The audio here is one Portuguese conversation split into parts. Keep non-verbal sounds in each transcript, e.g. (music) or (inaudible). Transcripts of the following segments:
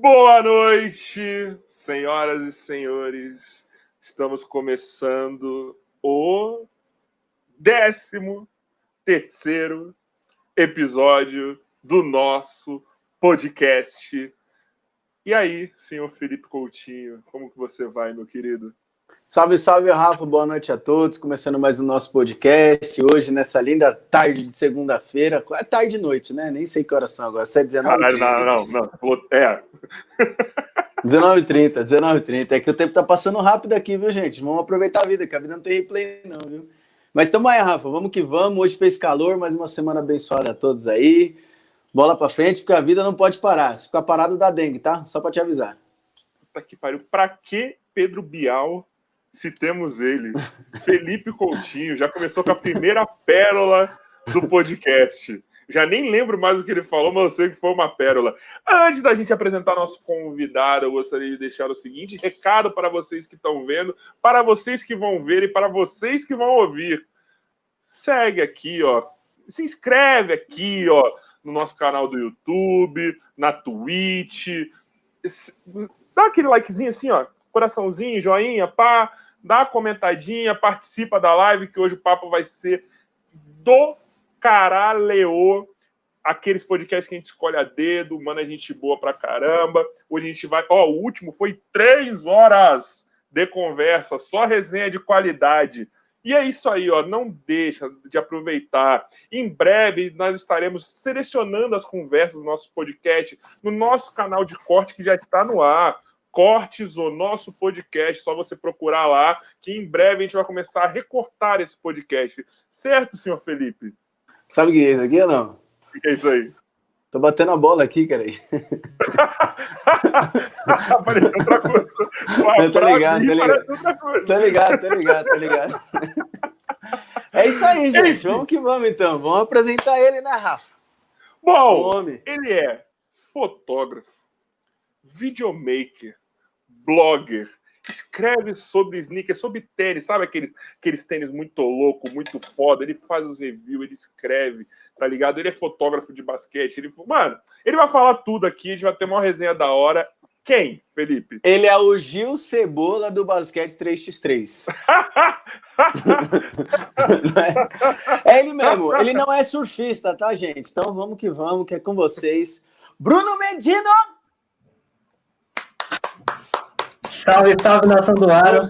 Boa noite, senhoras e senhores. Estamos começando o décimo terceiro episódio do nosso podcast. E aí, senhor Felipe Coutinho, como que você vai, meu querido? Salve, salve, Rafa. Boa noite a todos. Começando mais o nosso podcast. Hoje, nessa linda tarde de segunda-feira. É tarde e noite, né? Nem sei que horas são agora. 7 19 Caralho, não, não, não. É. (laughs) 19h30, 19h30. É que o tempo tá passando rápido aqui, viu, gente? Vamos aproveitar a vida, que a vida não tem replay, não, viu? Mas estamos aí, Rafa. Vamos que vamos. Hoje fez calor, mais uma semana abençoada a todos aí. Bola para frente, porque a vida não pode parar. Se ficar parado, dá dengue, tá? Só para te avisar. Puta que pariu. Pra que Pedro Bial se temos ele, Felipe Coutinho, já começou com a primeira pérola do podcast. Já nem lembro mais o que ele falou, mas eu sei que foi uma pérola. Antes da gente apresentar nosso convidado, eu gostaria de deixar o seguinte recado para vocês que estão vendo, para vocês que vão ver e para vocês que vão ouvir. Segue aqui, ó. Se inscreve aqui, ó, no nosso canal do YouTube, na Twitch. Dá aquele likezinho assim, ó coraçãozinho, joinha, pá, dá uma comentadinha, participa da live, que hoje o papo vai ser do caralho. Aqueles podcasts que a gente escolhe a dedo, manda gente boa pra caramba. Hoje a gente vai. Ó, o último foi três horas de conversa, só resenha de qualidade. E é isso aí, ó. Não deixa de aproveitar. Em breve nós estaremos selecionando as conversas do nosso podcast no nosso canal de corte que já está no ar. Cortes, o nosso podcast. Só você procurar lá, que em breve a gente vai começar a recortar esse podcast. Certo, senhor Felipe? Sabe o que é isso aqui ou não? O que é isso aí? Tô batendo a bola aqui, cara. (laughs) Apareceu outra coisa. (laughs) Ué, tô ligado, tô ligado. Tô ligado, tô ligado, ligado. É isso aí, gente. Vamos que vamos, então. Vamos apresentar ele, né, Rafa? Bom, ele é fotógrafo, videomaker, blogger, escreve sobre sneakers, sobre tênis, sabe aqueles, aqueles tênis muito louco, muito foda. Ele faz os reviews, ele escreve, tá ligado? Ele é fotógrafo de basquete. Ele, mano, ele vai falar tudo aqui, a gente vai ter uma resenha da hora. Quem, Felipe? Ele é o Gil Cebola do basquete 3x3. é, (laughs) é ele mesmo. Ele não é surfista, tá, gente? Então vamos que vamos, que é com vocês. Bruno Medino! Salve, salve, nação do Aro.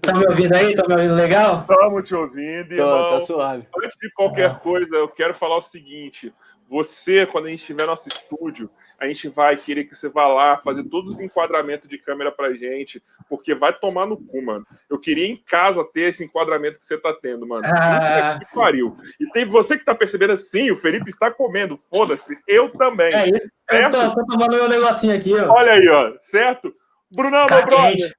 Tá me ouvindo aí? Tá me ouvindo legal? Estamos te ouvindo, irmão. Tô, tá suave. Antes de qualquer coisa, eu quero falar o seguinte. Você, quando a gente estiver no nosso estúdio, a gente vai querer que você vá lá fazer todos os enquadramentos de câmera pra gente, porque vai tomar no cu, mano. Eu queria em casa ter esse enquadramento que você tá tendo, mano. Ah. Que pariu. E tem você que tá percebendo assim, o Felipe está comendo, foda-se, eu também. É, eu tô, tô, tomando meu negocinho aqui, ó. Olha aí, ó, certo? Brunão, meu brother,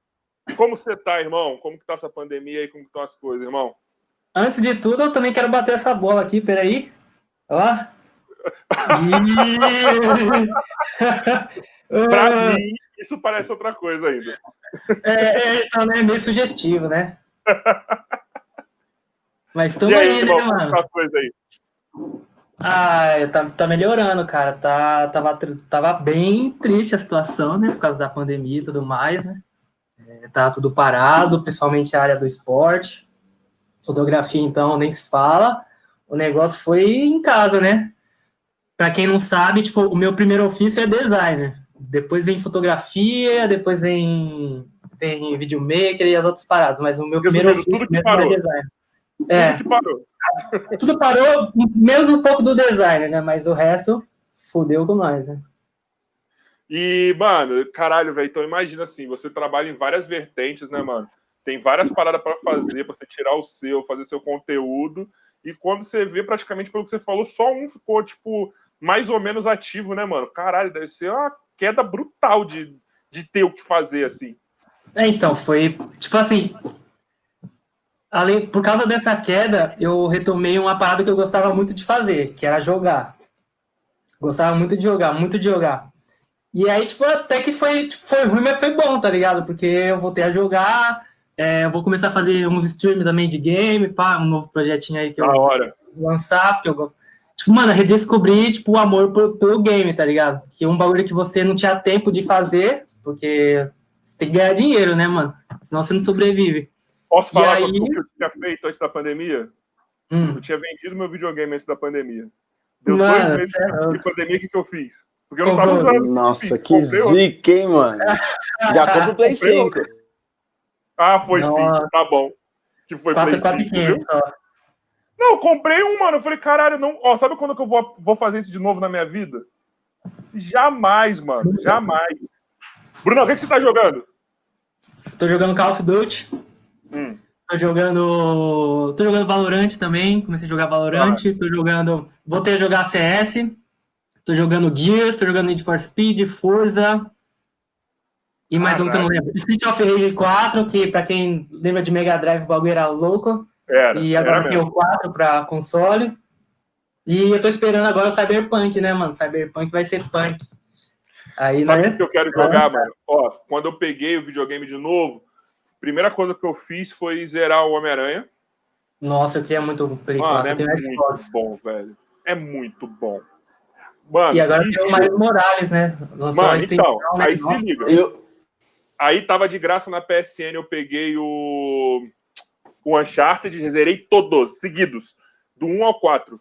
como você tá, irmão? Como que tá essa pandemia aí? Como que estão as coisas, irmão? Antes de tudo, eu também quero bater essa bola aqui, peraí. Lá. (laughs) pra (laughs) mim, isso parece outra coisa ainda. É, é, então, é meio sugestivo, né? (laughs) Mas estamos aí, aí, né, mano? Tá coisa aí? Ah, tá, tá melhorando, cara. Tá, tava, tava bem triste a situação, né? Por causa da pandemia e tudo mais, né? É, tá tudo parado, principalmente a área do esporte. Fotografia, então, nem se fala. O negócio foi em casa, né? para quem não sabe, tipo, o meu primeiro ofício é designer. Depois vem fotografia, depois vem, vem videomaker e as outras paradas. Mas o meu primeiro ofício é design. É. Tudo parou. Tudo parou, menos um pouco do designer, né? Mas o resto fudeu com nós, né? E, mano, caralho, velho, então imagina assim, você trabalha em várias vertentes, né, mano? Tem várias paradas para fazer, para você tirar o seu, fazer seu conteúdo. E quando você vê, praticamente pelo que você falou, só um ficou, tipo, mais ou menos ativo, né, mano? Caralho, deve ser uma queda brutal de, de ter o que fazer, assim. É, então, foi, tipo assim, além, por causa dessa queda, eu retomei uma parada que eu gostava muito de fazer, que era jogar. Gostava muito de jogar, muito de jogar. E aí, tipo, até que foi, tipo, foi ruim, mas foi bom, tá ligado? Porque eu voltei a jogar, é, eu vou começar a fazer uns streams também de game, pá, um novo projetinho aí que eu vou lançar, porque eu, tipo, mano, redescobrir, tipo, o amor pelo, pelo game, tá ligado? Que é um bagulho que você não tinha tempo de fazer, porque você tem que ganhar dinheiro, né, mano? Senão você não sobrevive. Posso falar aí... o que eu tinha feito antes da pandemia? Hum. Eu tinha vendido meu videogame antes da pandemia. Deu mano, dois meses é de pandemia, o que, que eu fiz? Porque eu não tava usando. Nossa, que zica, hein, mano? Já compra o Play 5. Ah, foi Nossa. sim, tá bom. Que foi 4, Play 5, viu? Não, eu comprei um, mano. Eu falei, caralho, não. Ó, sabe quando que eu vou, vou fazer isso de novo na minha vida? Jamais, mano. Jamais. Bruno, o que, que você tá jogando? Tô jogando Call of Duty. Hum. Tô jogando. Tô jogando Valorant também. Comecei a jogar Valorant. Ah. Tô jogando. Voltei a jogar CS. Tô jogando Gears, tô jogando Need for Speed, Forza. E mais ah, um que eu não lembro. Street of Rage 4, que pra quem lembra de Mega Drive, o bagulho era louco. Era, e agora tem o 4 pra console. E eu tô esperando agora o Cyberpunk, né, mano? Cyberpunk vai ser punk. Aí, Sabe né? o que eu quero jogar, mano? Ó, quando eu peguei o videogame de novo, primeira coisa que eu fiz foi zerar o Homem-Aranha. Nossa, eu queria muito Play 4, é muito Xbox. bom, velho. É muito bom. Mano, e agora tem o Miles Morales, né? Lançou mano, então, né? aí Nossa. se liga. Eu... Aí tava de graça na PSN, eu peguei o, o Uncharted, zerei todos, seguidos, do 1 ao 4.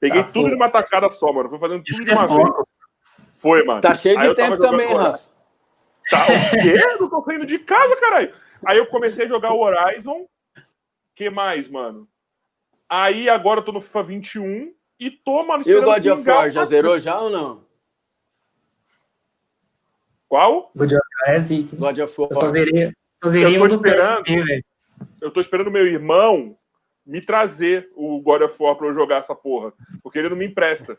Peguei tá, tudo de uma tacada só, mano. Fui fazendo tudo Isso de uma é vez. Foi, mano. Tá cheio de tempo também, Rafa. Tá o quê? Não tô saindo de casa, caralho. Aí eu comecei a jogar o Horizon. que mais, mano? Aí agora eu tô no FIFA 21 e tô, mano, E o God of War, já zerou já ou não? Qual? God of War é zica. God of War. Eu só zerei, só zerei eu tô esperando, PSP, Eu tô esperando meu irmão me trazer o God of War pra eu jogar essa porra. Porque ele não me empresta.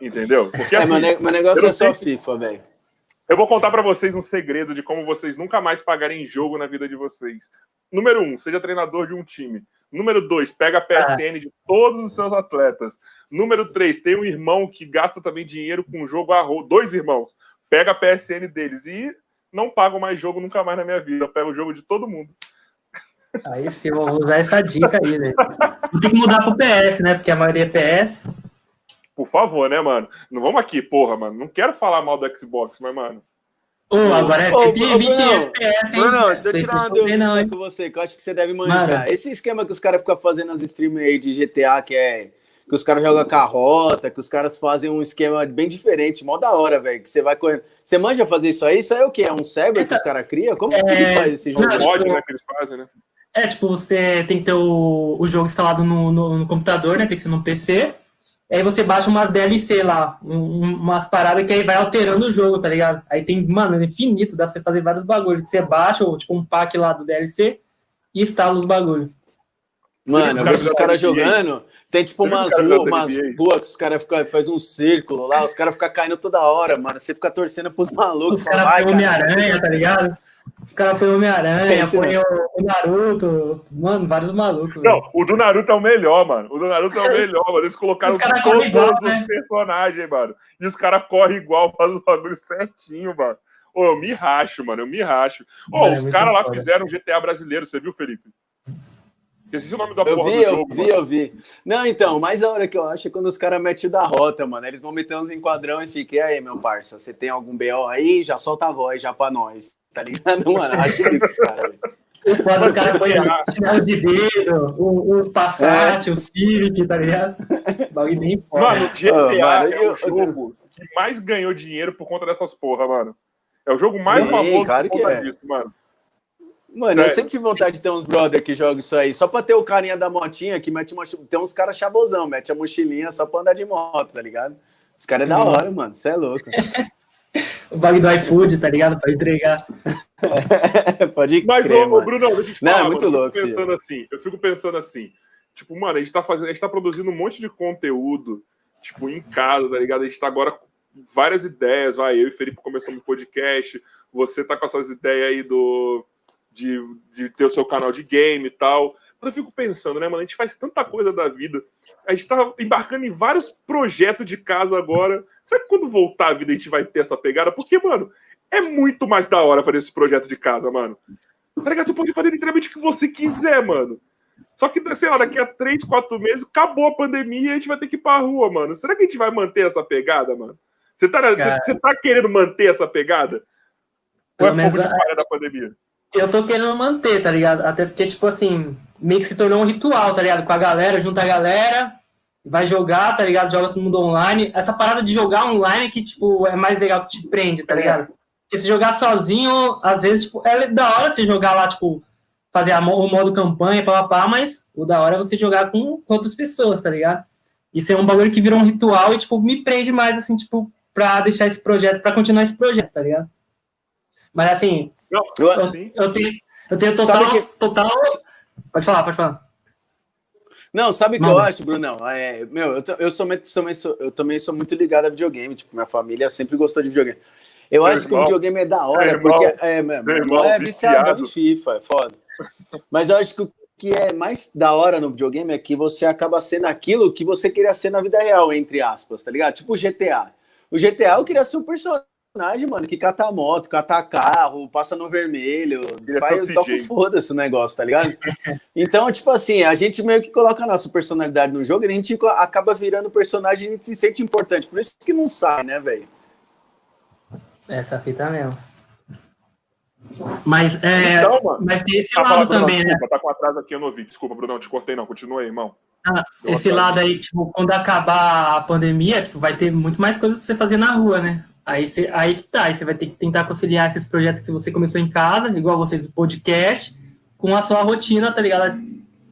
Entendeu? Porque, é, assim, meu negócio é só FIFA, velho. Eu vou contar para vocês um segredo de como vocês nunca mais pagarem jogo na vida de vocês. Número um, seja treinador de um time. Número dois, pega a PSN de todos os seus atletas. Número 3, tem um irmão que gasta também dinheiro com jogo a Dois irmãos. Pega a PSN deles e não pago mais jogo nunca mais na minha vida. Eu pego o jogo de todo mundo. Aí sim, eu vou usar essa dica aí, né? Vou ter que mudar pro PS, né? Porque a maioria é PS. Por favor, né, mano? Não vamos aqui, porra, mano. Não quero falar mal do Xbox, mas, mano. Ô, oh, agora é 120 FPS, hein? Bruno, deixa eu tirar uma dúvida com você, que eu acho que você deve manjar. Mano. Esse esquema que os caras ficam fazendo nas streams aí de GTA, que é que os caras jogam carrota, que os caras fazem um esquema bem diferente, mó da hora, velho. Que você vai correndo. Você manja fazer isso aí? Isso aí é o quê? É um cyber que os caras criam? Como é... que faz esse jogo? Não, mod, né, que eles fazem, né? É, tipo, você tem que ter o, o jogo instalado no, no, no computador, né? Tem que ser no PC. Aí você baixa umas DLC lá, um, umas paradas que aí vai alterando o jogo, tá ligado? Aí tem, mano, é infinito, dá pra você fazer vários bagulhos. Você baixa, ou tipo um pack lá do DLC e instala os bagulhos. Mano, eu vejo os caras jogando, tem tipo umas ruas, umas ruas que os caras fazem um círculo lá, os caras ficam caindo toda hora, mano. Você fica torcendo pros malucos. Os caras põem Homem-Aranha, tá ligado? Os caras põem Homem-Aranha, põem o, Naruto, mano, vários malucos. Não, o do Naruto é o melhor, mano. O do Naruto é o (laughs) melhor, mano. Eles colocaram todos igual, os né? personagens, mano. E os caras correm igual, (laughs) fazem o bagulho certinho, mano. Ô, eu me racho, mano, eu me racho. Ô, é os caras lá fizeram um GTA brasileiro, você viu, Felipe? Esqueci o nome da eu porra vi, do jogo. Eu vi, mano. eu vi. Não, então, o mais da hora que eu acho é quando os caras metem da rota, mano. Eles vão meter uns enquadrão e fica, e aí, meu parça, você tem algum BO aí? Já solta a voz já pra nós, (laughs) tá ligado? Mano, acho que os caras, Quando os caras põem chinelo de dedo, os Passat, é. o Civic, tá ligado? Bagulho bem foda. Mano, GTA oh, mano, é o jogo que mais ganhou dinheiro por conta dessas porra, mano. É o jogo mais famoso por conta é. disso, mano. Mano, Sério? eu sempre tive vontade de ter uns brother que jogam isso aí, só pra ter o carinha da motinha que mete uma. Tem uns caras chabosão, mete a mochilinha só pra andar de moto, tá ligado? Os caras é da hora, mano, você é louco. (laughs) o bug do iFood, tá ligado? Pra entregar. (laughs) Pode Mas, crer, ô, Bruno, deixa eu te falar, Não, é muito mano, louco. Eu fico pensando assim, eu fico pensando assim, tipo, mano, a gente tá fazendo, a gente tá produzindo um monte de conteúdo, tipo, em casa, tá ligado? A gente tá agora com várias ideias, vai, eu e Felipe começamos o podcast, você tá com essas ideias aí do de, de ter o seu canal de game e tal. Mas eu fico pensando, né, mano? A gente faz tanta coisa da vida. A gente tá embarcando em vários projetos de casa agora. Será que quando voltar a vida a gente vai ter essa pegada? Porque, mano, é muito mais da hora fazer esse projeto de casa, mano. Tá ligado? Você pode fazer literalmente o que você quiser, mano. Só que, sei lá, daqui a três, quatro meses, acabou a pandemia e a gente vai ter que ir pra rua, mano. Será que a gente vai manter essa pegada, mano? Você tá, você, você tá querendo manter essa pegada? Ou é pouco de a... da pandemia? Eu tô querendo manter, tá ligado? Até porque, tipo assim, meio que se tornou um ritual, tá ligado? Com a galera, junta a galera, vai jogar, tá ligado? Joga todo mundo online. Essa parada de jogar online que, tipo, é mais legal que te prende, tá ligado? Porque se jogar sozinho, às vezes, tipo, é da hora você jogar lá, tipo, fazer a, o modo campanha, pá, pá, mas o da hora é você jogar com outras pessoas, tá ligado? Isso é um bagulho que virou um ritual e, tipo, me prende mais, assim, tipo, pra deixar esse projeto, pra continuar esse projeto, tá ligado? Mas, assim, Não, eu, eu, eu, tenho, eu tenho total, que... total... Pode falar, pode falar. Não, sabe o que eu acho, Brunão? É, meu, eu, eu, sou, também sou, eu também sou muito ligado a videogame. Tipo, minha família sempre gostou de videogame. Eu acho irmão, que o videogame é da hora, porque é, meu, meu irmão é viciado em FIFA, é foda. Mas eu acho que o que é mais da hora no videogame é que você acaba sendo aquilo que você queria ser na vida real, entre aspas, tá ligado? Tipo o GTA. O GTA eu queria ser um personagem personagem, mano, que cata moto, cata carro, passa no vermelho, faz, toca foda-se o negócio, tá ligado? (laughs) Então, tipo assim, a gente meio que coloca a nossa personalidade no jogo e a gente acaba virando personagem e a gente se sente importante. Por isso que não sai, né, velho? Essa fita mesmo. Mas, é, então, mano, mas tem esse tá lado também, né? Desculpa, tá com atraso aqui, eu não ouvi. Desculpa, Bruno, te cortei não. Continua aí, irmão. Ah, esse lado aí, tipo, quando acabar a pandemia, tipo, vai ter muito mais coisas pra você fazer na rua, né? Aí, você, aí que tá, aí você vai ter que tentar conciliar esses projetos que você começou em casa, igual vocês, o podcast, com a sua rotina, tá ligado?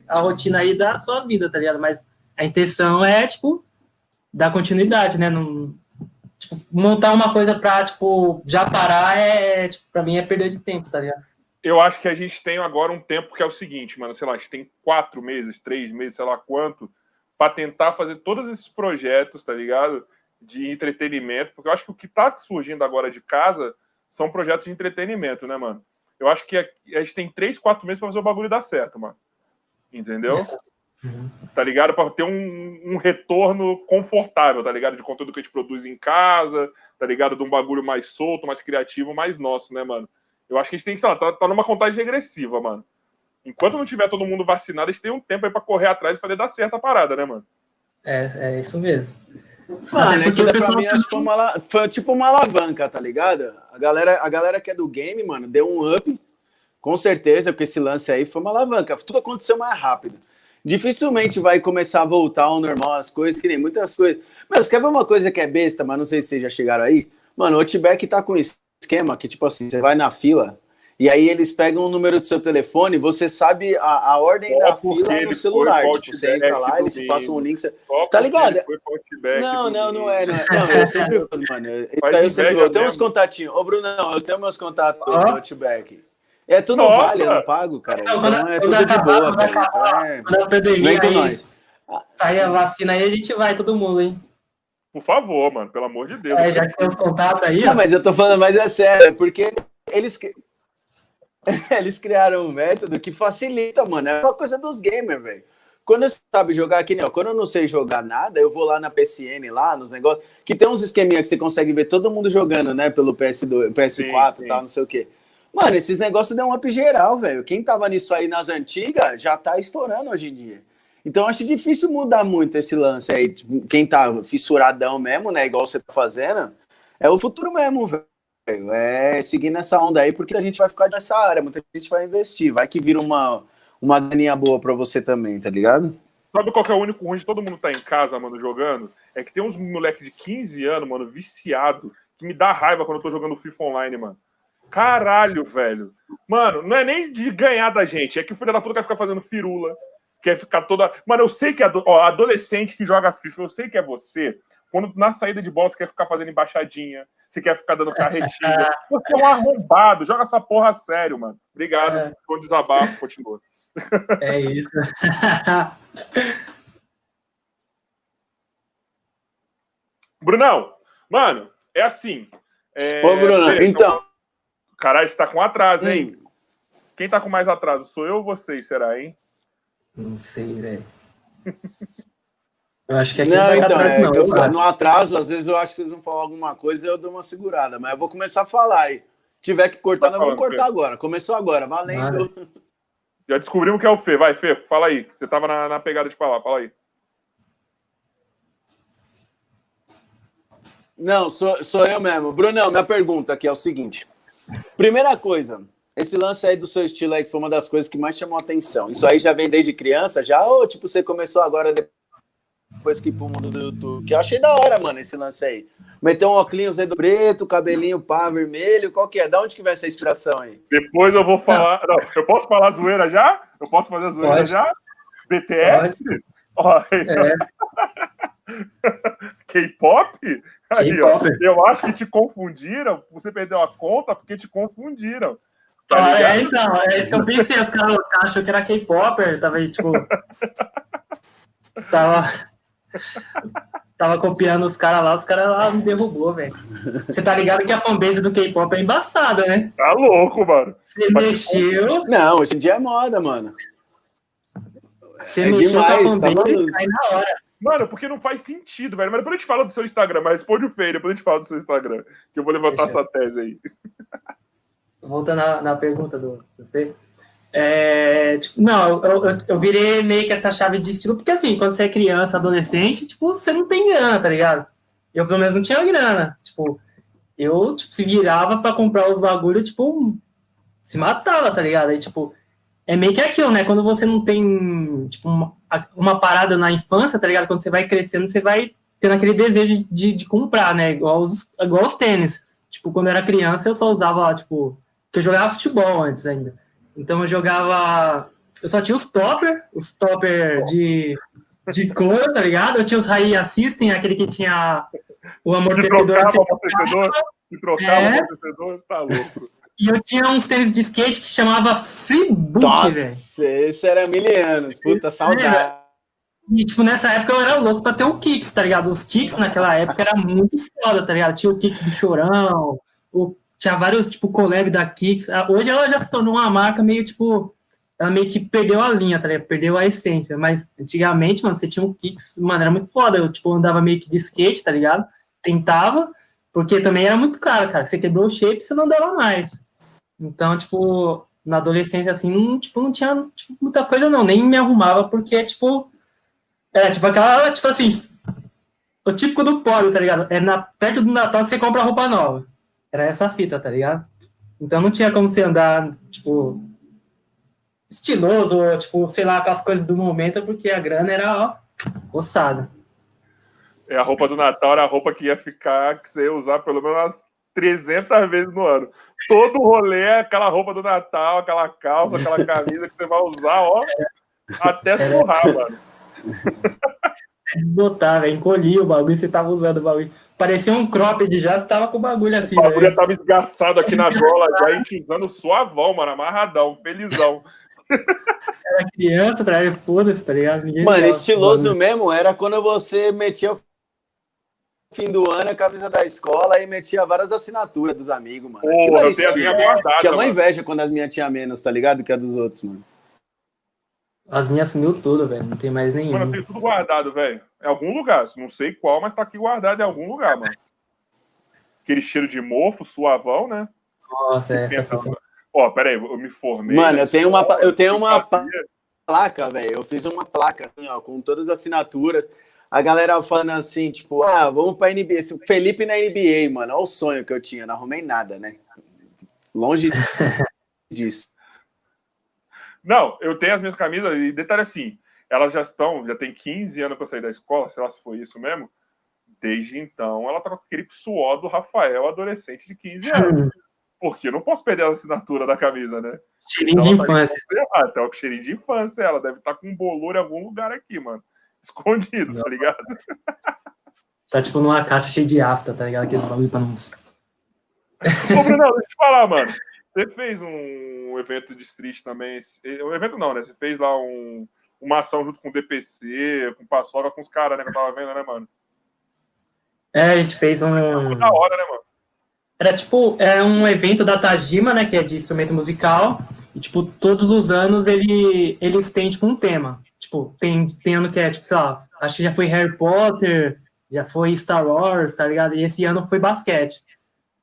A rotina aí da sua vida, tá ligado? Mas a intenção é, tipo, dar continuidade, né? Não, tipo, montar uma coisa pra, tipo, já parar é, tipo, pra mim é perder de tempo, tá ligado? Eu acho que a gente tem agora um tempo que é o seguinte, mano, sei lá, a gente tem quatro meses, três meses, sei lá quanto, para tentar fazer todos esses projetos, tá ligado? De entretenimento, porque eu acho que o que está surgindo agora de casa são projetos de entretenimento, né, mano? Eu acho que a, gente tem três, quatro meses para fazer o bagulho dar certo, mano. Entendeu? Uhum. Tá ligado? Para ter um, um, retorno confortável, tá ligado? De conteúdo que a gente produz em casa, tá ligado? De um bagulho mais solto, mais criativo, mais nosso, né, mano? Eu acho que a gente tem que, sei lá, tá, tá numa contagem regressiva, mano. Enquanto não tiver todo mundo vacinado, a gente tem um tempo aí pra correr atrás e fazer dar certo a parada, né, mano? É, é isso mesmo. Mano, isso pra mim acho que foi, uma, foi tipo uma alavanca, tá ligado? A galera, a galera que é do game, mano, deu um up, com certeza, porque esse lance aí foi uma alavanca. Tudo aconteceu mais rápido. Dificilmente vai começar a voltar ao normal as coisas, que nem muitas coisas. Mas quer ver uma coisa que é besta, mas não sei se vocês já chegaram aí? Mano, o Outback tá com esquema que, tipo assim, você vai na fila, e aí eles pegam o número do seu telefone, você sabe a, a ordem da fila no celular. Tipo, você entra lá, eles passam o link. Você... Tá ligado? Não, não, não é, não é. (laughs) Não, eu sempre mano. Eu, eu, sempre eu tenho uns contatinhos. Ô, Bruno, não, eu tenho meus contatos ah? Outback. É tudo Nossa. vale, eu não pago, cara. Então é tudo de boa, cara. Então é. Quando a pandemia aí, sair a vacina aí, a gente vai, todo mundo, hein? Por favor, mano, pelo amor de Deus. É, já que tem os contatos aí. Não, mas eu tô falando, mas é sério, porque eles (laughs) eles criaram um método que facilita, mano. É uma coisa dos gamers, velho. Quando você sabe jogar aqui, não, quando eu não sei jogar nada, eu vou lá na PSN, lá nos negócios, que tem uns esqueminha que você consegue ver todo mundo jogando, né, pelo PS2, PS4 e tal, não sei o quê. Mano, esses negócios dão um up geral, velho. Quem tava nisso aí nas antigas já tá estourando hoje em dia. Então acho difícil mudar muito esse lance aí. Quem tá fissuradão mesmo, né, igual você tá fazendo, é o futuro mesmo, velho é seguir nessa onda aí, porque a gente vai ficar nessa área, muita gente vai investir, vai que vira uma, uma ganinha boa para você também, tá ligado? Sabe qual é o único ruim de todo mundo tá em casa, mano, jogando? É que tem uns moleque de 15 anos, mano, viciado, que me dá raiva quando eu tô jogando FIFA Online, mano. Caralho, velho. Mano, não é nem de ganhar da gente, é que o filho da puta quer ficar fazendo firula, quer ficar toda. Mano, eu sei que é ó, adolescente que joga FIFA, eu sei que é você. Quando na saída de bola você quer ficar fazendo embaixadinha, você quer ficar dando carretinha. (laughs) Você é um arrombado, joga essa porra a sério, mano. Obrigado é. por desabafo, continua. (laughs) É isso. (laughs) Brunão, mano, é assim. É... Ô, Bruno, então. Caralho, você tá com atraso, hein? Hum. Quem tá com mais atraso? Sou eu ou vocês, será, hein? Não sei, velho. Eu acho que aqui não, não então, atrás, é, não. Eu, no atraso, às vezes eu acho que eles vão falar alguma coisa e eu dou uma segurada, mas eu vou começar a falar aí. Tiver que cortar, nós vamos cortar agora. Começou agora, valendo. Já descobrimos que é o Fê. Vai, Fê, fala aí. Você tava na, na pegada de falar, fala aí. Não, sou, sou eu mesmo. Brunão, minha pergunta aqui é o seguinte. Primeira coisa, esse lance aí do seu estilo aí, que foi uma das coisas que mais chamou a atenção. Isso aí já vem desde criança, já? Ou, tipo, você começou agora depois que ir pro mundo do YouTube? Que eu achei da hora, mano, esse lance aí. Meteu um óculos do preto, cabelinho pá, vermelho, qual que é? Da onde que vem essa inspiração aí? Depois eu vou falar... Não, eu posso falar zoeira já? Eu posso fazer zoeira Pode. já? BTS? Olha. É. (laughs) K-pop? Eu acho que te confundiram. Você perdeu a conta porque te confundiram. Tá ah, é, então, é isso que eu pensei. Os caras cara achou que era K-Popper, tava aí, tipo. (laughs) tava. (laughs) Tava copiando os caras lá, os caras lá me derrubou, velho. Você tá ligado que a fanbase do K-pop é embaçada, né? Tá louco, mano. Você mexeu. Não, hoje em dia é moda, mano. Você é mexeu demais, com a fanbase tá cai na hora. Mano, porque não faz sentido, velho. Mas depois a gente fala do seu Instagram, mas responde o Fê, depois a gente fala do seu Instagram. Que eu vou levantar Deixa. essa tese aí. (laughs) Voltando na, na pergunta do, do Fê. É, tipo, não, eu, eu, eu, virei meio que essa chave de estilo, porque assim, quando você é criança, adolescente, tipo, você não tem grana, tá ligado? Eu, pelo menos, não tinha grana. Tipo, eu tipo, se virava para comprar os bagulhos, tipo, se matava, tá ligado? Aí, tipo, é meio que aquilo, né? Quando você não tem tipo, uma, uma, parada na infância, tá ligado? Quando você vai crescendo, você vai tendo aquele desejo de, de comprar, né? Igual os, igual os tênis. Tipo, quando eu era criança, eu só usava, tipo, que eu jogava futebol antes ainda. Então eu jogava. Eu só tinha os topper, os topper de, de couro, tá ligado? Eu tinha os Rai Assistem, aquele que tinha o amortecedor. Que trocava o amortecedor, que trocava é. o amortecedor, tá louco. E eu tinha uns tênis de skate que chamava Freebook, Nossa, esse era mil anos. Puta, saudade. E, tipo, nessa época eu era louco pra ter um Kicks, tá ligado? Os Kicks naquela época era muito foda, tá ligado? Tinha o Kicks do Chorão, o, tinha vários, tipo, collab da Kicks. Ah, hoje ela já se tornou uma marca meio, tipo, ela meio que perdeu a linha, tá ligado? Perdeu a essência. Mas antigamente, mano, você tinha um Kicks, mano, era muito foda. Eu, tipo, andava meio que de skate, tá ligado? Tentava, porque também era muito caro, cara. Você quebrou o shape, você não andava mais. Então, tipo, na adolescência, assim, não, tipo, não tinha tipo, muita coisa, não. Nem me arrumava, porque, tipo, era tipo aquela, tipo assim, o típico do pobre, tá ligado? É na, perto do Natal que você compra roupa nova. Era essa fita, tá ligado? Então não tinha como você andar, tipo, estiloso, ou, tipo, sei lá, com as coisas do momento, porque a grana era, ó, ossada. É, a roupa do Natal era a roupa que ia ficar, que você ia usar pelo menos umas 300 vezes no ano. Todo rolê é aquela roupa do Natal, aquela calça, aquela camisa que você vai usar, ó, até surrar, mano. (laughs) Botar, velho, encolhia o bagulho, você tava usando o bagulho. Parecia um cropped já, você tava com o bagulho assim. O bagulho véio. tava esgaçado aqui na (laughs) gola, já entizando suavão, mano, amarradão, felizão. (laughs) Era criança, tá? foda-se, tá ligado? Ninguém mano, estiloso mesmo era quando você metia o fim do ano a camisa da escola e metia várias assinaturas dos amigos, mano. Porra, eu tenho a minha guardada. Tinha uma inveja quando as minhas tinham menos, tá ligado? Que a dos outros, mano. As minhas sumiu tudo, velho. Não tem mais nenhum. Mano, eu tenho tudo guardado, velho. Em algum lugar. Não sei qual, mas tá aqui guardado em algum lugar, mano. Aquele cheiro de mofo, suavão, né? Nossa, é essa Ó, pera aí, eu me formei. Mano, eu tenho uma, eu tenho uma placa, velho. Eu fiz uma placa, assim, ó, com todas as assinaturas. A galera falando assim, tipo, ah, vamos pra NBA. Felipe na NBA, mano. Olha o sonho que eu tinha. Não arrumei nada, né? Longe (laughs) disso. Não, eu tenho as minhas camisas, e detalhe assim, elas já estão, já tem 15 anos eu saí da escola, sei lá se foi isso mesmo. Desde então, ela tá com aquele suor do Rafael, adolescente de 15 anos. Porque eu não posso perder a assinatura da camisa, né? Cheirinho então, de tá infância. Tá até o cheirinho de infância, ela deve estar tá com um bolor em algum lugar aqui, mano. (laughs) Escondido, não. tá ligado? Tá tipo numa caixa cheia de afta, tá ligado? Aqueles bagulho pra não. (laughs) Ô, Bruno, deixa eu te falar, mano. Você fez um evento de street também. Um evento não, né? Você fez lá um, uma ação junto com o DPC, com o Paçoca, com os caras, né? Que eu tava vendo, né, mano? É, a gente fez um. Da hora, né, mano? Era tipo, é um evento da Tajima, né? Que é de instrumento musical. E, tipo, todos os anos ele, eles têm, tipo, um tema. Tipo, tem, tem ano que é, tipo, sei lá, acho que já foi Harry Potter, já foi Star Wars, tá ligado? E esse ano foi basquete.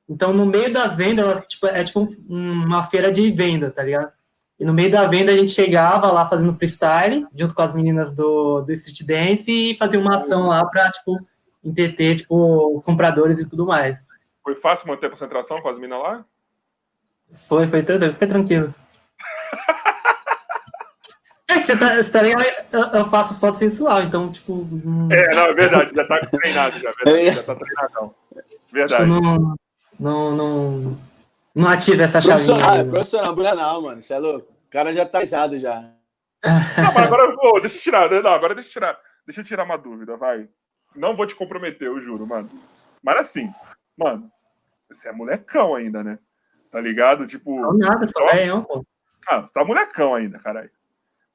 Então, no meio das vendas, tipo, é tipo uma feira de venda, tá ligado? E no meio da venda a gente chegava lá fazendo freestyle, junto com as meninas do, do Street Dance, e fazia uma ação lá pra, tipo, entreter, tipo, os compradores e tudo mais. Foi fácil manter a concentração com as meninas lá? Foi, foi, foi, foi tranquilo. (laughs) É que você tá, você tá ligado, eu, eu faço foto sensual, então, tipo. É, não, é verdade, já tá treinado, já, verdade, já tá treinadão. Verdade. Tipo, não, não, não, não ativa essa chave. Profissional, é profissional, não, mano, você é louco. O cara já tá risado já. (laughs) Não, mas agora, oh, deixa eu tirar, não, agora deixa eu tirar, deixa eu tirar uma dúvida, vai. Não vou te comprometer, eu juro, mano. Mas assim, mano, você é molecão ainda, né? Tá ligado? Tipo. Não, nada, só é pô. Ah, você tá molecão ainda, caralho.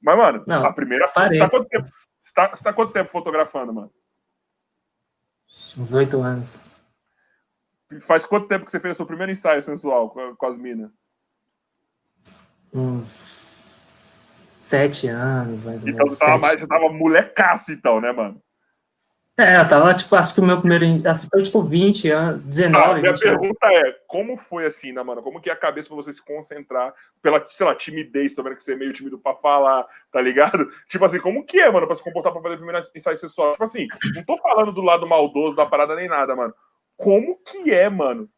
Mas, mano, não, a primeira foto. Você tá, quanto tempo, você, tá, você tá quanto tempo fotografando, mano? Uns oito anos. Faz quanto tempo que você fez o seu primeiro ensaio sensual com, com as minas? Uns sete anos, mais ou então, menos. Então você tava, mais, você tava molecaço, então, né, mano? É, eu tava, tipo, acho que o meu primeiro. Assim, foi tipo 20 anos, 19. Ah, minha pergunta anos. é: como foi assim, né, mano? Como que é a cabeça pra você se concentrar pela, sei lá, timidez, tô vendo que você é meio tímido pra falar, tá ligado? (laughs) Tipo assim, como que é, mano, pra se comportar pra fazer primeiro ensaio sexual? Tipo assim, não tô falando do lado maldoso da parada nem nada, mano. Como que é, mano?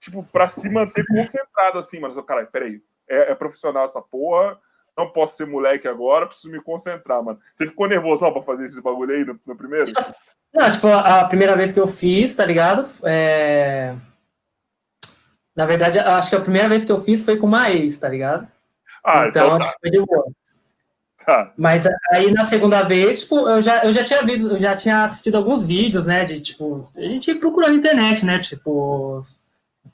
Tipo, pra se manter concentrado assim, mano. Caralho, peraí. É, é profissional essa porra não posso ser moleque agora, preciso me concentrar, mano. Você ficou nervoso pra fazer esse bagulho aí no, no primeiro? Tipo assim, não, tipo, a primeira vez que eu fiz, tá ligado? É... Na verdade, acho que a primeira vez que eu fiz foi com uma ex, tá ligado? Ah, então, então tá. tipo, foi de boa. Tá. Mas aí na segunda vez, tipo, eu já, eu já tinha visto, já tinha assistido alguns vídeos, né? De tipo, a gente procurou na internet, né? Tipo,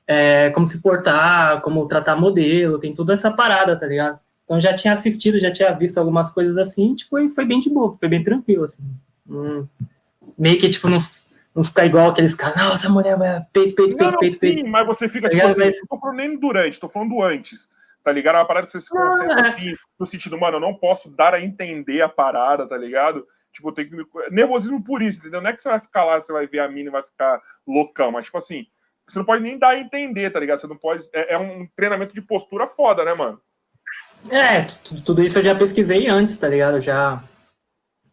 é, como se portar, como tratar modelo, tem toda essa parada, tá ligado? Então já tinha assistido, já tinha visto algumas coisas assim, tipo, e foi bem de boa, foi bem tranquilo, assim. Hum meio que, tipo, não, não ficar igual aqueles caras, nossa, mulher, peito, peito, peito, peito, peito. Sim, mas você fica, tá tipo assim, mas... não tô falando nem durante, tô falando antes, tá ligado? É uma parada que você se concentra ah, assim, no sentido, mano, eu não posso dar a entender a parada, tá ligado? Tipo, tem que. Nervosismo por isso, entendeu? Não é que você vai ficar lá, você vai ver a mina e vai ficar loucão, mas, tipo assim, você não pode nem dar a entender, tá ligado? Você não pode. É, é um treinamento de postura foda, né, mano? É, tudo isso eu já pesquisei antes, tá ligado? Eu já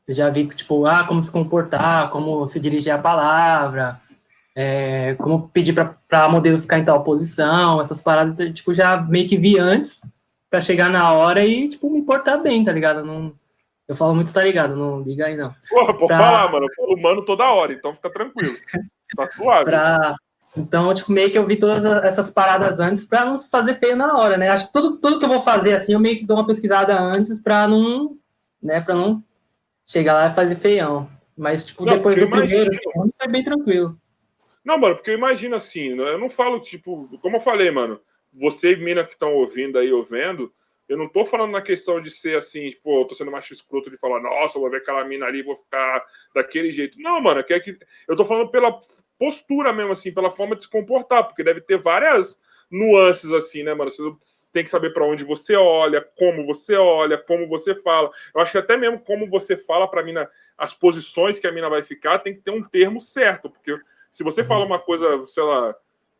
eu já vi, tipo, ah, como se comportar, como se dirigir a palavra, é, como pedir para modelo ficar em tal posição, essas paradas, eu, tipo, já meio que vi antes, para chegar na hora e, tipo, me portar bem, tá ligado? Não, eu falo muito, tá ligado? Não liga aí, não. Porra, pode pra... falar, mano. Eu falo humano toda hora, então fica tranquilo. Tá suave. pra... Então, tipo, meio que eu vi todas essas paradas antes para não fazer feio na hora, né? Acho que tudo, tudo que eu vou fazer, assim, eu meio que dou uma pesquisada antes para não, né, para não chegar lá e fazer feião. Mas, tipo, não, depois do primeiro, segundo, foi bem tranquilo. Não, mano, porque eu imagino assim, né, eu não falo, tipo, como eu falei, mano, você e mina que estão ouvindo aí, ouvindo, eu não tô falando na questão de ser assim, tipo, eu tô sendo macho escroto de falar, nossa, vou ver aquela mina ali, vou ficar daquele jeito. Não, mano, é que eu tô falando pela postura mesmo, assim, pela forma de se comportar, porque deve ter várias nuances, assim, né, mano? Você tem que saber para onde você olha, como você olha, como você fala. Eu acho que até mesmo como você fala para mina, as posições que a mina vai ficar, tem que ter um termo certo, porque se você fala uma coisa, sei lá,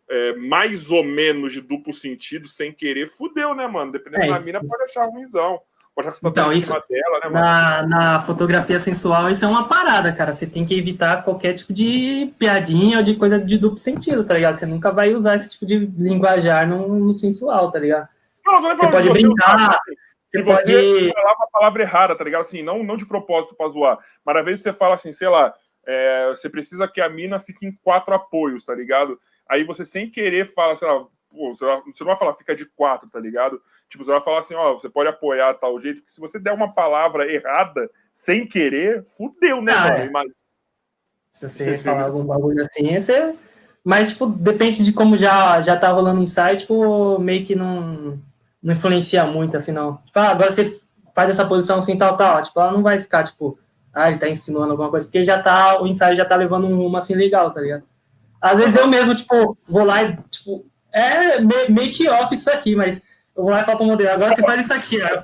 é, mais ou menos de duplo sentido, sem querer, fudeu, né, mano? Dependendo é, da mina, pode achar ruimzão. Pode achar que você tá então, isso, dela, né, mano? Na, na fotografia sensual, isso é uma parada, cara. Você tem que evitar qualquer tipo de piadinha ou de coisa de duplo sentido, tá ligado? Você nunca vai usar esse tipo de linguajar no, no sensual, tá ligado? Não, não é você pode brincar. Assim, se você pode... falar uma palavra errada, tá ligado? Assim, não, não de propósito pra zoar, mas às vezes você fala assim, sei lá, é, você precisa que a mina fique em quatro apoios, tá ligado? Aí você sem querer fala, sei lá, pô, você, não vai falar fica de quatro, tá ligado? Tipo, você vai falar assim, ó, você pode apoiar tal jeito, que se você der uma palavra errada, sem querer, fudeu, né, ah, mano? É. Mas... Se você falar algum bagulho assim, você... Mas, tipo, depende de como já, já tá rolando insight, tipo, meio que não não influencia muito, assim, não. Tipo, ah, agora você faz essa posição assim, tal, tal. Tipo, ela não vai ficar, tipo, ah, ele tá insinuando alguma coisa, porque já tá, o ensaio já tá levando um rumo assim legal, tá ligado? Às vezes eu mesmo, tipo, vou lá e, tipo, é que off isso aqui, mas eu vou lá e falo pro modelo, agora você faz isso aqui, aí eu,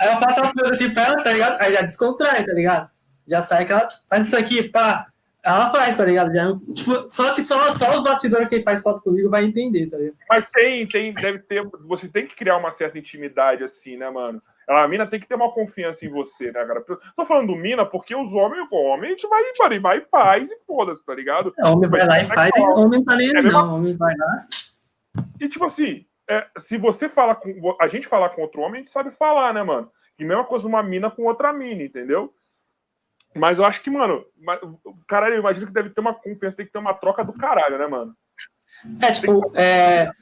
aí eu faço uma coisa assim pra ela, tá ligado? Aí já descontrai, tá ligado? Já sai que ela faz isso aqui, pá. Ela faz, tá ligado? Já, tipo, só que só, só os bastidores que faz foto comigo vai entender, tá ligado? Mas tem, tem, deve ter. Você tem que criar uma certa intimidade, assim, né, mano? A mina tem que ter uma confiança em você, né, cara? Tô falando do mina porque os homens, o homem, a gente vai, vai, vai e faz e foda-se, tá ligado? É, homem vai lá e faz e o homem tá nem é não. Homem vai lá. E tipo assim, é, se você fala com. A gente falar com outro homem, a gente sabe falar, né, mano? E mesma coisa uma mina com outra mina, entendeu? Mas eu acho que, mano, caralho, eu imagino que deve ter uma confiança, tem que ter uma troca do caralho, né, mano? É, tipo, é.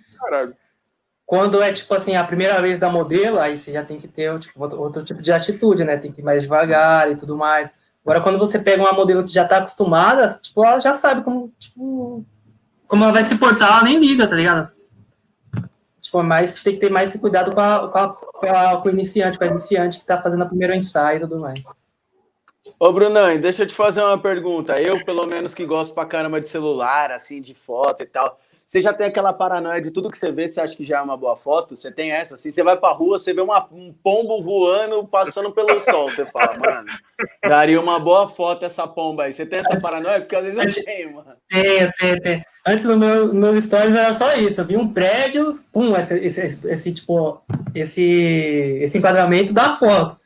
Quando é, tipo assim, a primeira vez da modelo, aí você já tem que ter tipo, outro tipo de atitude, né? Tem que ir mais devagar e tudo mais. Agora, quando você pega uma modelo que já tá acostumada, tipo, ela já sabe como, tipo, como ela vai se portar, ela nem liga, tá ligado? Tipo, mas tem que ter mais cuidado com, a, com, a, com, a, com o iniciante, com a iniciante que tá fazendo o primeiro ensaio e tudo mais. Ô, Brunão, deixa eu te fazer uma pergunta. Eu, pelo menos, que gosto pra caramba de celular, assim, de foto e tal. Você já tem aquela paranoia de tudo que você vê, você acha que já é uma boa foto? Você tem essa? Assim, você vai pra rua, você vê uma, um pombo voando, passando pelo sol. Você fala, mano, daria uma boa foto essa pomba aí. Você tem essa paranoia? Porque às vezes eu tenho, mano. Tenho, tenho, tenho. Antes no meu, meus stories era só isso. Eu vi um prédio, pum, esse, esse, esse tipo, esse, esse enquadramento da foto.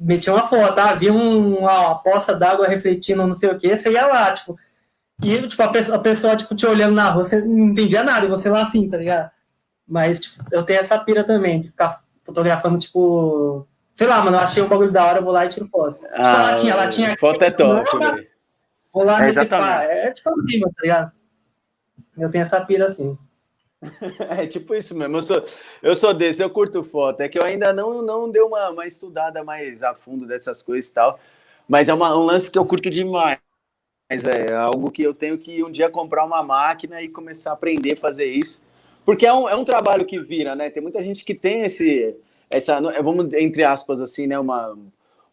Metia uma foto, ah, vi um, uma poça d'água refletindo não sei o que, você ia lá, tipo, e, tipo, a pessoa, a pessoa, tipo, te olhando na rua, você não entendia nada, e você lá assim, tá ligado? Mas, tipo, eu tenho essa pira também, de ficar fotografando, tipo... Sei lá, mano, eu achei um bagulho da hora, eu vou lá e tiro foto. Tipo, ah, latinha, latinha... Foto é top, Vou lá é, exatamente. é tipo assim, tá ligado? Eu tenho essa pira assim. (laughs) É tipo isso mesmo. Eu sou, eu sou desse, eu curto foto. É que eu ainda não, não dei uma, uma estudada mais a fundo dessas coisas e tal. Mas é uma, um lance que eu curto demais. Mas é algo que eu tenho que um dia comprar uma máquina e começar a aprender a fazer isso. Porque é um, é um trabalho que vira, né? Tem muita gente que tem esse, essa, vamos entre aspas assim, né? Uma,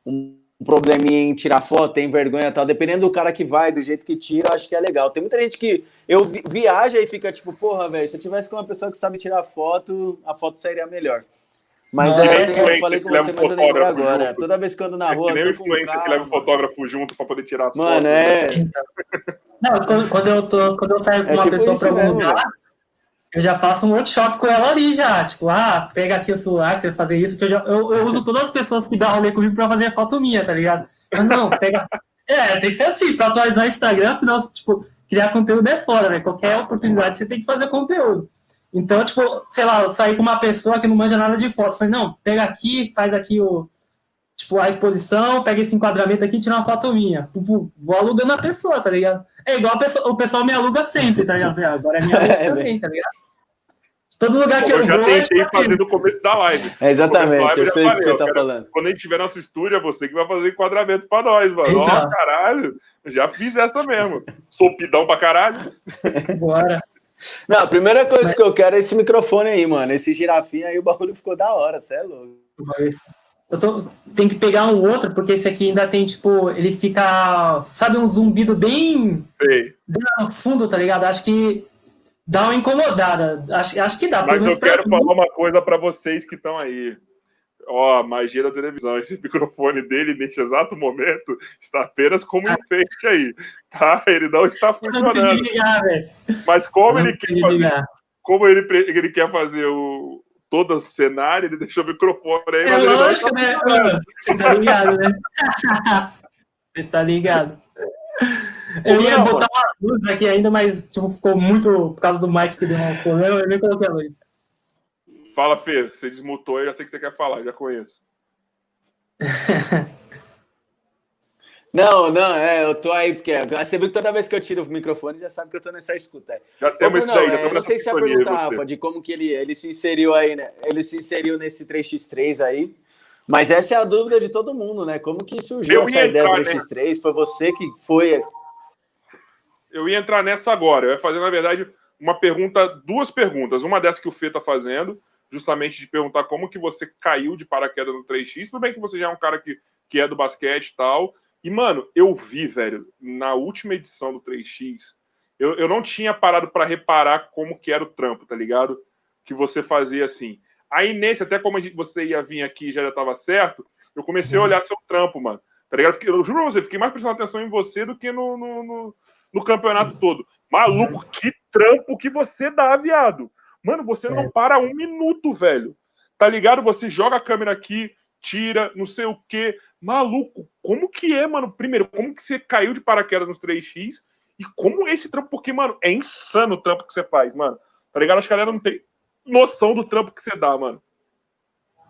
um probleminha em tirar foto, tem vergonha e tal. Dependendo do cara que vai, do jeito que tira, acho que é legal. Tem muita gente que eu vi, viaja e fica tipo, porra, velho, se eu tivesse com uma pessoa que sabe tirar foto, a foto sairia melhor. Mas é, é eu falei com você, mas eu lembro agora. Junto. Toda vez que eu ando na rua. É que nem o influencer que leva o fotógrafo junto para poder tirar as Mano, fotos. Mano, é. Não, quando, quando, eu tô, quando eu saio com é uma tipo pessoa para algum lugar, eu já faço um workshop com ela ali já. Tipo, ah, pega aqui o celular, você vai fazer isso, que eu, já, eu, eu uso todas as pessoas que dão rolê comigo para fazer foto minha, tá ligado? Mas não, pega. É, tem que ser assim, para atualizar o Instagram, senão, tipo, criar conteúdo é fora, velho. Qualquer oportunidade você tem que fazer conteúdo. Então, tipo, sei lá, eu saí com uma pessoa que não manja nada de foto. Falei, não, pega aqui, faz aqui o, tipo, a exposição, pega esse enquadramento aqui e tira uma foto minha. Vou alugando a pessoa, tá ligado? É igual pessoa, o pessoal me aluga sempre, tá ligado? Agora é minha (laughs) vez é, também, tá ligado? Todo lugar que eu, eu já vou, tentei é fazer no começo da live. É exatamente, live, eu sei o que você tá cara, falando. Quando a gente tiver nosso estúdio, é você que vai fazer enquadramento pra nós, mano. Então. Oh, caralho, já fiz essa mesmo. Sopidão pra caralho. Bora. Não, a primeira coisa Mas... que eu quero é esse microfone aí, mano. Esse girafinho aí, o bagulho ficou da hora, cê é louco. Eu tô, tem que pegar um outro, porque esse aqui ainda tem, tipo, ele fica, sabe, um zumbido bem, bem no fundo, tá ligado? Acho que dá uma incomodada. Acho, acho que dá. Mas eu quero falar uma coisa para vocês que estão aí. Ó, magia da televisão. Esse (laughs) microfone dele, neste exato momento, está apenas como enfeite aí, tá? Ele não está funcionando. Ligar, Mas como ele quer fazer, como ele, ele quer fazer o todo o cenário, ele deixou o microfone aí. É lógico, né? Você tá ligado, né? (laughs) Você tá ligado. Eu ia botar uma luz aqui ainda, mas tipo, ficou muito por causa do Mike que deu um problema, eu nem coloquei a luz. Fala, Fê, você desmutou, eu já sei que você quer falar, já conheço. (laughs) Não, não, é, eu tô aí, porque você viu que toda vez que eu tiro o microfone, já sabe que eu tô nessa escuta. Já temos isso daí, já é, Não sei se você perguntar, Rafa, de como que ele, ele se inseriu aí, né? Ele se inseriu nesse 3x3 aí. Mas essa é a dúvida de todo mundo, né? Como que surgiu eu essa ideia do 3x3? Né? Foi você que foi. Eu ia entrar nessa agora. Eu ia fazer, na verdade, uma pergunta, duas perguntas. Uma dessa que o Fê tá fazendo justamente de perguntar como que você caiu de paraquedas no 3x. Tudo bem que você já é um cara que, que é do basquete e tal. E, mano, eu vi, velho, na última edição do 3x, eu, eu não tinha parado para reparar como que era o trampo, tá ligado? Que você fazia assim. Aí nesse, até como gente, você ia vir aqui já já tava certo, eu comecei a uhum. olhar seu trampo, mano. Tá ligado? Eu juro pra você, fiquei mais prestando atenção em você do que no, no, no, no campeonato todo. Maluco, que trampo que você dá, viado. Mano, você não é. para um minuto, velho. Tá ligado? Você joga a câmera aqui, tira, não sei o quê. Maluco, como que é, mano? Primeiro, como que você caiu de paraquedas nos 3x? E como esse trampo, porque, mano, é insano o trampo que você faz, mano. Tá ligado? Acho que a galera não tem noção do trampo que você dá, mano.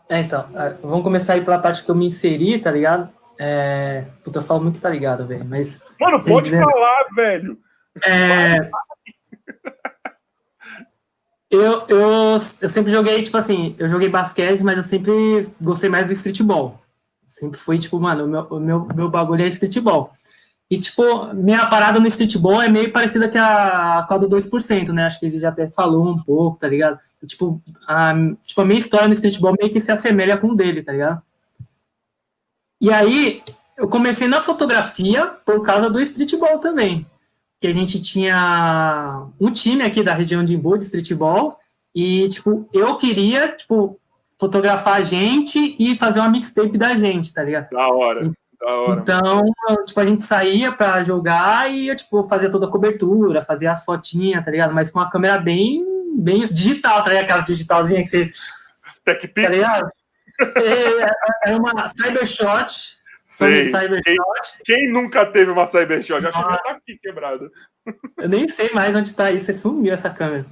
É, então, é, vamos começar aí pela parte que eu me inseri, tá ligado? É... Puta, eu falo muito, tá ligado, velho, mas... Mano, pode dizer... falar, velho! É... eu, eu, eu sempre joguei, tipo assim, eu joguei basquete, mas eu sempre gostei mais do streetball. Sempre foi, tipo, mano, o meu, meu, meu bagulho é streetball. E, tipo, minha parada no streetball é meio parecida com a, com a do 2%, né? Acho que ele já até falou um pouco, tá ligado? E, tipo, a, tipo, a minha história no streetball meio que se assemelha com o dele, tá ligado? E aí, eu comecei na fotografia por causa do streetball também. Que a gente tinha um time aqui da região de Imbu de streetball. E, tipo, eu queria, tipo, fotografar a gente e fazer uma mixtape da gente, tá ligado? Da hora. E, então, tipo, a gente saía pra jogar e eu, tipo, fazia toda a cobertura, fazia as fotinhas, tá ligado? Mas com uma câmera bem, bem digital, tá ligado? Aquela digitalzinha que você. TechPix. Tá ligado? É, é uma Cybershot. Sei. Quem, quem, nunca teve uma Cybershot? Já chegou ah, aqui quebrada. Eu nem sei mais onde tá isso, sumiu essa câmera.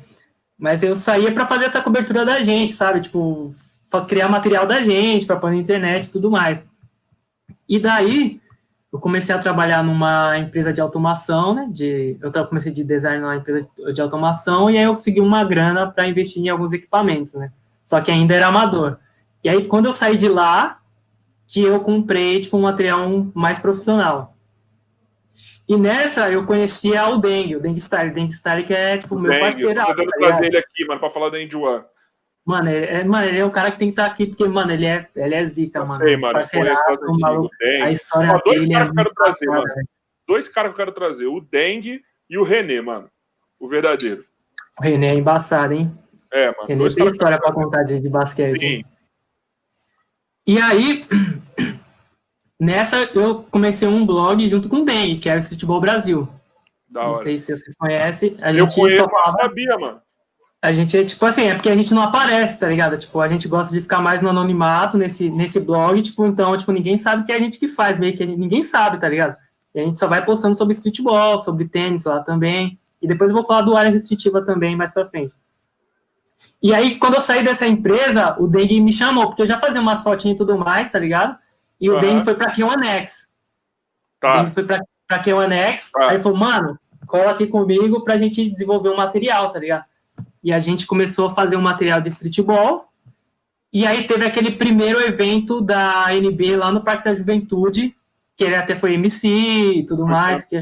Mas eu saía para fazer essa cobertura da gente, sabe? Tipo, criar material da gente, para pôr na internet e tudo mais. E daí, eu comecei a trabalhar numa empresa de automação, né? De, eu comecei de design numa empresa de, automação e aí eu consegui uma grana para investir em alguns equipamentos, né? Só que ainda era amador. E aí, quando eu saí de lá, que eu comprei, tipo, um material mais profissional. E nessa, eu conheci o Dengue, o Dengue Style. O Dengue Style que é, tipo, o meu parceiro. Eu tô tentando tá trazer ele aqui, mano, para falar da Enjuan. Mano, ele é, mano, ele é o cara que tem que estar aqui, porque, mano, ele é, ele é zica, eu mano. Sei, mano. Maluco, a história Ó, dois caras é que eu quero trazer, mano. Dois caras que eu quero trazer, o Dengue e o René, mano. O verdadeiro. O René é embaçado, hein? É, mano. René tem história pra contar de, de basquete. Sim. Hein? E aí, (clears throat) nessa, eu comecei um blog junto com o Dengue, que é o Futebol Brasil. Da Não hora. sei se vocês conhecem. A eu conheço, só sabia, mano. A gente é tipo assim, é porque a gente não aparece, tá ligado? Tipo, a gente gosta de ficar mais no anonimato nesse, nesse blog, tipo, então, tipo, ninguém sabe que é a gente que faz, meio que gente, ninguém sabe, tá ligado? E a gente só vai postando sobre streetball, sobre tênis lá também. E depois eu vou falar do área restritiva também mais pra frente. E aí, quando eu saí dessa empresa, o Dengue me chamou, porque eu já fazia umas fotinhas e tudo mais, tá ligado? E uhum. o Dengue foi pra Q1X. Tá. O Dengue foi pra, pra Q1X, tá. aí falou, mano, cola aqui comigo pra gente desenvolver um material, tá ligado? e a gente começou a fazer um material de streetball. E aí teve aquele primeiro evento da NB lá no Parque da Juventude, que ele até foi MC e tudo mais. Que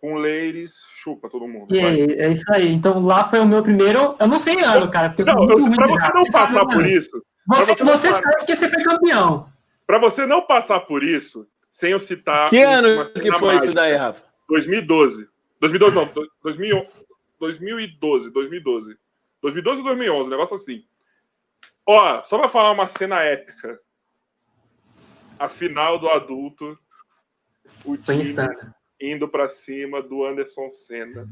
com ladies, chupa todo mundo. E aí, é isso aí. Então lá foi o meu primeiro. Eu não sei ano, cara, porque eu não, eu, pra você não passar por isso. Você, você, você sabe que você foi campeão. Para você não passar por isso, sem eu citar. Que ano que foi mágica, isso daí, Rafa? 2012. 2012 não, 2011. 2012, 2012. 2012 ou 2011, um negócio assim. Ó, só pra falar uma cena épica. A final do adulto. O time indo para cima do Anderson Senna,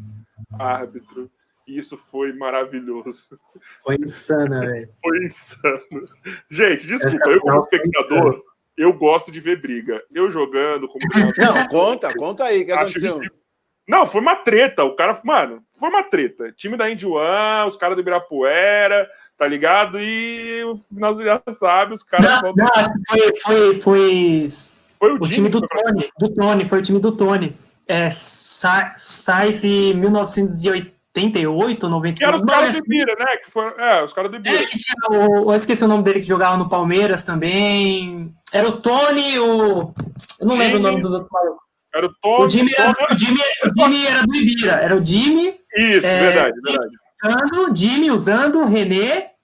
árbitro. Isso foi maravilhoso. Foi insano, velho. Foi insano. Gente, desculpa, eu como espectador, eu gosto de ver briga. Eu jogando como. Não, conta, conta aí, o que aconteceu? Que não, foi uma treta. O cara, mano, foi uma treta. Time da Indy One, os caras do Ibirapuera, tá ligado? E o final já sabe, os caras. Não, não acho que foi, foi, foi, foi o, o time do Tony. Do Tony, foi o time do Tony. É, Saice 1988, 98. Que eram os caras do Ibira, né? Que foram, é, os caras do Ibira. É, que tinha o, eu esqueci o nome dele que jogava no Palmeiras também. Era o Tony, o. Eu não lembro o nome dos outros malucos. Era o Tom. O Jimmy, era, o Jimmy, o Jimmy era do Ibira. Era o Jimmy. Isso, é, verdade, verdade. Usando, Jimmy usando, René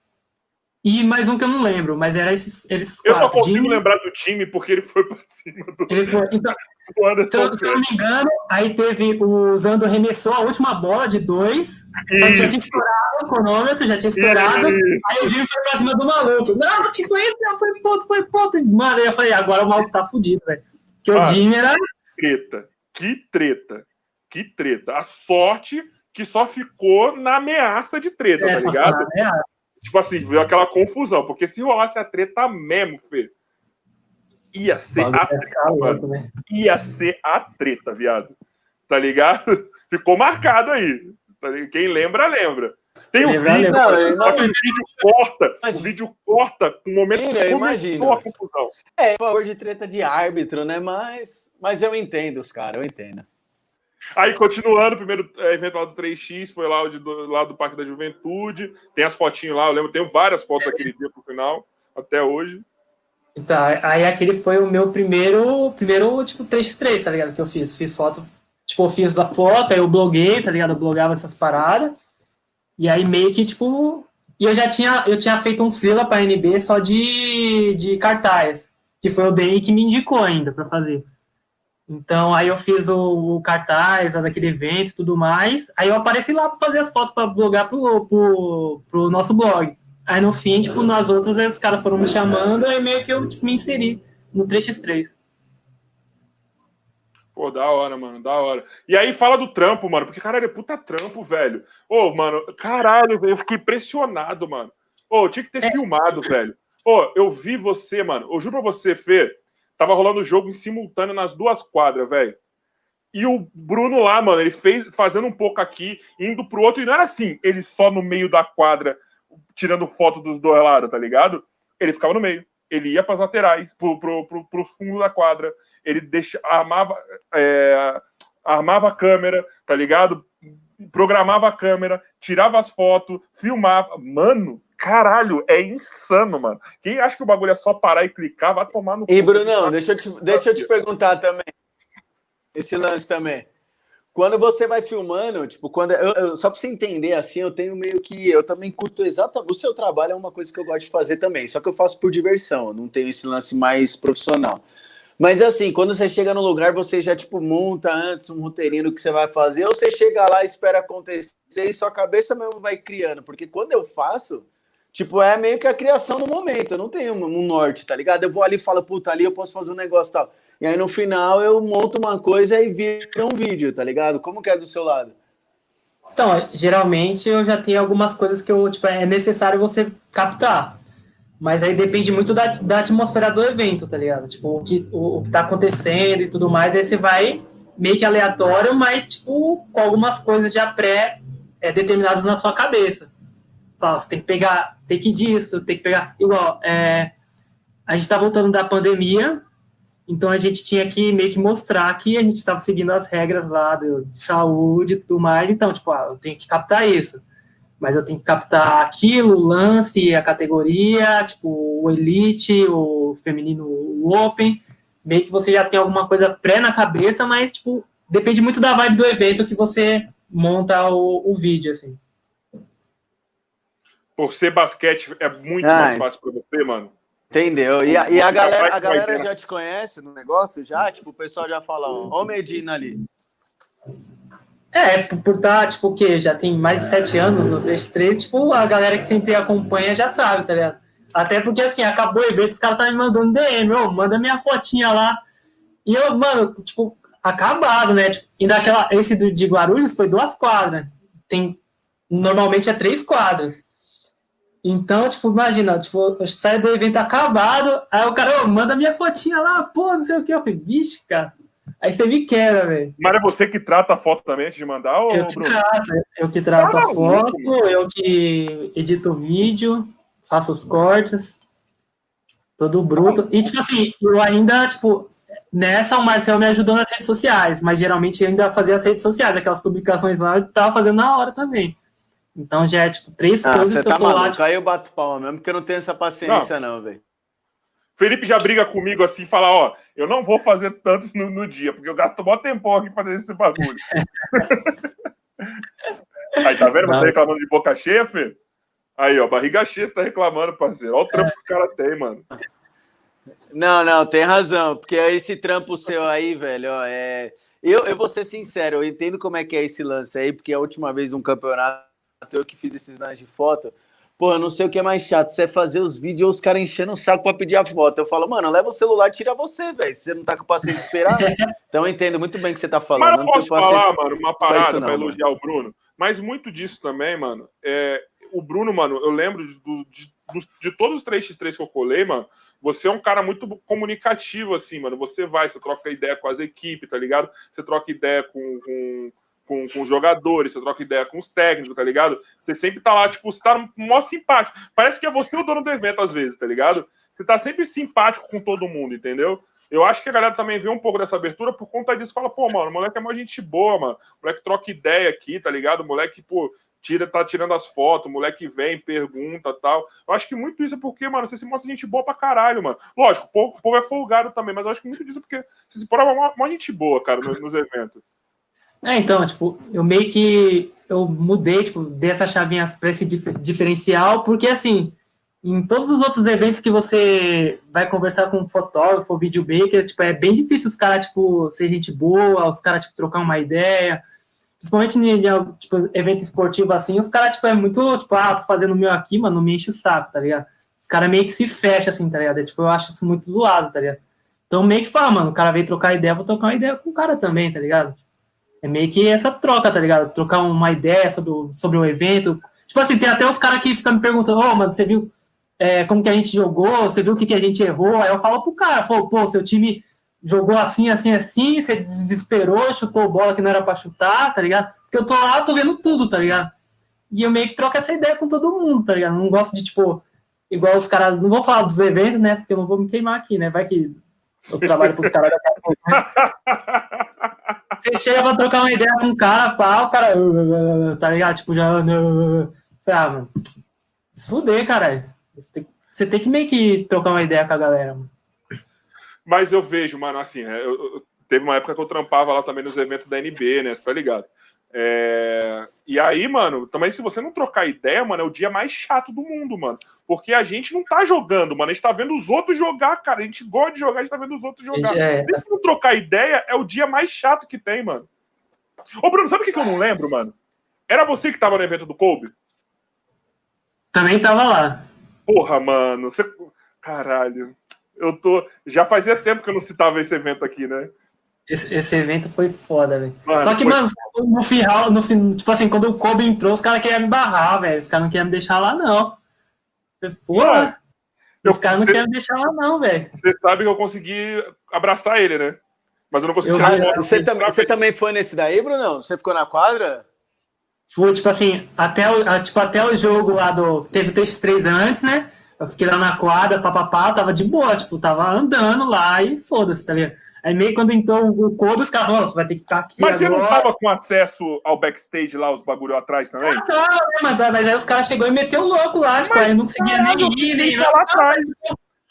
e mais um que eu não lembro, mas era esses, eles Eu só consigo Jimmy, lembrar do time porque ele foi pra cima do. Ele foi, então, (laughs) então, se eu não me engano, aí teve o Zando arremessou a última bola de dois, só que já tinha estourado o cronômetro, já tinha estourado. Isso. Aí o Jimmy foi pra cima do maluco. Não, que foi isso? Não, foi ponto, foi ponto. Mano, eu falei, agora o maluco tá fudido, velho. Que o Jimmy era. Treta. Que treta. Que treta. A sorte que só ficou na ameaça de treta, é, tá ligado? Tipo assim, veio aquela confusão, porque se rolasse a treta mesmo, Fê, ia ser a treta, mano. Né? Ia ser a treta, viado. Tá ligado? (laughs) Ficou marcado aí. Tá Quem lembra, lembra. Tem um vídeo, não, não, o vídeo corta, o vídeo corta com o momento que começou a confusão. É, favor de treta de árbitro, né? Mas, mas eu entendo os caras, eu entendo. Aí, continuando, primeiro é, evento lá do 3x foi lá, de, do, lá do Parque da Juventude. Tem as fotinhas lá, eu lembro, tenho várias fotos daquele dia pro final, até hoje. Então, aí aquele foi o meu primeiro, primeiro tipo, 3x3, tá ligado? Que eu fiz. Fiz foto, tipo, eu fiz da foto, aí eu bloguei, tá ligado? Eu blogava essas paradas. E aí meio que, tipo. E eu já tinha, eu tinha feito um fila pra NB só de, de cartaz. Que foi o Dani que me indicou ainda para fazer. Então, aí eu fiz o, o cartaz daquele evento e tudo mais. Aí eu apareci lá para fazer as fotos para blogar pro, pro, pro nosso blog. Aí no fim, tipo, nas outras, aí os caras foram me chamando, aí meio que eu tipo, me inseri no 3x3. Pô, da hora, mano, da hora. E aí fala do trampo, mano, porque caralho, é puta trampo, velho. Ô, mano, caralho, eu fiquei impressionado, mano. Ô, tinha que ter é. filmado, velho. Ô, eu vi você, mano. Eu juro pra você, Fê, Tava rolando o jogo em simultâneo nas duas quadras, velho. E o Bruno lá, mano, ele fez fazendo um pouco aqui, indo pro outro, e não era assim, ele só no meio da quadra, tirando foto dos dois lados, tá ligado? Ele ficava no meio. Ele ia para as laterais, pro, pro, pro, pro, fundo da quadra. Ele deixa, armava, é, armava a câmera, tá ligado? Programava a câmera, tirava as fotos, filmava. Mano, Caralho, é insano, mano. Quem acha que o bagulho é só parar e clicar, vai tomar no. E, Brunão, deixa eu, te, deixa eu te perguntar também. Esse lance também. Quando você vai filmando, tipo, quando. Eu, eu, só pra você entender assim, eu tenho meio que. Eu também curto exatamente. O seu trabalho é uma coisa que eu gosto de fazer também. Só que eu faço por diversão, não tenho esse lance mais profissional. Mas assim, quando você chega no lugar, você já tipo monta antes um roteirinho do que você vai fazer, ou você chega lá, espera acontecer e sua cabeça mesmo vai criando. Porque quando eu faço, Tipo, é meio que a criação no momento. Eu não tenho um norte, tá ligado? Eu vou ali e falo, puta, ali eu posso fazer um negócio tal. E aí no final eu monto uma coisa e vira um vídeo, tá ligado? Como que é do seu lado? Então, geralmente eu já tenho algumas coisas que eu, tipo, é necessário você captar. Mas aí depende muito da, da atmosfera do evento, tá ligado? Tipo, o que, o, o que tá acontecendo e tudo mais, aí você vai meio que aleatório, mas, tipo, com algumas coisas já pré é, na sua cabeça. Fala, você tem que pegar tem que disso, tem que pegar. Igual, é, a gente está voltando da pandemia, então a gente tinha que meio que mostrar que a gente estava seguindo as regras lá do, de saúde e tudo mais. Então, tipo, ah, eu tenho que captar isso. Mas eu tenho que captar aquilo, o lance, a categoria, tipo, o Elite, o feminino, o Open. Meio que você já tem alguma coisa pré na cabeça, mas, tipo, depende muito da vibe do evento que você monta o, o vídeo, assim por ser basquete é muito ah, mais fácil para você, mano. Entendeu? E a, e a galera, a galera já te conhece no negócio? Já? Tipo, o pessoal já fala, ó, o Medina ali. É, por estar, tá, tipo, o quê? Já tem mais de sete anos no PS3, tipo, a galera que sempre acompanha já sabe, tá ligado? Até porque, assim, acabou o evento, os caras tá me mandando DM, ô, manda minha fotinha lá. E eu, mano, tipo, acabado, né? Tipo, e daquela, esse de Guarulhos foi duas quadras. Tem, normalmente é três quadras. Então, tipo, imagina, tipo, eu saio do evento acabado, aí o cara, oh, manda minha fotinha lá, pô, não sei o que. Eu falei, vixe, cara. Aí você me quebra, velho. Mas é você que trata a foto também antes de mandar, ou, eu que Bruno? Trato, eu que trato a foto, eu que edito o vídeo, faço os cortes, todo bruto. E, tipo assim, eu ainda, tipo, nessa o Marcel me ajudou nas redes sociais, mas geralmente eu ainda fazia as redes sociais, aquelas publicações lá, eu tava fazendo na hora também. Então já é tipo três ah, coisas que tá eu tô maluco. lá. Aí eu bato palma mesmo, porque eu não tenho essa paciência, não, não velho. Felipe já briga comigo assim, fala, ó, eu não vou fazer tantos no, no dia, porque eu gasto mó tempão aqui fazendo esse bagulho. (laughs) aí, tá vendo? Você tá reclamando de boca cheia, Fê? Aí, ó, barriga cheia, você tá reclamando, parceiro. Olha o trampo é. que o cara tem, mano. Não, não, tem razão, porque esse trampo seu aí, velho, ó, é... Eu, eu vou ser sincero, eu entendo como é que é esse lance aí, porque a última vez num campeonato eu que fiz esses lances de foto. Pô, eu não sei o que é mais chato, se é fazer os vídeos os caras enchendo o saco pra pedir a foto. Eu falo, mano, leva o celular e tira você, velho. Você não tá com paciência de esperar. (laughs) então eu entendo muito bem o que você tá falando. Mas eu posso falar, mano, uma parada pra elogiar mano. o Bruno. Mas muito disso também, mano, é, o Bruno, mano, eu lembro de, de, de todos os 3x3 que eu colei, mano, você é um cara muito comunicativo, assim, mano. Você vai, você troca ideia com as equipes, tá ligado? Você troca ideia com, com, com, com os jogadores, você troca ideia com os técnicos, tá ligado? Você sempre tá lá, tipo, você tá mó simpático. Parece que é você o dono do evento, às vezes, tá ligado? Você tá sempre simpático com todo mundo, entendeu? Eu acho que a galera também vê um pouco dessa abertura por conta disso. Fala, pô, mano, o moleque é uma gente boa, mano. O moleque troca ideia aqui, tá ligado? O moleque, pô, tira, tá tirando as fotos, o moleque vem, pergunta tal. Eu acho que muito isso é porque, mano, você se mostra gente boa pra caralho, mano. Lógico, o povo, o povo é folgado também, mas eu acho que muito disso é porque você se prova uma, uma gente boa, cara, nos, nos, eventos. É, então, tipo, eu meio que eu mudei, tipo, dei essa chavinha pra esse dif diferencial, porque assim, em todos os outros eventos que você vai conversar com um fotógrafo, videomaker, tipo, é bem difícil os caras, tipo, ser gente boa, os caras, tipo, trocar uma ideia principalmente em tipo, evento esportivo assim, os caras, tipo, é muito, tipo, ah, tô fazendo o meu aqui, mano, não me enche o saco, tá ligado? Os caras meio que se fecham, assim, tá ligado? É, tipo, eu acho isso muito zoado, tá ligado? Então, meio que fala, mano, o cara veio trocar ideia, vou trocar uma ideia com o cara também, tá ligado? É meio que essa troca, tá ligado? Trocar uma ideia sobre sobre o evento. Tipo assim, tem até os caras que ficam me perguntando, ô, oh, mano, você viu é, como que a gente jogou? Você viu o que, que a gente errou? Aí eu falo pro cara, falo, pô, seu time jogou assim, assim, assim, você desesperou, chutou bola que não era para chutar, tá ligado? Porque eu tô lá, tô vendo tudo, tá ligado? E eu meio que troco essa ideia com todo mundo, tá ligado? Não gosto de, tipo, igual os caras. Não vou falar dos eventos, né? Porque eu não vou me queimar aqui, né? Vai que eu trabalho pros caras. Né? Você chega pra trocar uma ideia com um cara, pá, o cara. Tá ligado? Tipo, já. Ah, mano. Se fuder, caralho. Você tem que meio que trocar uma ideia com a galera, mano. Mas eu vejo, mano, assim, né, eu, eu, teve uma época que eu trampava lá também nos eventos da NB, né? Você tá ligado? É... E aí, mano, também se você não trocar ideia, mano, é o dia mais chato do mundo, mano. Porque a gente não tá jogando, mano. A gente tá vendo os outros jogar, cara. A gente gosta de jogar, a gente tá vendo os outros jogar. É, Se não trocar ideia, é o dia mais chato que tem, mano. Ô, Bruno, sabe o que, que eu não lembro, mano? Era você que tava no evento do Kobe? Também tava lá. Porra, mano. Você... Caralho eu tô. Já fazia tempo que eu não citava esse evento aqui, né? Esse, esse evento foi foda, velho. Só que, mano, no final, no final, tipo assim, quando o Kobe entrou, os caras queriam me barrar, velho. Os caras não queriam me deixar lá, não. Porra! Os caras não querem me deixar lá, não, velho. Você sabe que eu consegui abraçar ele, né? Mas eu não consegui eu, tirar Você, também, você também foi nesse daí, Bruno? Você ficou na quadra? Foi, tipo assim, até o, tipo, até o jogo lá do. Teve o TX3 antes, né? Eu fiquei lá na quadra, papapá, tava de boa, tipo, tava andando lá e foda-se, tá ligado? Aí meio quando entrou o Kobe, os caras você vai ter que ficar aqui. Mas agora. você não tava com acesso ao backstage lá, os bagulho atrás também? Ah, não, né, mas, mas aí os caras chegou e meteu o louco lá, tipo, mas, aí eu não conseguia nem ir, nem lá atrás.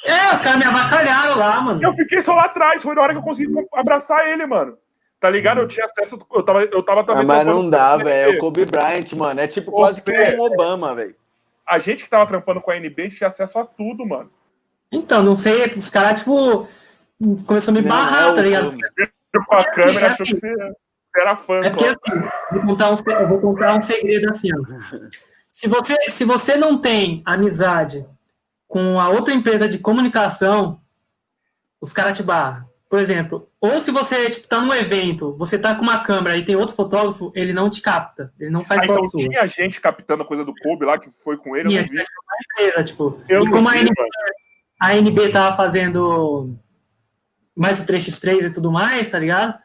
É, os caras me avacalharam lá, mano. Eu fiquei só lá atrás, foi na hora que eu consegui abraçar ele, mano. Tá ligado? Eu tinha acesso, eu tava, eu tava também. Ah, mas não dá, velho. É o Kobe Bryant, mano. É tipo Pô, quase que um Obama, velho a gente que tava trampando com a NB tinha acesso a tudo, mano. Então, não sei, os caras, tipo, começou a me barrar, não, tá ligado? Com a câmera, achou que você era fã. É porque, assim, vou contar um, eu vou contar um segredo assim, ó. Se você, se você não tem amizade com a outra empresa de comunicação, os caras te barram. Por exemplo, ou se você tipo, tá num evento, você tá com uma câmera e tem outro fotógrafo, ele não te capta, ele não faz ah, foto então sua. tinha gente captando a coisa do Kobe lá, que foi com ele, eu não vi. Empresa, tipo, eu e como vi, a, NB, a NB tava fazendo mais o 3x3 e tudo mais, tá ligado?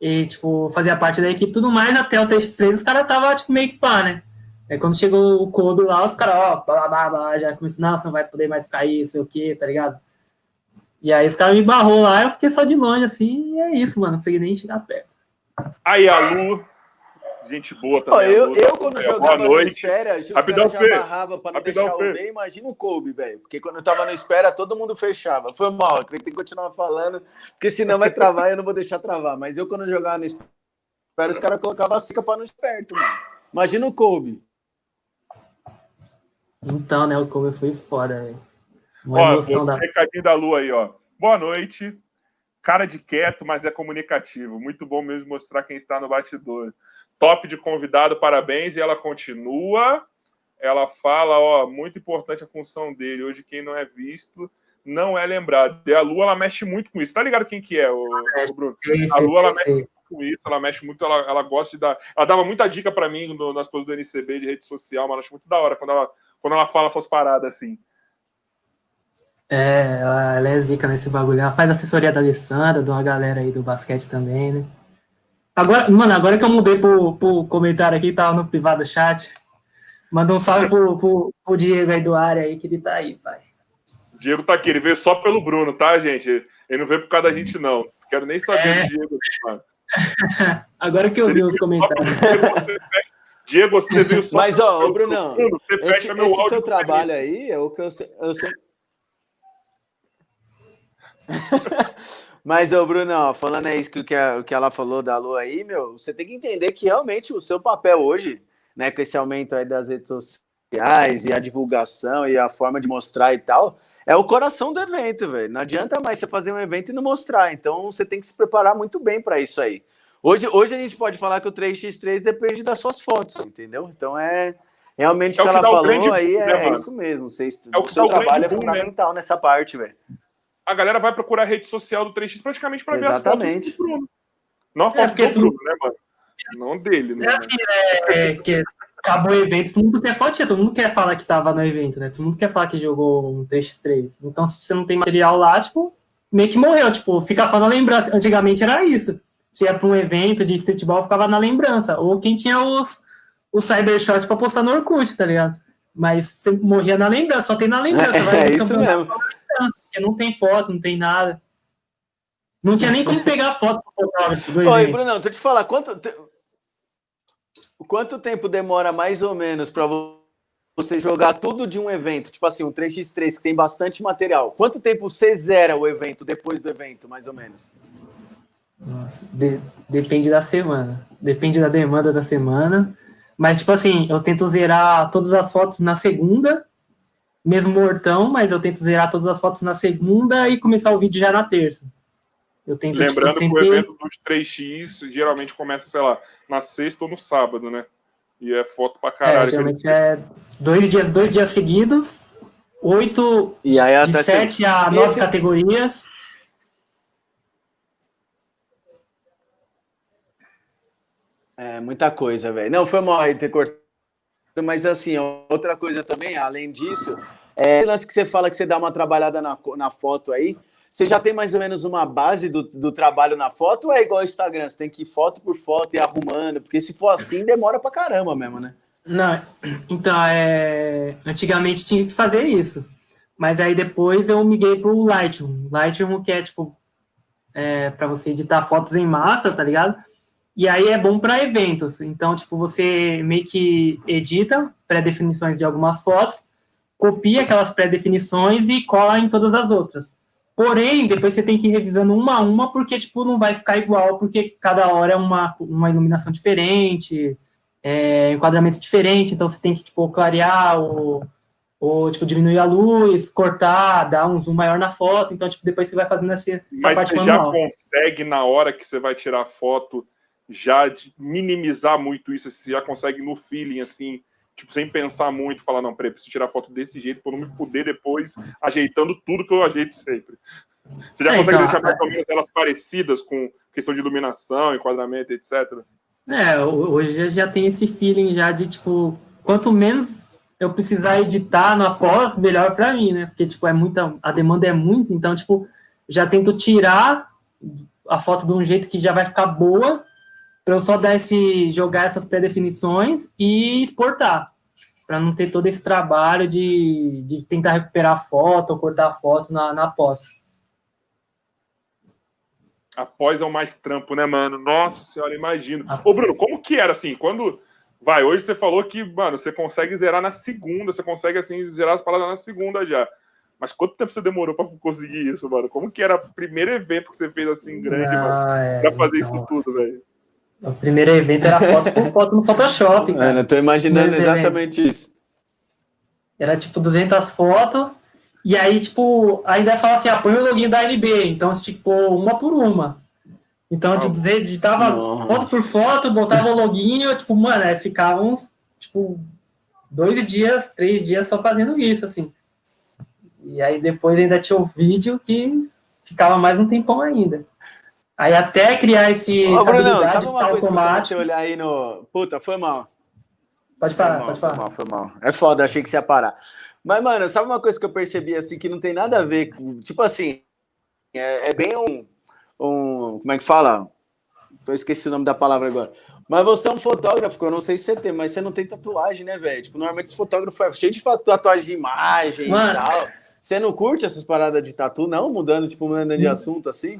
E, tipo, fazia parte da equipe e tudo mais, até o 3x3 os caras tava, tipo, meio que pá, né? Aí quando chegou o Kobe lá, os caras, ó, blá, blá, blá, já começou, não, você não vai poder mais cair, sei o quê, tá ligado? E aí os caras me barrou lá, eu fiquei só de longe, assim, e é isso, mano. Não consegui nem chegar perto. Aí, a Lu, gente boa também. Eu, eu, quando jogava boa noite. no Espera, os Rapidão, caras já barrava pra não Rapidão, deixar o ver. Imagina o Kobe, velho. Porque quando eu tava no Espera, todo mundo fechava. Foi mal, tenho que continuar falando, porque senão vai travar e eu não vou deixar travar. Mas eu, quando jogava no Espera, os caras colocavam a cica pra não esperto, mano. Imagina o Kobe. Então, né, o Kobe foi foda, velho. Uma ó, emoção da... recadinho da Lu aí, ó. Boa noite. Cara de quieto, mas é comunicativo. Muito bom mesmo mostrar quem está no bastidor. Top de convidado, parabéns. E ela continua. ela fala, ó, muito importante a função dele. Hoje, quem não é visto não é lembrado. E a Lua, ela mexe muito com isso. Tá ligado quem que é, o, o Bruno? a Lua, ela mexe muito com isso, ela mexe muito, ela, ela gosta de dar... Ela dava muita dica para mim no, nas coisas do NCB, de rede social, mas eu acho muito da hora quando ela, quando ela fala essas paradas, assim. É, ela é zica nesse bagulho. Ela faz assessoria da Alessandra, de uma galera aí do basquete também, né? Agora, mano, agora que eu mudei pro, pro comentário aqui, tava no privado do chat. Manda um salve pro, pro, pro Diego aí do área aí, que ele tá aí, pai. Diego tá aqui, ele veio só pelo Bruno, tá, gente? Ele não veio por causa da gente, não. Quero nem saber é. do Diego, mano. (laughs) Agora que eu vi os comentários. Diego, você veio só. Mas, ó, ô, Brunão, Bruno, você esse, meu esse seu trabalho aí é o que eu, eu sempre. (laughs) Mas, ô, Bruno, falando isso que, a, que ela falou da Lua aí, meu, você tem que entender que realmente o seu papel hoje, né, com esse aumento aí das redes sociais e a divulgação e a forma de mostrar e tal, é o coração do evento, velho. Não adianta mais você fazer um evento e não mostrar. Então você tem que se preparar muito bem para isso aí. Hoje, hoje a gente pode falar que o 3x3 depende das suas fotos, entendeu? Então é realmente é o que ela falou aí, é, né, é, isso mesmo. Você, é o, seu trabalho é fundamental né? nessa parte, velho. A galera vai procurar a rede social do 3x praticamente para ver as fotos do Bruno. Não a é, foto é do Bruno, né, mano? Não dele, né? É assim, é, que acabou o evento, todo mundo quer fotinha, todo mundo quer falar que tava no evento, né? Todo mundo quer falar que jogou um 3x3. Então, se você não tem material lá, tipo, meio que morreu, tipo, fica só na lembrança. Antigamente era isso. Se ia para um evento de streetball, ficava na lembrança. Ou quem tinha os, os cybershot para postar no Orkut, tá ligado? Mas você morria na lembrança, só tem na lembrança. É, é isso mesmo. Porque não tem foto, não tem nada. Não tinha nem como pegar foto do fotógrafo. Oi, Bruno, deixa eu te falar, quanto, Quanto tempo demora mais ou menos para você jogar tudo de um evento? Tipo assim, um 3x3 que tem bastante material. Quanto tempo você zera o evento depois do evento, mais ou menos? Nossa, de, depende da semana. Depende da demanda da semana. Mas, tipo assim, eu tento zerar todas as fotos na segunda, mesmo mortão, mas eu tento zerar todas as fotos na segunda e começar o vídeo já na terça. Eu tento, tipo, Lembrando tipo, sempre... que o evento dos 3x geralmente começa, sei lá, na sexta ou no sábado, né? E é foto pra caralho. É, geralmente é dois dias, dois dias seguidos, oito, e aí, de sete a nove esse... categorias. É, muita coisa, velho. Não, foi mal ter cortado. Mas, assim, outra coisa também, além disso, é esse lance que você fala que você dá uma trabalhada na, na foto aí, você já tem mais ou menos uma base do, do trabalho na foto ou é igual ao Instagram? Você tem que ir foto por foto e arrumando? Porque se for assim, demora pra caramba mesmo, né? Não, então, é... antigamente tinha que fazer isso. Mas aí depois eu miguei pro Lightroom. Lightroom que é, tipo, é, para você editar fotos em massa, tá ligado? E aí é bom para eventos. Então, tipo, você meio que edita pré-definições de algumas fotos, copia aquelas pré-definições e cola em todas as outras. Porém, depois você tem que ir revisando uma a uma, porque, tipo, não vai ficar igual, porque cada hora é uma, uma iluminação diferente, é, enquadramento diferente, então você tem que, tipo, clarear ou, ou, tipo, diminuir a luz, cortar, dar um zoom maior na foto, então, tipo, depois você vai fazendo essa, essa Mas parte você manual. já consegue, na hora que você vai tirar a foto, já minimizar muito isso, você já consegue no feeling, assim, tipo, sem pensar muito, falar, não, peraí, preciso tirar foto desse jeito para não me fuder depois, ajeitando tudo que eu ajeito sempre. Você já é, consegue então, deixar mais ou menos elas parecidas com questão de iluminação, enquadramento, etc. É, hoje já tem esse feeling já de, tipo, quanto menos eu precisar editar no após, melhor para mim, né? Porque, tipo, é muita, a demanda é muito, então, tipo, já tento tirar a foto de um jeito que já vai ficar boa para eu só dar esse, jogar essas pré-definições e exportar, para não ter todo esse trabalho de, de tentar recuperar a foto ou cortar a foto na, na pós. Após é o mais trampo, né, mano? Nossa senhora, imagino. Ah. Ô, Bruno, como que era assim? Quando. Vai, hoje você falou que, mano, você consegue zerar na segunda, você consegue, assim, zerar as palavras na segunda já. Mas quanto tempo você demorou para conseguir isso, mano? Como que era o primeiro evento que você fez assim grande, ah, mano? É, pra fazer então... isso tudo, velho? O primeiro evento era foto por foto no Photoshop. Cara. Mano, eu tô imaginando exatamente eventos. isso. Era tipo 200 fotos, e aí, tipo, ainda fala assim: ah, põe o login da LB. Então, tipo, uma por uma. Então, de dizer, digitava Nossa. foto por foto, botava o login, eu, tipo, mano, aí ficava uns, tipo, dois dias, três dias só fazendo isso, assim. E aí depois ainda tinha o vídeo que ficava mais um tempão ainda. Aí até criar esse. Ô, Bruno, sabe uma coisa olhar aí no. Puta, foi mal. Pode parar, mal, pode parar. Foi mal, foi mal. É foda, achei que você ia parar. Mas, mano, sabe uma coisa que eu percebi assim que não tem nada a ver com. Tipo assim, é, é bem um, um. Como é que fala? Eu esqueci o nome da palavra agora. Mas você é um fotógrafo, eu não sei se você tem, mas você não tem tatuagem, né, velho? Tipo, normalmente esse fotógrafo é cheio de tatuagem de imagem Mano. e tal. Você não curte essas paradas de tatu, não? Mudando, tipo, mudando de hum. assunto assim?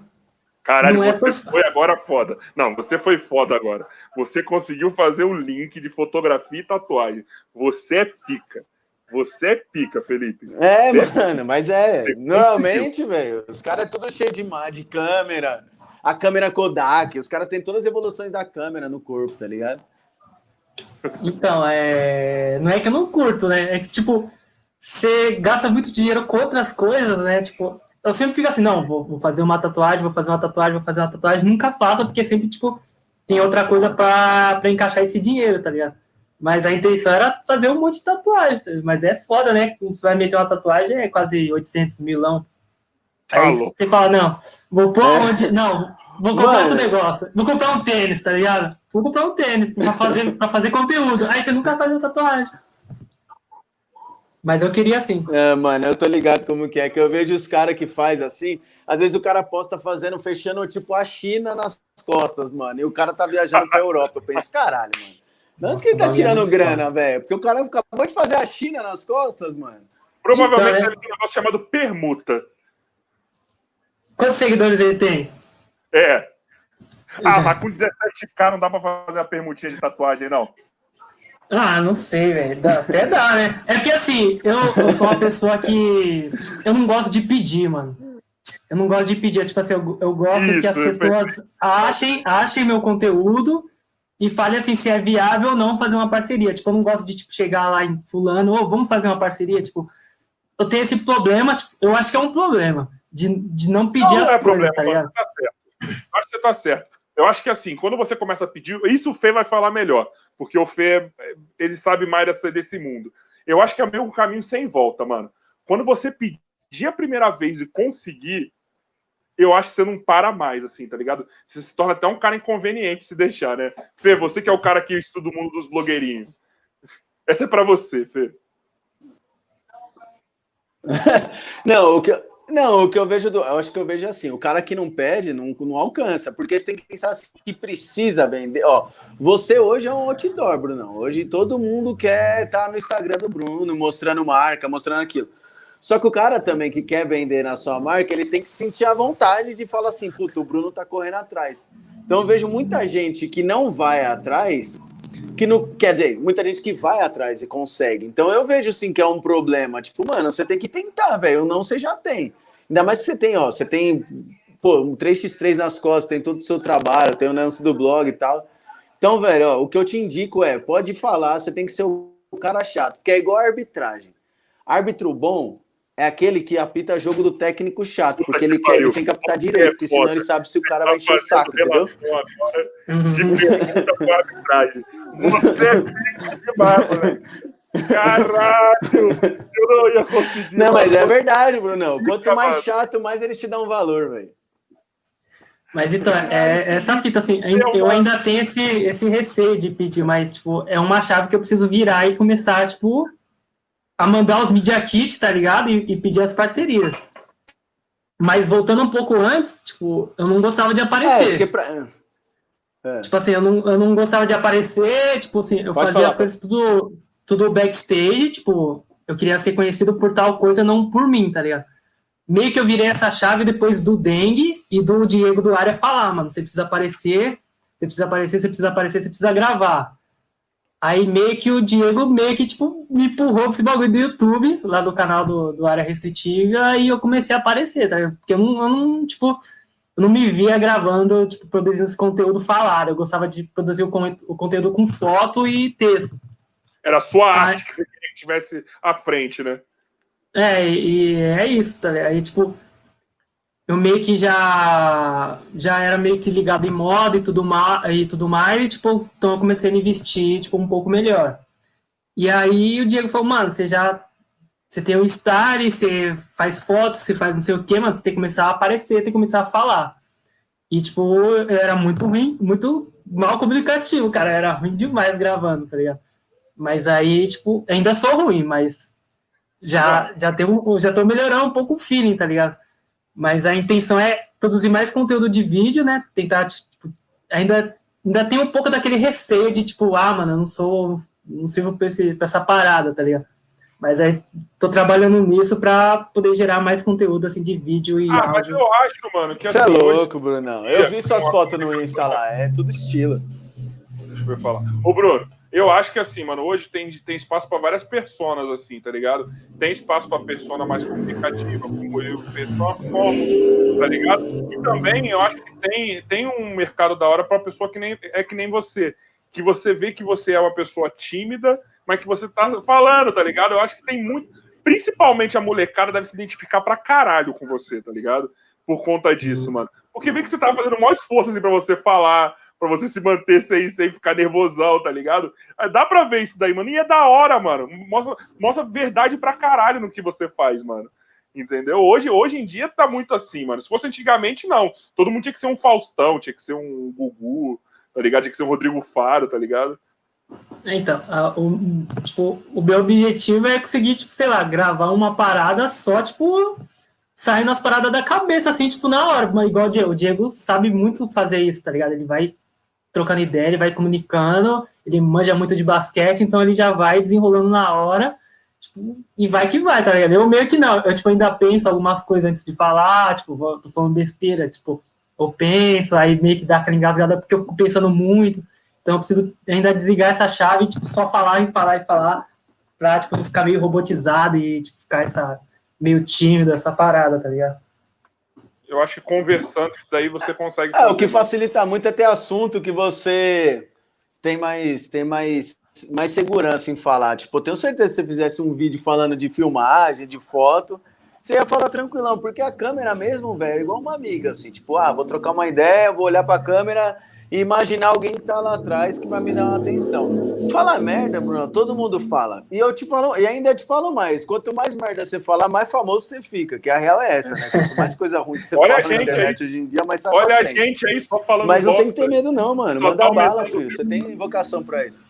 Caralho, é você é foi agora foda. Não, você foi foda agora. Você conseguiu fazer o link de fotografia e tatuagem. Você é pica. Você é pica, Felipe. É, você é mano, é... mas é. Normalmente, velho, os caras é tudo cheio de, de câmera. A câmera Kodak, os caras têm todas as evoluções da câmera no corpo, tá ligado? Então, é. Não é que eu não curto, né? É que, tipo, você gasta muito dinheiro com outras coisas, né? Tipo, eu sempre fico assim, não, vou, vou, fazer uma tatuagem, vou fazer uma tatuagem, vou fazer uma tatuagem, nunca faço, porque sempre, tipo, tem outra coisa para encaixar esse dinheiro, tá ligado? Mas a intenção era fazer um monte de tatuagem, tá mas é foda, né? Você vai meter uma tatuagem, é quase 800 milão. Aí você fala, não, vou pôr é. onde. Não, vou comprar Mano. outro negócio. Vou comprar um tênis, tá ligado? Vou comprar um tênis pra fazer, pra fazer conteúdo. Aí você nunca faz uma tatuagem. Mas eu queria assim. É, mano, eu tô ligado como que é, que eu vejo os caras que faz assim, às vezes o cara posta fazendo, fechando tipo a China nas costas, mano, e o cara tá viajando pra Europa. Eu penso, caralho, mano. De onde que ele tá tirando grana, velho? Porque o cara acabou de fazer a China nas costas, mano. Provavelmente então, é... ele tem um negócio chamado permuta. Quantos seguidores ele tem? É. Ah, mas com 17k não dá pra fazer a permutinha de tatuagem, não. Ah, não sei, velho. Até dá, né? É porque assim, eu, eu sou uma pessoa que. Eu não gosto de pedir, mano. Eu não gosto de pedir. Tipo assim, eu, eu gosto Isso, que as pessoas achem, achem meu conteúdo e falem assim se é viável ou não fazer uma parceria. Tipo, eu não gosto de tipo, chegar lá em fulano, ou oh, vamos fazer uma parceria. Tipo, eu tenho esse problema, tipo, eu acho que é um problema de, de não pedir não, as não é coisas, problema, tá ligado? Tá certo. Acho que você tá certo. Eu acho que assim, quando você começa a pedir, isso o Fê vai falar melhor, porque o Fê, ele sabe mais dessa, desse mundo. Eu acho que é o mesmo caminho sem volta, mano. Quando você pedir a primeira vez e conseguir, eu acho que você não para mais, assim, tá ligado? Você se torna até um cara inconveniente se deixar, né? Fê, você que é o cara que estuda o mundo dos blogueirinhos. Essa é para você, Fê. (laughs) não, o que, não, o que eu vejo, do, eu acho que eu vejo assim, o cara que não pede não, não alcança, porque você tem que pensar assim, que precisa vender. Ó, você hoje é um outdoor, Bruno. Hoje todo mundo quer estar tá no Instagram do Bruno, mostrando marca, mostrando aquilo. Só que o cara também que quer vender na sua marca, ele tem que sentir a vontade de falar assim, puto, o Bruno tá correndo atrás. Então eu vejo muita gente que não vai atrás, que não quer dizer, muita gente que vai atrás e consegue. Então eu vejo sim que é um problema. Tipo, mano, você tem que tentar, velho. Não você já tem. Ainda mais que você tem, ó, você tem pô, um 3x3 nas costas, tem todo o seu trabalho, tem o lance do blog e tal. Então, velho, ó, o que eu te indico é, pode falar, você tem que ser o cara chato, porque é igual a arbitragem. Árbitro bom é aquele que apita jogo do técnico chato, porque ele quer, ele tem que apitar direito, porque senão ele sabe se o cara vai encher o saco, entendeu? De pergunta com arbitragem. Você é pica demais, moleque. Caralho! Eu não ia conseguir. Não, mas é verdade, Bruno. Quanto mais chato, mais eles te dão valor, velho. Mas então, é, é essa fita, assim, eu ainda tenho esse, esse receio de pedir, mas, tipo, é uma chave que eu preciso virar e começar, tipo, a mandar os media kits, tá ligado? E, e pedir as parcerias. Mas voltando um pouco antes, tipo, eu não gostava de aparecer. É, pra... é. Tipo assim, eu não, eu não gostava de aparecer, tipo assim, eu Pode fazia falar, as coisas tudo, tudo backstage, tipo, eu queria ser conhecido por tal coisa, não por mim, tá ligado? Meio que eu virei essa chave depois do Dengue e do Diego do Área falar, mano, você precisa aparecer, você precisa aparecer, você precisa aparecer, você precisa gravar. Aí meio que o Diego meio que, tipo, me empurrou pra esse bagulho do YouTube, lá do canal do, do Área Restritiva, e eu comecei a aparecer, tá? Porque eu não, eu não tipo, eu não me via gravando, tipo, produzindo esse conteúdo falado. Eu gostava de produzir o, o conteúdo com foto e texto. Era a sua arte que você queria que tivesse à frente, né? É, e é isso, tá ligado? Aí, tipo, eu meio que já já era meio que ligado em moda e tudo mais, e tudo mais, e, tipo, então eu comecei a investir, tipo, um pouco melhor. E aí o Diego falou, mano, você já você tem o Star, você faz fotos, você faz não sei o quê, mas você tem que começar a aparecer, tem que começar a falar. E, tipo, eu era muito ruim, muito mal comunicativo, cara. Eu era ruim demais gravando, tá ligado? Mas aí, tipo, ainda sou ruim, mas já, já, tenho, já tô melhorando um pouco o feeling, tá ligado? Mas a intenção é produzir mais conteúdo de vídeo, né? Tentar, tipo, ainda, ainda tem um pouco daquele receio de, tipo, ah, mano, eu não sou, não sirvo pra, esse, pra essa parada, tá ligado? Mas aí tô trabalhando nisso para poder gerar mais conteúdo assim de vídeo e ah, áudio. mas eu acho, mano, que Você é assim, é louco, hoje... Brunão. Eu vi suas fotos no Insta lá, é tudo estilo. Deixa eu falar. Ô, Bruno, eu acho que assim, mano, hoje tem, tem espaço para várias personas, assim, tá ligado? Tem espaço para persona mais comunicativa, como eu, pessoa como, tá ligado? E também eu acho que tem, tem um mercado da hora para pessoa que nem é que nem você, que você vê que você é uma pessoa tímida mas que você tá falando, tá ligado? Eu acho que tem muito. Principalmente a molecada deve se identificar pra caralho com você, tá ligado? Por conta disso, mano. Porque vê que você tá fazendo maior esforço assim, pra você falar, pra você se manter sem, sem ficar nervosão, tá ligado? Dá pra ver isso daí, mano. E é da hora, mano. Mostra, mostra verdade pra caralho no que você faz, mano. Entendeu? Hoje, hoje em dia tá muito assim, mano. Se fosse antigamente, não. Todo mundo tinha que ser um Faustão, tinha que ser um Gugu, tá ligado? Tinha que ser um Rodrigo Faro, tá ligado? Então, a, o, tipo, o meu objetivo é conseguir, tipo, sei lá, gravar uma parada só, tipo, sair nas paradas da cabeça, assim, tipo, na hora. Igual o Diego. O Diego sabe muito fazer isso, tá ligado? Ele vai trocando ideia, ele vai comunicando, ele manja muito de basquete, então ele já vai desenrolando na hora, tipo, e vai que vai, tá ligado? Eu meio que não, eu, tipo, ainda penso algumas coisas antes de falar, tipo, tô falando besteira, tipo, eu penso, aí meio que dá aquela engasgada porque eu fico pensando muito, então eu preciso ainda desligar essa chave, tipo, só falar e falar e falar, pra tipo, não ficar meio robotizado e tipo, ficar essa, meio tímido, essa parada, tá ligado? Eu acho que conversando isso daí você consegue. É, o que facilita muito é ter assunto que você tem mais, tem mais, mais segurança em falar. Tipo, eu tenho certeza que se você fizesse um vídeo falando de filmagem, de foto, você ia falar tranquilão, porque a câmera mesmo, velho, é igual uma amiga, assim, tipo, ah, vou trocar uma ideia, vou olhar pra câmera e imaginar alguém que tá lá atrás que vai me dar uma atenção. Fala merda, Bruno, todo mundo fala. E eu te falo, e ainda te falo mais, quanto mais merda você falar, mais famoso você fica, que a real é essa, né? Quanto mais coisa ruim que você Olha fala na internet aí. hoje em dia, mais Olha a gente aí só falando Mas não tem que ter medo não, mano. Só Manda bala, filho. Você tem vocação pra isso.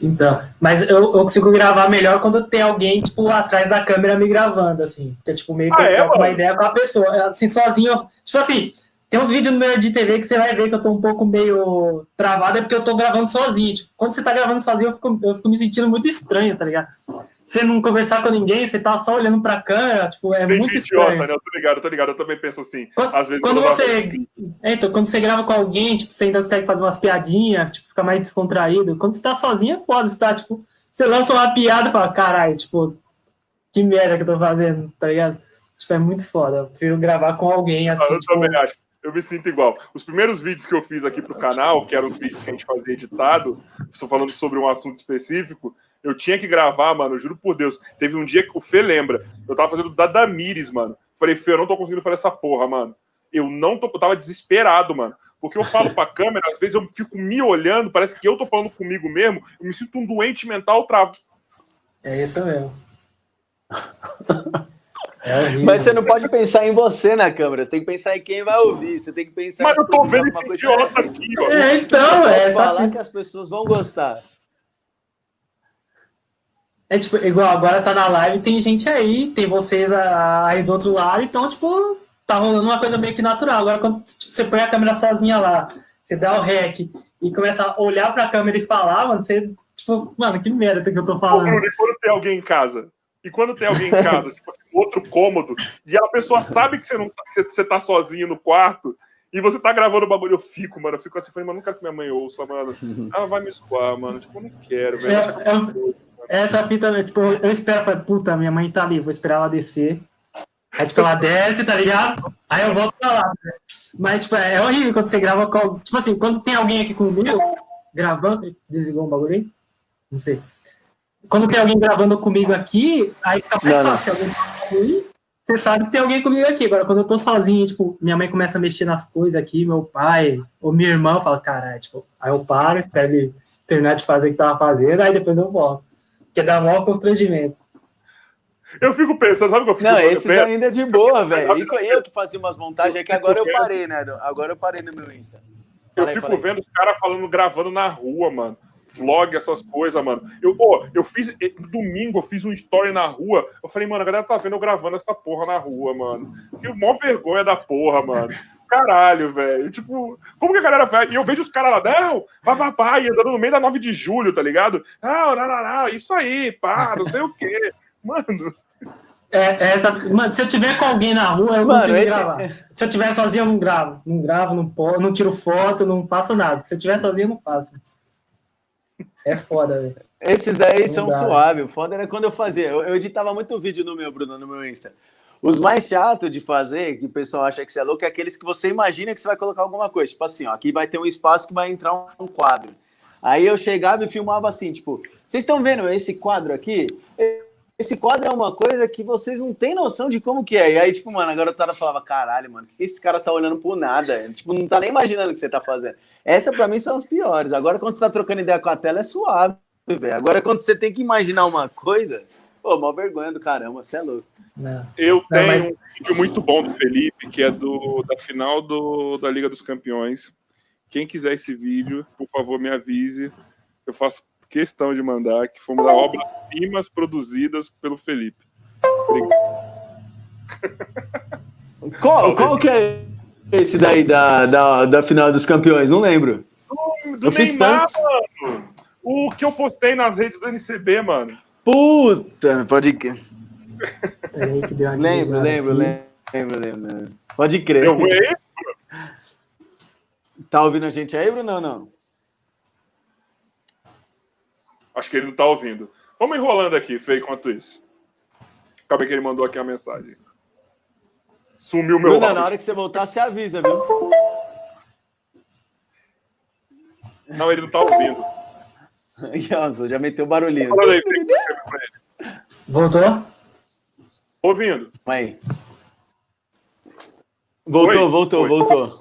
Então, mas eu, eu, consigo gravar melhor quando tem alguém, tipo, atrás da câmera me gravando, assim. Que é, tipo, meio que ah, eu é, uma ideia com a pessoa. Assim, sozinho. Tipo assim, tem uns vídeos no meu de TV que você vai ver que eu tô um pouco meio travado, é porque eu tô gravando sozinho. Tipo, quando você tá gravando sozinho, eu fico, eu fico me sentindo muito estranho, tá ligado? Você não conversar com ninguém, você tá só olhando pra câmera, tipo, é Sim, muito idiota, estranho. Né? Eu tô ligado, eu tô ligado, eu também penso assim. Quando, Às vezes quando você. É, então, quando você grava com alguém, tipo, você ainda consegue fazer umas piadinhas, tipo, fica mais descontraído. Quando você tá sozinho é foda, você tá, tipo, você lança uma piada e fala, caralho, tipo, que merda que eu tô fazendo, tá ligado? Tipo, é muito foda. Eu prefiro gravar com alguém assim. Eu tipo, também acho eu me sinto igual. Os primeiros vídeos que eu fiz aqui pro canal, que eram os vídeos que a gente fazia editado, estou falando sobre um assunto específico, eu tinha que gravar, mano, juro por Deus. Teve um dia que o Fê lembra, eu tava fazendo da Damires, mano. Falei, Fê, eu não tô conseguindo fazer essa porra, mano. Eu não tô, eu tava desesperado, mano. Porque eu falo pra câmera, às vezes eu fico me olhando, parece que eu tô falando comigo mesmo, eu me sinto um doente mental travo. É isso mesmo. (laughs) É Mas você não pode pensar em você na câmera, você tem que pensar em quem vai ouvir, você tem que pensar Mas eu tô vendo esse idiota assim. aqui, ó. É, então, é falar assim. que as pessoas vão gostar. É tipo, igual agora tá na live, tem gente aí, tem vocês aí do outro lado, então, tipo, tá rolando uma coisa meio que natural. Agora, quando você põe a câmera sozinha lá, você dá o rec e começa a olhar pra câmera e falar, mano, você, tipo, mano, que merda que eu tô falando. Ô, Bruno, e quando tem alguém em casa? E quando tem alguém em casa, tipo assim, outro cômodo, e a pessoa sabe que você não que você tá sozinho no quarto, e você tá gravando o bagulho, eu fico, mano. Eu fico assim, falei, mano, não quero que minha mãe ouça, mano. (laughs) Ela vai me escoar, mano. Tipo, eu não quero, velho. É, é, essa fita, tipo, eu espero, falei, puta, minha mãe tá ali, vou esperar ela descer. Aí, tipo, ela desce, tá ligado? Aí eu volto pra lá. Né? Mas, tipo, é horrível quando você grava com. Tipo assim, quando tem alguém aqui comigo, gravando. Desligou um bagulho aí? Não sei quando tem alguém gravando comigo aqui, aí fica mais não, fácil. Não. Alguém você sabe que tem alguém comigo aqui. Agora, quando eu tô sozinho, tipo, minha mãe começa a mexer nas coisas aqui, meu pai, ou minha irmã fala, caralho, tipo, aí eu paro, espero ele terminar de fazer o que tava fazendo, aí depois eu volto. Porque dá maior constrangimento. Eu fico pensando, sabe o que eu fico Não, esses ainda é de boa, velho. E eu que fazia umas montagens é que agora eu parei, né? Agora eu parei no meu Insta. Eu fico vendo os caras falando, gravando na rua, mano vlog, essas coisas, mano. Eu, oh, eu fiz. Domingo eu fiz um story na rua. Eu falei, mano, a galera tá vendo eu gravando essa porra na rua, mano. Que mó vergonha da porra, mano. Caralho, velho. Tipo, como que a galera vai? E eu vejo os caras lá, não, vai, andando no meio da 9 de julho, tá ligado? Não, não, não, não, isso aí, pá, não sei o quê. Mano. É, é essa, mano, se eu tiver com alguém na rua, eu mano, consigo esse... gravar. É- se eu tiver sozinho, eu não gravo. Não gravo, não, não tiro foto, não faço nada. Se eu tiver sozinho, eu não faço. É foda, velho. Esses daí Não são suaves. O foda era quando eu fazia. Eu, eu, editava muito vídeo no meu, Bruno, no meu Insta. Os mais chatos de fazer, que o pessoal acha que você é louco, é aqueles que você imagina que você vai colocar alguma coisa. Tipo assim, ó, aqui vai ter um espaço que vai entrar um quadro. Aí eu chegava e filmava assim, tipo, vocês estão vendo esse quadro aqui? Esse quadro é uma coisa que vocês não têm noção de como que é. E aí, tipo, mano, a garotada falava, caralho, mano, que esse cara tá olhando por nada? Tipo, não tá nem imaginando o que você tá fazendo. Essa, para mim, são as piores. Agora, quando você tá trocando ideia com a tela, é suave, velho. Agora, quando você tem que imaginar uma coisa, pô, mó vergonha do caramba, você é louco. Não. Eu tenho não, mas... um vídeo muito bom do Felipe, que é do, da final do, da Liga dos Campeões. Quem quiser esse vídeo, por favor, me avise. Eu faço questão de mandar, que fomos a obras-primas produzidas pelo Felipe. Qual, qual que é esse daí da, da, da final dos campeões? Não lembro. Do, do eu fiz Neymar, mano. O que eu postei nas redes do NCB, mano. Puta, pode crer. (laughs) lembro, lembro, lembro, lembro, Pode crer. Eu aí, Tá ouvindo a gente aí, Bruno? Não, não. Acho que ele não tá ouvindo. Vamos enrolando aqui, Fê, enquanto isso. Acabei que ele mandou aqui a mensagem. Sumiu meu Bruna, na hora que você voltar, você avisa, viu? Não, ele não tá ouvindo. (laughs) Nossa, já meteu barulhinho. Aí, Voltou? Ouvindo. Aí. Voltou, Oi? voltou, Oi. voltou.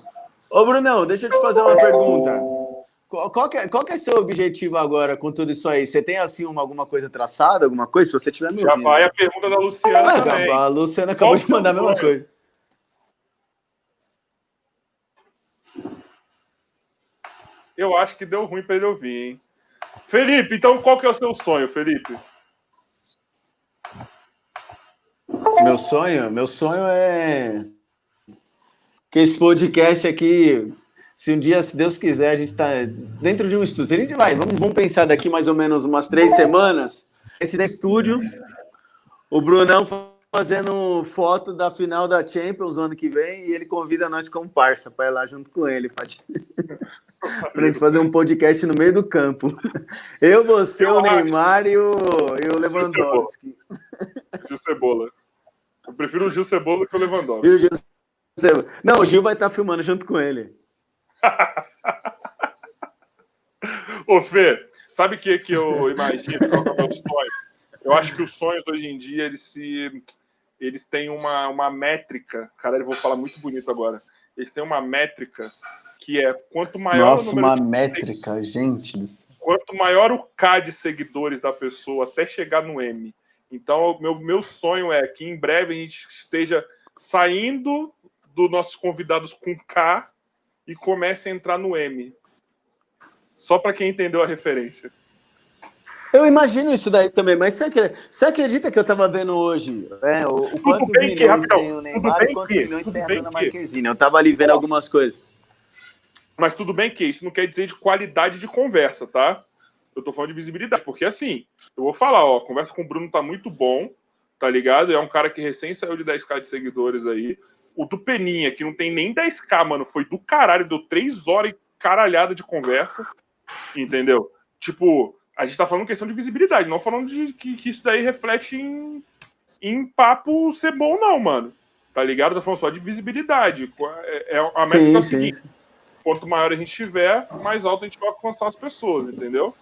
Ô, Brunão, deixa eu te fazer uma pergunta. Qual, que é, qual que é seu objetivo agora com tudo isso aí? Você tem, assim, uma, alguma coisa traçada, alguma coisa? Se você tiver me Já vai a pergunta da Luciana ah, também. A Luciana acabou qual de mandar a mesma coisa. Eu acho que deu ruim para ele ouvir, hein? Felipe, então qual que é o seu sonho, Felipe? Meu sonho? Meu sonho é que esse podcast aqui, se um dia, se Deus quiser, a gente está dentro de um estúdio. A gente vai, vamos, vamos pensar daqui mais ou menos umas três semanas. A gente tem estúdio, o Brunão fazendo foto da final da Champions ano que vem e ele convida nós como parça para ir lá junto com ele, para (laughs) a gente fazer um podcast no meio do campo. (laughs) Eu, você, o Neymar e o, e o Lewandowski. Gil Cebola. Eu prefiro o Gil Cebola que o Lewandowski. O Gil. Não, o Gil vai estar filmando junto com ele. (laughs) Ô, Fê, sabe o que, que eu imagino? Qual é o meu sonho? Eu acho que os sonhos hoje em dia, eles se eles têm uma, uma métrica, cara, eu vou falar muito bonito agora. Eles têm uma métrica que é quanto maior Nossa, o número uma métrica, gente. Quanto maior o K de seguidores da pessoa até chegar no M. Então, meu, meu sonho é que em breve a gente esteja saindo dos nossos convidados com K e comece a entrar no M. Só para quem entendeu a referência. Eu imagino isso daí também, mas você acredita, você acredita que eu estava vendo hoje é, o, o quantos milhões que, tem o Neymar e quantos que, milhões tem a Bruna Marquezine? Eu estava ali vendo algumas coisas. Mas tudo bem que isso não quer dizer de qualidade de conversa, tá? Eu tô falando de visibilidade, porque assim, eu vou falar, ó, a conversa com o Bruno tá muito bom, tá ligado? É um cara que recém saiu de 10k de seguidores aí. O do Peninha, que não tem nem 10k, mano, foi do caralho, deu 3 horas e caralhada de conversa, entendeu? Tipo, a gente tá falando questão de visibilidade, não falando de que, que isso daí reflete em, em papo ser bom, não, mano. Tá ligado? Tá falando só de visibilidade. É, é a métrica sim, é a seguinte: sim quanto maior a gente tiver, mais alto a gente vai alcançar as pessoas, entendeu?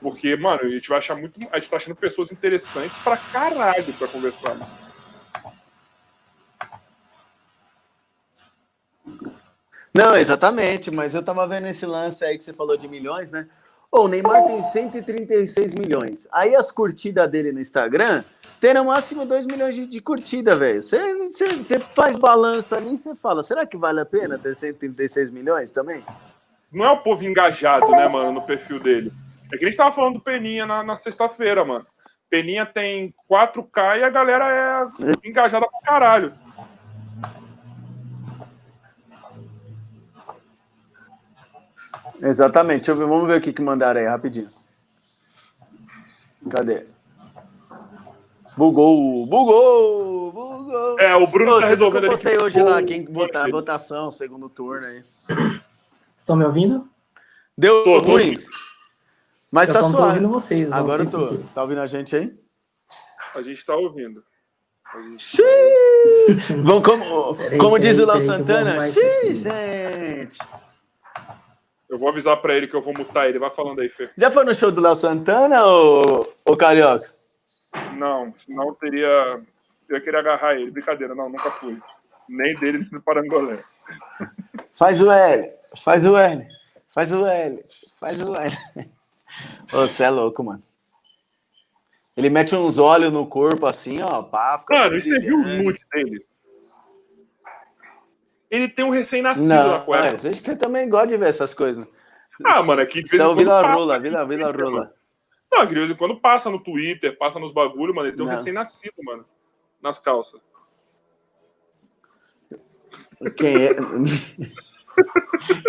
Porque, mano, a gente vai achar muito. A gente tá achando pessoas interessantes pra caralho pra conversar. Não, exatamente, mas eu tava vendo esse lance aí que você falou de milhões, né? Pô, o Neymar tem 136 milhões. Aí as curtidas dele no Instagram tem no máximo 2 milhões de, de curtida, velho. Você faz balanço ali e você fala, será que vale a pena ter 136 milhões também? Não é o povo engajado, né, mano, no perfil dele. É que a gente tava falando do Peninha na, na sexta-feira, mano. Peninha tem 4K e a galera é engajada pra caralho. Exatamente. Ver, vamos ver o que, que mandaram aí, rapidinho. Cadê? Bugou, bugou, bugou. É, o Bruno Ô, tá resolvendo. Eu postei hoje lá, quem botar votação, segundo turno aí. Estão me ouvindo? Deu tô, ruim. Tô Mas eu tá suave. ouvindo vocês. Agora eu tô. Você tá ouvindo a gente aí? A gente tá ouvindo. Gente... Vamos, como, (laughs) como diz o Léo Santana, xiii, gente. Eu vou avisar para ele que eu vou mutar ele. Vai falando aí, Fê. Já foi no show do Léo Santana ou, ou Carioca? Não, senão teria. Eu ia querer agarrar ele. Brincadeira, não, nunca fui. Nem dele, do Parangolé. (laughs) Faz o L, faz o L, faz o L, faz o L. Você é louco, mano. Ele mete uns olhos no corpo assim, ó, pá. Mano, você viu o dele? ele tem um recém-nascido na cueca. Mas, a gente também gosta de ver essas coisas. Ah, mano, aqui. Isso é o Vila Rola, Vila, Vila Rola. Não, de vez em quando passa no Twitter, passa nos bagulhos, mano. Ele tem um recém-nascido, mano. Nas calças. Quem é?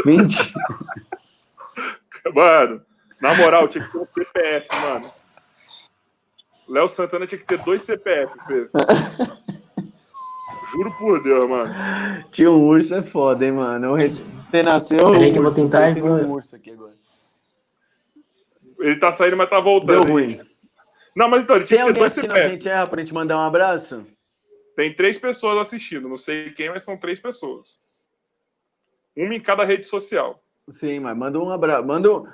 Mentira. Mano, na moral, tinha que ter um CPF, mano. Léo Santana tinha que ter dois CPF, Pedro. Juro por Deus, mano. Tinha um urso é foda, hein, mano. Você nasceu um urso. Que eu vou tentar um urso aqui agora. Ele tá saindo, mas tá voltando. Deu ruim. Não, mas então, ele tinha Tem que ter dois CPF. a gente é pra gente mandar um abraço? Tem três pessoas assistindo. Não sei quem, mas são três pessoas. Uma em cada rede social. Sim, mas manda um abraço. Manda um...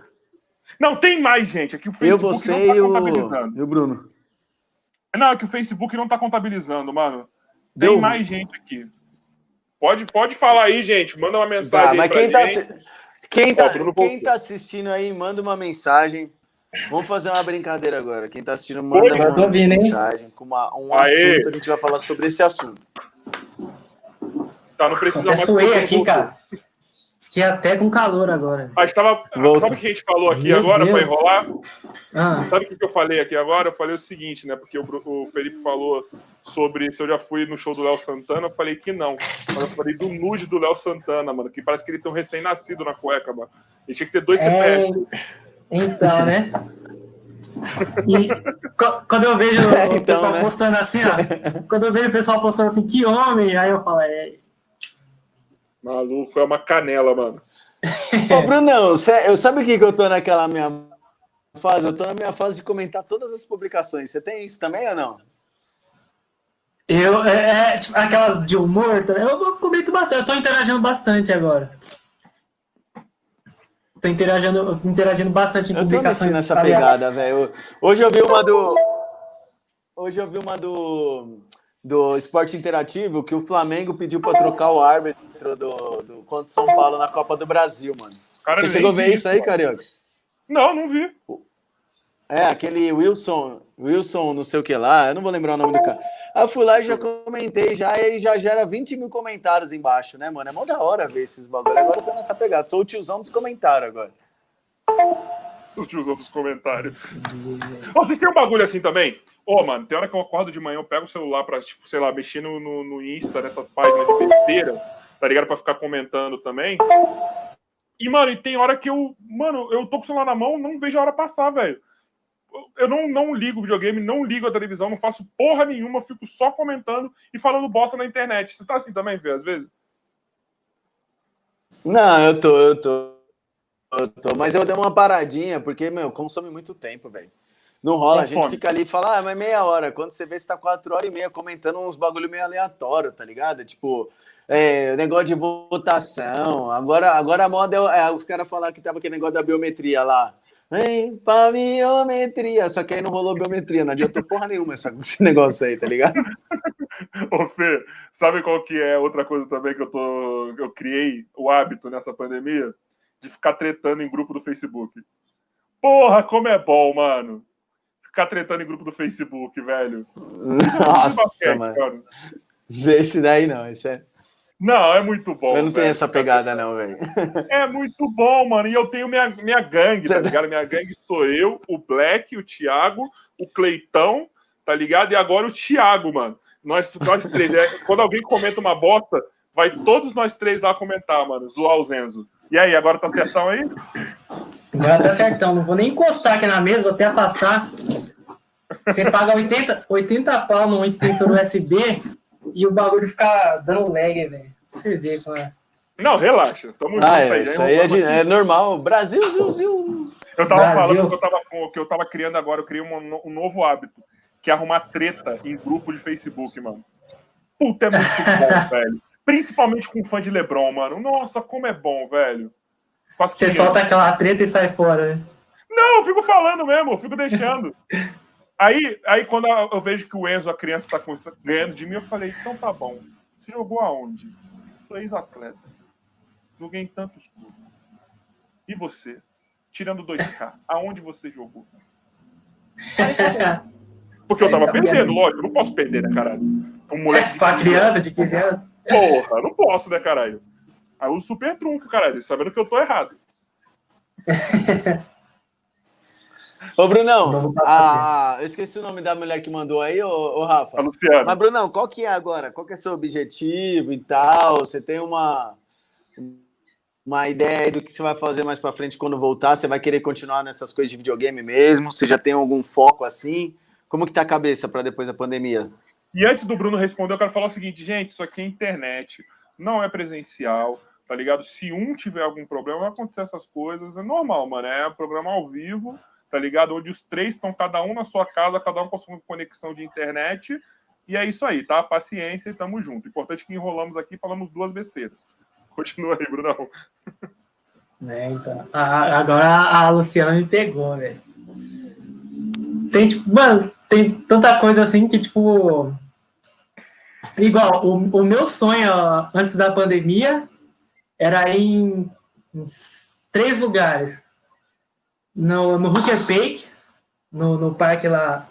Não, tem mais, gente. Aqui o Facebook Eu, você não tá e o... e o Bruno. Não, é que o Facebook não tá contabilizando, mano. Tem mais gente aqui. Pode, pode falar aí, gente. Manda uma mensagem. Tá, mas quem tá, quem, tá, quem tá assistindo aí, manda uma mensagem. Vamos fazer uma brincadeira agora. Quem tá assistindo, manda Oi, uma mensagem com uma, um Aê. assunto. A gente vai falar sobre esse assunto. Tá, não precisa mais. Eu aqui, cara. Fiquei até com calor agora. Mas tava, sabe o que a gente falou aqui Meu agora para enrolar? Ah. Sabe o que eu falei aqui agora? Eu falei o seguinte, né? Porque o, o Felipe falou sobre se eu já fui no show do Léo Santana, eu falei que não. Mas eu falei do nude do Léo Santana, mano, que parece que ele tem um recém-nascido na cueca, mano. Ele tinha que ter dois é... CPF. Então, né? E quando eu vejo (laughs) é, o então, pessoal né? postando assim, ó, quando eu vejo o pessoal postando assim, que homem, aí eu falo, é, Maluco, é uma canela, mano. Ô, Brunão, eu sabe o que, que eu tô naquela minha fase? Eu tô na minha fase de comentar todas as publicações. Você tem isso também ou não? Eu, é, é tipo, aquelas de humor, tá? eu comento bastante, eu tô interagindo bastante agora. Tô interagindo, interagindo bastante em eu publicações. nessa pegada, velho. Hoje eu vi uma do. Hoje eu vi uma do do esporte interativo que o Flamengo pediu para trocar o árbitro do, do contra São Paulo na Copa do Brasil, mano. Cara, Você chegou a ver isso aí, Carioca? Não, não vi. É, aquele Wilson, Wilson, não sei o que lá, eu não vou lembrar o nome do cara. Aí eu fui lá e já comentei, já, e já gera 20 mil comentários embaixo, né, mano? É mó da hora ver esses bagulho. Agora eu tô nessa pegada, sou o tiozão dos comentários agora. O tiozão dos comentários. Vocês têm um bagulho assim também? Ô, oh, mano, tem hora que eu acordo de manhã, eu pego o celular pra, tipo, sei lá, mexer no, no, no Insta, nessas páginas de besteira, tá ligado? Pra ficar comentando também. E, mano, e tem hora que eu, mano, eu tô com o celular na mão, não vejo a hora passar, velho. Eu não, não ligo o videogame, não ligo a televisão, não faço porra nenhuma, fico só comentando e falando bosta na internet. Você tá assim também, Fê, às vezes? Não, eu tô, eu tô. Eu tô, mas eu dei uma paradinha, porque, meu, consome muito tempo, velho. Não rola, a gente fica ali e fala, ah, mas meia hora. Quando você vê, você tá quatro horas e meia comentando uns bagulho meio aleatório, tá ligado? Tipo, é, negócio de votação. Agora, agora a moda é, é os caras falar que tava aquele negócio da biometria lá. Vem pra biometria. Só que aí não rolou biometria, não adiantou porra nenhuma essa, esse negócio aí, tá ligado? (laughs) Ô, Fê, sabe qual que é outra coisa também que eu tô. Eu criei o hábito nessa pandemia? De ficar tretando em grupo do Facebook. Porra, como é bom, mano. Ficar tretando em grupo do Facebook, velho. (laughs) Nossa, basquete, mano. Cara. Esse daí não, esse é. Não, é muito bom. Eu não tenho essa pegada, não, velho. É muito bom, mano. E eu tenho minha, minha gangue, tá ligado? Minha gangue sou eu, o Black, o Thiago, o Cleitão, tá ligado? E agora o Thiago, mano. Nós, nós três. É, quando alguém comenta uma bosta, vai todos nós três lá comentar, mano. Zoar o Zenzo. E aí, agora tá certão aí? Agora tá certão. Não vou nem encostar aqui na mesa, vou até afastar. Você paga 80, 80 pau numa extensão USB e o bagulho fica dando lag, velho. Você vê como é. Não, relaxa. Tamo ah, junto é, aí. Isso aí é, de, é, normal. Brasil, Zil, Eu tava Brasil. falando que eu tava, que eu tava criando agora, eu criei um, um novo hábito, que é arrumar treta em grupo de Facebook, mano. Puta, é muito bom, (laughs) velho. Principalmente com fã de Lebron, mano. Nossa, como é bom, velho. Você solta aquela treta e sai fora, né? Não, eu fico falando mesmo, eu fico deixando. (laughs) Aí, aí quando eu vejo que o Enzo, a criança, tá ganhando de mim, eu falei, então tá bom. Você jogou aonde? Eu sou ex-atleta. Joguei em tantos clubes. E você? Tirando 2K, aonde você jogou? (laughs) Porque eu tava tá perdendo, lógico, eu não posso perder, né, caralho? Um moleque. Pra criança de (laughs) 15 anos? Porra, não posso, né, caralho? Aí o super trunfo, caralho, sabendo que eu tô errado. (laughs) Ô, Brunão, a... eu esqueci o nome da mulher que mandou aí, ô, ô Rafa. A Luciana. Mas, Brunão, qual que é agora? Qual que é seu objetivo e tal? Você tem uma, uma ideia do que você vai fazer mais para frente quando voltar? Você vai querer continuar nessas coisas de videogame mesmo? Você já tem algum foco assim? Como que tá a cabeça para depois da pandemia? E antes do Bruno responder, eu quero falar o seguinte, gente, isso aqui é internet, não é presencial, tá ligado? Se um tiver algum problema, vai acontecer essas coisas, é normal, mano, é programa ao vivo, tá ligado? Onde os três estão cada um na sua casa, cada um com a sua conexão de internet. E é isso aí, tá? Paciência e tamo junto. Importante que enrolamos aqui falamos duas besteiras. (laughs) Continua aí, Brunão. É, então. agora a Luciana me pegou, velho. Tem, tipo, mano, tem tanta coisa assim que, tipo. Igual, o, o meu sonho ó, antes da pandemia era ir em, em três lugares no, no Hooker Peak, no, no parque lá,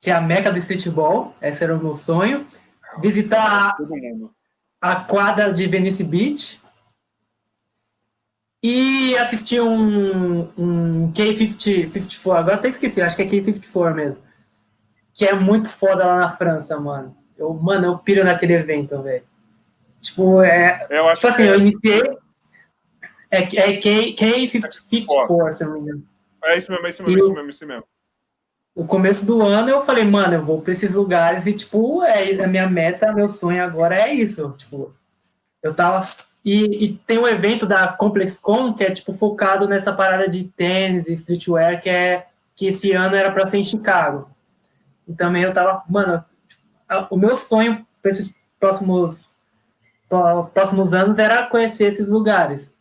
que é a meca do streetball, esse era o meu sonho. Visitar a, a quadra de Venice Beach e assistir um, um K-54, agora até esqueci, acho que é K-54 mesmo, que é muito foda lá na França, mano. Eu, mano, eu piro naquele evento, velho. Tipo, é. Eu tipo assim, é... eu iniciei. É, é K, K54, se não me engano. É isso mesmo, é isso mesmo, é isso mesmo, é isso mesmo. O começo do ano eu falei, mano, eu vou para esses lugares e, tipo, é, a minha meta, meu sonho agora é isso. Tipo, eu tava. E, e tem um evento da ComplexCon que é, tipo, focado nessa parada de tênis e streetwear, que é que esse ano era para ser em Chicago. E também eu tava, mano, o meu sonho para esses próximos próximos anos era conhecer esses lugares.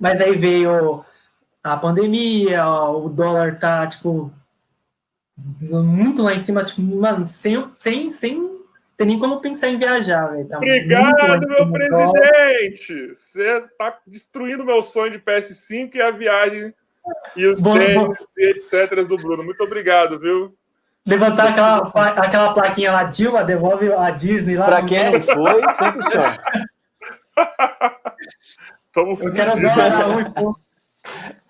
Mas aí veio a pandemia, o dólar tá, tipo, muito lá em cima, tipo, mano, sem, sem, sem ter nem como pensar em viajar, velho. Tá Obrigado, meu presidente! Você tá destruindo meu sonho de PS5 e a viagem e os bom, tênis bom. e etc. do Bruno. Muito obrigado, viu? Levantar aquela, aquela plaquinha lá, Dilma, devolve a Disney lá. Pra quem não foi, sempre chama. (laughs) Eu quero dólar um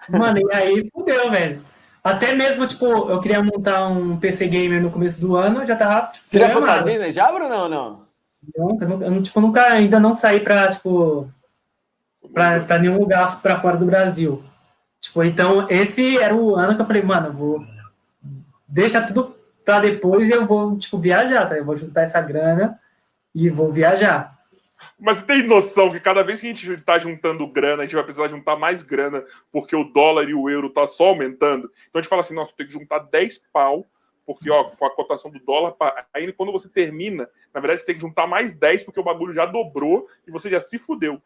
Mano, e aí fudeu, velho. Até mesmo, tipo, eu queria montar um PC gamer no começo do ano, já tava. Tipo, Você já foi pra Disney já, Bruno, ou não? Nunca, nunca, eu, tipo, nunca, ainda não saí pra, tipo, pra, pra nenhum lugar pra fora do Brasil. Tipo, então, esse era o ano que eu falei, mano, eu vou deixar tudo pra depois e eu vou, tipo, viajar, tá? Eu vou juntar essa grana e vou viajar. Mas você tem noção que cada vez que a gente está juntando grana, a gente vai precisar juntar mais grana, porque o dólar e o euro tá só aumentando. Então a gente fala assim, nossa, tem que juntar 10 pau, porque ó, com a cotação do dólar, aí quando você termina, na verdade você tem que juntar mais 10, porque o bagulho já dobrou e você já se fudeu.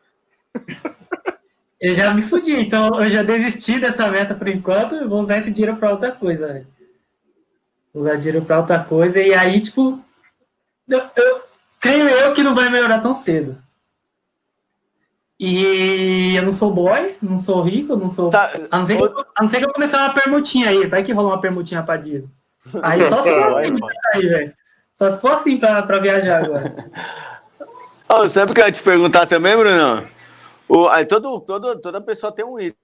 Eu já me fudi, então eu já desisti dessa meta por enquanto e vou usar esse dinheiro para outra coisa, velho. Usar dinheiro para outra coisa, e aí, tipo, Eu, eu, creio eu que não vai melhorar tão cedo. E eu não sou boy, não sou rico, não sou. Tá, a, não ser que, eu, a não ser que eu começar uma permutinha aí, vai que rola uma permutinha pra Disney. Aí só se (laughs) for assim, aí, velho. Só se for assim pra, pra viajar agora. (laughs) oh, sabe o que eu ia te perguntar também, Bruno? O, aí todo, todo, toda pessoa tem um ídolo.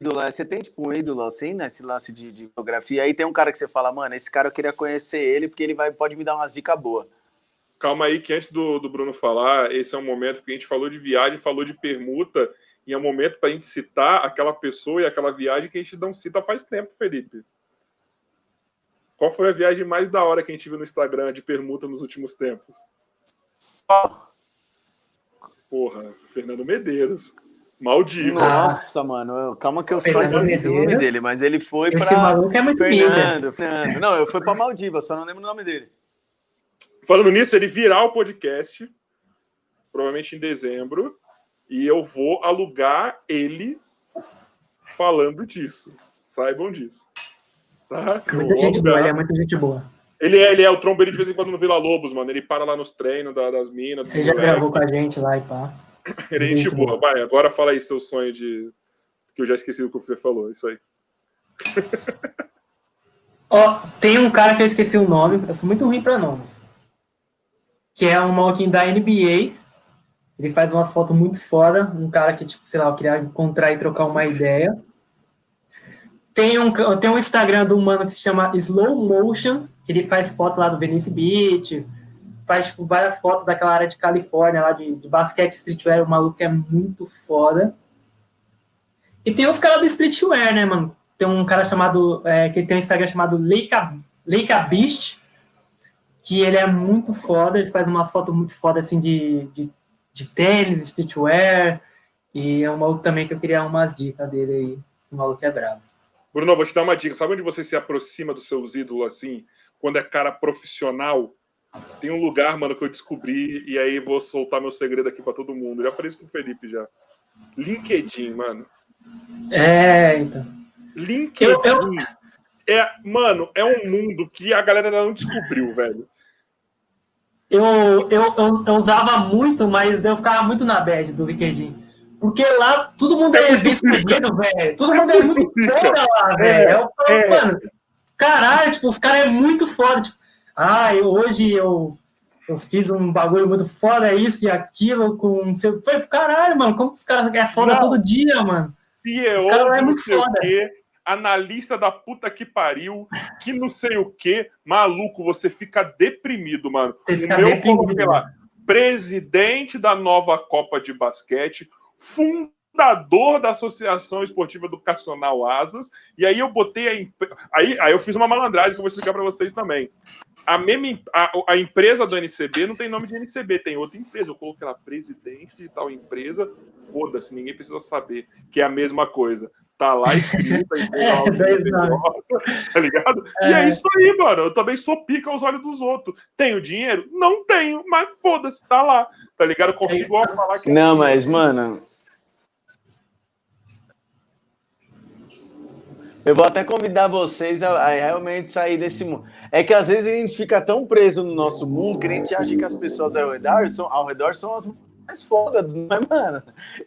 Você tem tipo um ídolo assim, nesse lance de, de fotografia. Aí tem um cara que você fala, mano, esse cara eu queria conhecer ele porque ele vai, pode me dar umas dicas boas. Calma aí, que antes do, do Bruno falar, esse é um momento que a gente falou de viagem, falou de permuta, e é um momento para a gente citar aquela pessoa e aquela viagem que a gente não cita faz tempo, Felipe. Qual foi a viagem mais da hora que a gente viu no Instagram de permuta nos últimos tempos? Porra, Fernando Medeiros. Maldito. Nossa, mano, calma que eu só esqueci o nome dele, mas ele foi para. Esse maluco é muito Fernando, Fernando. Não, eu fui para Maldivas, só não lembro o nome dele. Falando nisso, ele virá o podcast, provavelmente em dezembro, e eu vou alugar ele falando disso. Saibam disso. Tá? Muita gente boa, ele é muita gente boa. Ele é, ele é o trombeiro de vez em quando no Vila Lobos, mano. Ele para lá nos treinos da, das minas. Ele já gravou com a gente lá e pá. (laughs) Ele é gente boa. Vai, agora fala aí seu sonho de. Que eu já esqueci o que o Fê falou. Isso aí. (laughs) Ó, tem um cara que eu esqueci o nome. Eu sou muito ruim pra nome que é um maluquinho da NBA. Ele faz umas fotos muito fora, um cara que, tipo, sei lá, eu queria encontrar e trocar uma ideia. Tem um, tem um Instagram do mano que se chama Slow Motion, que ele faz fotos lá do Venice Beach, faz tipo, várias fotos daquela área de Califórnia, lá de, de basquete streetwear, o maluco é muito foda. E tem os caras do streetwear, né, mano? Tem um cara chamado, é, que tem um Instagram chamado Leica, Leica Beast, que ele é muito foda, ele faz umas fotos muito foda assim de, de, de tênis, streetwear, e é um maluco também que eu queria umas dicas dele aí, o maluco é brabo. Bruno, vou te dar uma dica, sabe onde você se aproxima dos seus ídolos assim, quando é cara profissional? Tem um lugar, mano, que eu descobri, e aí vou soltar meu segredo aqui para todo mundo. Já falei isso com o Felipe já. LinkedIn, mano. É, então. LinkedIn. Eu, eu... É, mano, é um mundo que a galera ainda não descobriu, velho eu, eu, eu, eu, usava muito, mas eu ficava muito na bad do LinkedIn. Porque lá todo mundo é, bem sucedido, velho. Todo mundo é muito (laughs) foda lá, velho. É, é. Mano, caralho, tipo, os caras é muito foda. Tipo, ah, eu, hoje eu, eu fiz um bagulho muito foda, isso e aquilo, com seu. Foi caralho, mano. Como que os caras é foda Não. todo dia, mano? Se é os caras é muito foda. Quê analista da puta que pariu, que não sei o que, maluco, você fica deprimido, mano. Você o meu deprimido, lá, presidente da nova Copa de Basquete, fundador da Associação Esportiva Educacional Asas, e aí eu botei a imp... aí, aí eu fiz uma malandragem que eu vou explicar para vocês também. A, mesma, a, a, empresa do NCB não tem nome de NCB, tem outra empresa. Eu coloquei lá presidente de tal empresa, foda-se, ninguém precisa saber que é a mesma coisa tá lá escrito aí, é, (laughs) tá ligado? É. E é isso aí, mano. Eu também sou pica aos olhos dos outros. Tenho dinheiro? Não tenho, mas foda-se, tá lá. Tá ligado? Eu consigo é. falar que. Não, mas, mano. Eu vou até convidar vocês a, a, realmente sair desse mundo. É que às vezes a gente fica tão preso no nosso mundo que a gente acha que as pessoas ao redor são, ao redor são as mais fodas, mas, mano,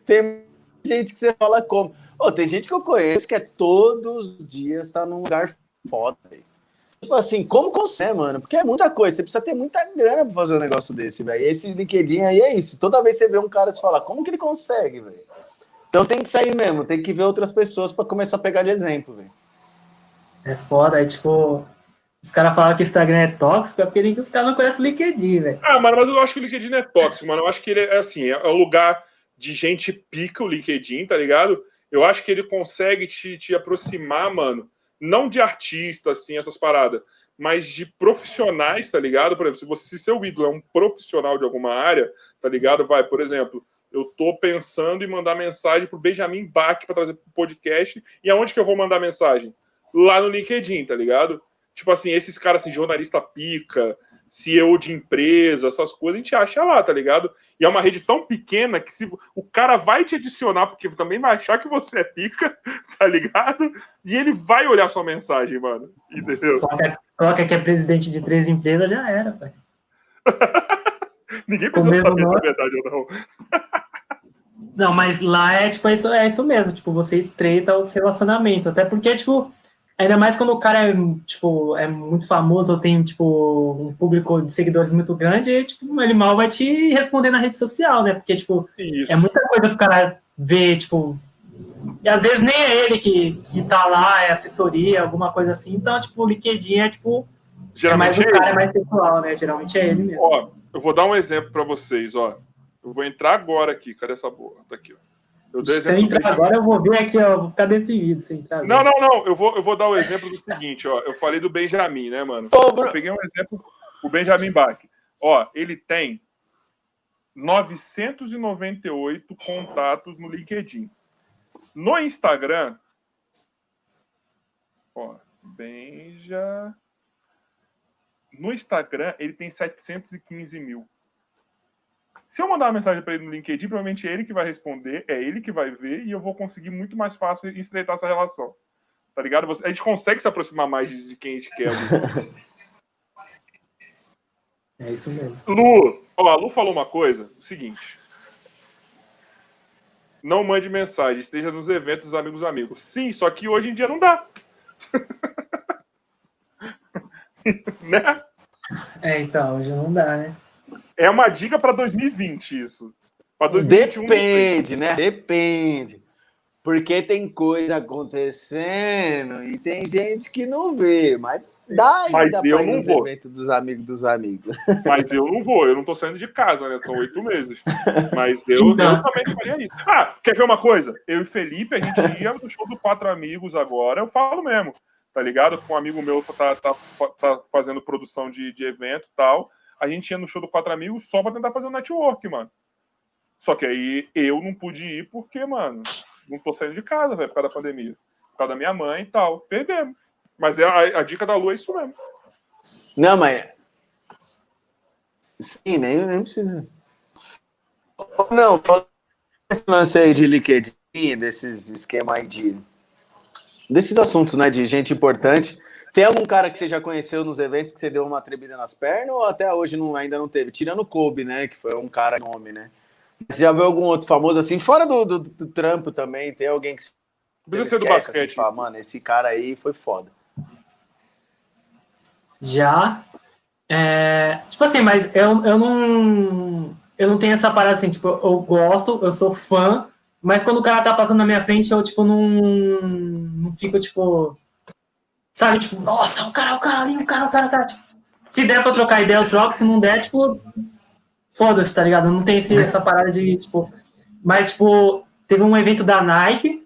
tem gente que você fala como. Pô, tem gente que eu conheço que é todos os dias tá num lugar foda. Véio. Tipo assim, como consegue, mano? Porque é muita coisa. Você precisa ter muita grana pra fazer um negócio desse, velho. Esse LinkedIn aí é isso. Toda vez que você vê um cara, você fala, como que ele consegue, velho? Então tem que sair mesmo, tem que ver outras pessoas para começar a pegar de exemplo, velho. É foda, é tipo. Os caras falam que o Instagram é tóxico, é porque os caras não conhecem o LinkedIn, velho. Ah, mano, mas eu acho que o LinkedIn é tóxico, mano. Eu acho que ele é assim, é um lugar de gente pica o LinkedIn, tá ligado? Eu acho que ele consegue te, te aproximar, mano, não de artista, assim, essas paradas, mas de profissionais, tá ligado? Por exemplo, se você se seu ídolo é um profissional de alguma área, tá ligado? Vai, por exemplo, eu tô pensando em mandar mensagem pro Benjamin Bach para trazer pro podcast, e aonde que eu vou mandar mensagem? Lá no LinkedIn, tá ligado? Tipo assim, esses caras assim, jornalista pica, CEO de empresa, essas coisas, a gente acha lá, tá ligado? E é uma rede tão pequena que se o cara vai te adicionar, porque também vai achar que você é pica, (laughs) tá ligado? E ele vai olhar sua mensagem, mano. Entendeu? Coloca que é presidente de três empresas, já era, pai. (laughs) Ninguém precisa saber se é verdade ou não. Não, mas lá é tipo é isso, é isso mesmo, tipo, você estreita os relacionamentos, até porque, tipo, ainda mais quando o cara é, tipo, é muito famoso ou tem, tipo, um público de seguidores muito grande, ele, tipo, ele mal vai te responder na rede social, né? Porque, tipo, isso. é muita coisa que o cara vê, tipo, e às vezes nem é ele que, que tá lá, é assessoria, alguma coisa assim, então, tipo, o LinkedIn é, tipo, Geralmente é mais o cara, é mais pessoal, né? Geralmente é ele mesmo. Ó, eu vou dar um exemplo para vocês, ó. Eu vou entrar agora aqui. Cadê essa boa? Tá aqui, ó. Eu se eu entrar agora, eu vou ver aqui, ó. Vou ficar deprimido se entrar. Não, não, não. Eu vou, eu vou dar o exemplo do seguinte, ó. Eu falei do Benjamin, né, mano? Eu peguei um exemplo, o Benjamin Bach. Ó, ele tem 998 contatos no LinkedIn. No Instagram, ó, Benja. No Instagram, ele tem 715 mil. Se eu mandar uma mensagem para ele no LinkedIn, provavelmente é ele que vai responder, é ele que vai ver, e eu vou conseguir muito mais fácil estreitar essa relação. Tá ligado? A gente consegue se aproximar mais de quem a gente quer. (laughs) é isso mesmo. Lu, ó, a Lu falou uma coisa, o seguinte. Não mande mensagem, esteja nos eventos amigos amigos. Sim, só que hoje em dia não dá. (laughs) né? É, então, hoje não dá, né? É uma dica para 2020 isso. Pra 2021, Depende, né? Depende. Porque tem coisa acontecendo e tem gente que não vê, mas dá mas eu não vou. evento dos amigos dos amigos. (laughs) Mas eu não vou, eu não tô saindo de casa, né? São oito meses. Mas eu, então... eu também faria isso. Ah, quer ver uma coisa? Eu e Felipe, a gente ia no show do Quatro Amigos agora, eu falo mesmo, tá ligado? Com um amigo meu tá, tá, tá fazendo produção de, de evento e tal a gente ia no show do Quatro Amigos só pra tentar fazer um network, mano. Só que aí eu não pude ir porque, mano, não tô saindo de casa, velho, por causa da pandemia. Por causa da minha mãe e tal. Perdemos. Mas é a, a dica da Lua é isso mesmo. Não, mas. Sim, nem, nem precisa. Não, esse lance aí de LinkedIn, desses esquemas aí de. Desses assuntos, né, de gente importante. Tem algum cara que você já conheceu nos eventos que você deu uma tremida nas pernas ou até hoje não, ainda não teve? Tirando o Kobe, né? Que foi um cara nome, né? Você já viu algum outro famoso assim? Fora do, do, do trampo também, tem alguém que. Precisa ser do basquete. Assim, fala, Mano, esse cara aí foi foda. Já. É, tipo assim, mas eu, eu não. Eu não tenho essa parada assim, tipo, eu gosto, eu sou fã, mas quando o cara tá passando na minha frente, eu, tipo, não. Não fico, tipo Sabe, tipo, nossa, o cara, o cara ali, o cara, o cara, o cara. Tipo, se der pra trocar ideia, eu troco, se não der, tipo, foda-se, tá ligado? Não tem esse, essa parada de, tipo. Mas, tipo, teve um evento da Nike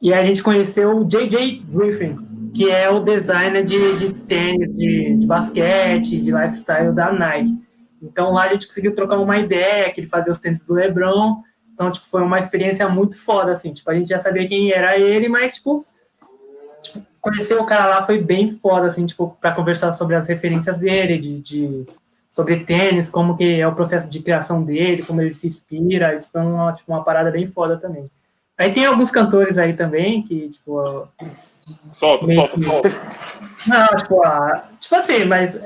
e a gente conheceu o JJ Griffin, que é o designer de, de tênis, de, de basquete, de lifestyle da Nike. Então lá a gente conseguiu trocar uma ideia, que ele fazia os tênis do LeBron. Então, tipo, foi uma experiência muito foda, assim. Tipo, a gente já sabia quem era ele, mas, tipo, conhecer o cara lá foi bem foda, assim, tipo, para conversar sobre as referências dele, de, de, sobre tênis, como que é o processo de criação dele, como ele se inspira, isso foi uma, tipo, uma parada bem foda também. Aí tem alguns cantores aí também que, tipo... Solta, solta, solta. (laughs) Não, tipo, a... tipo assim, mas...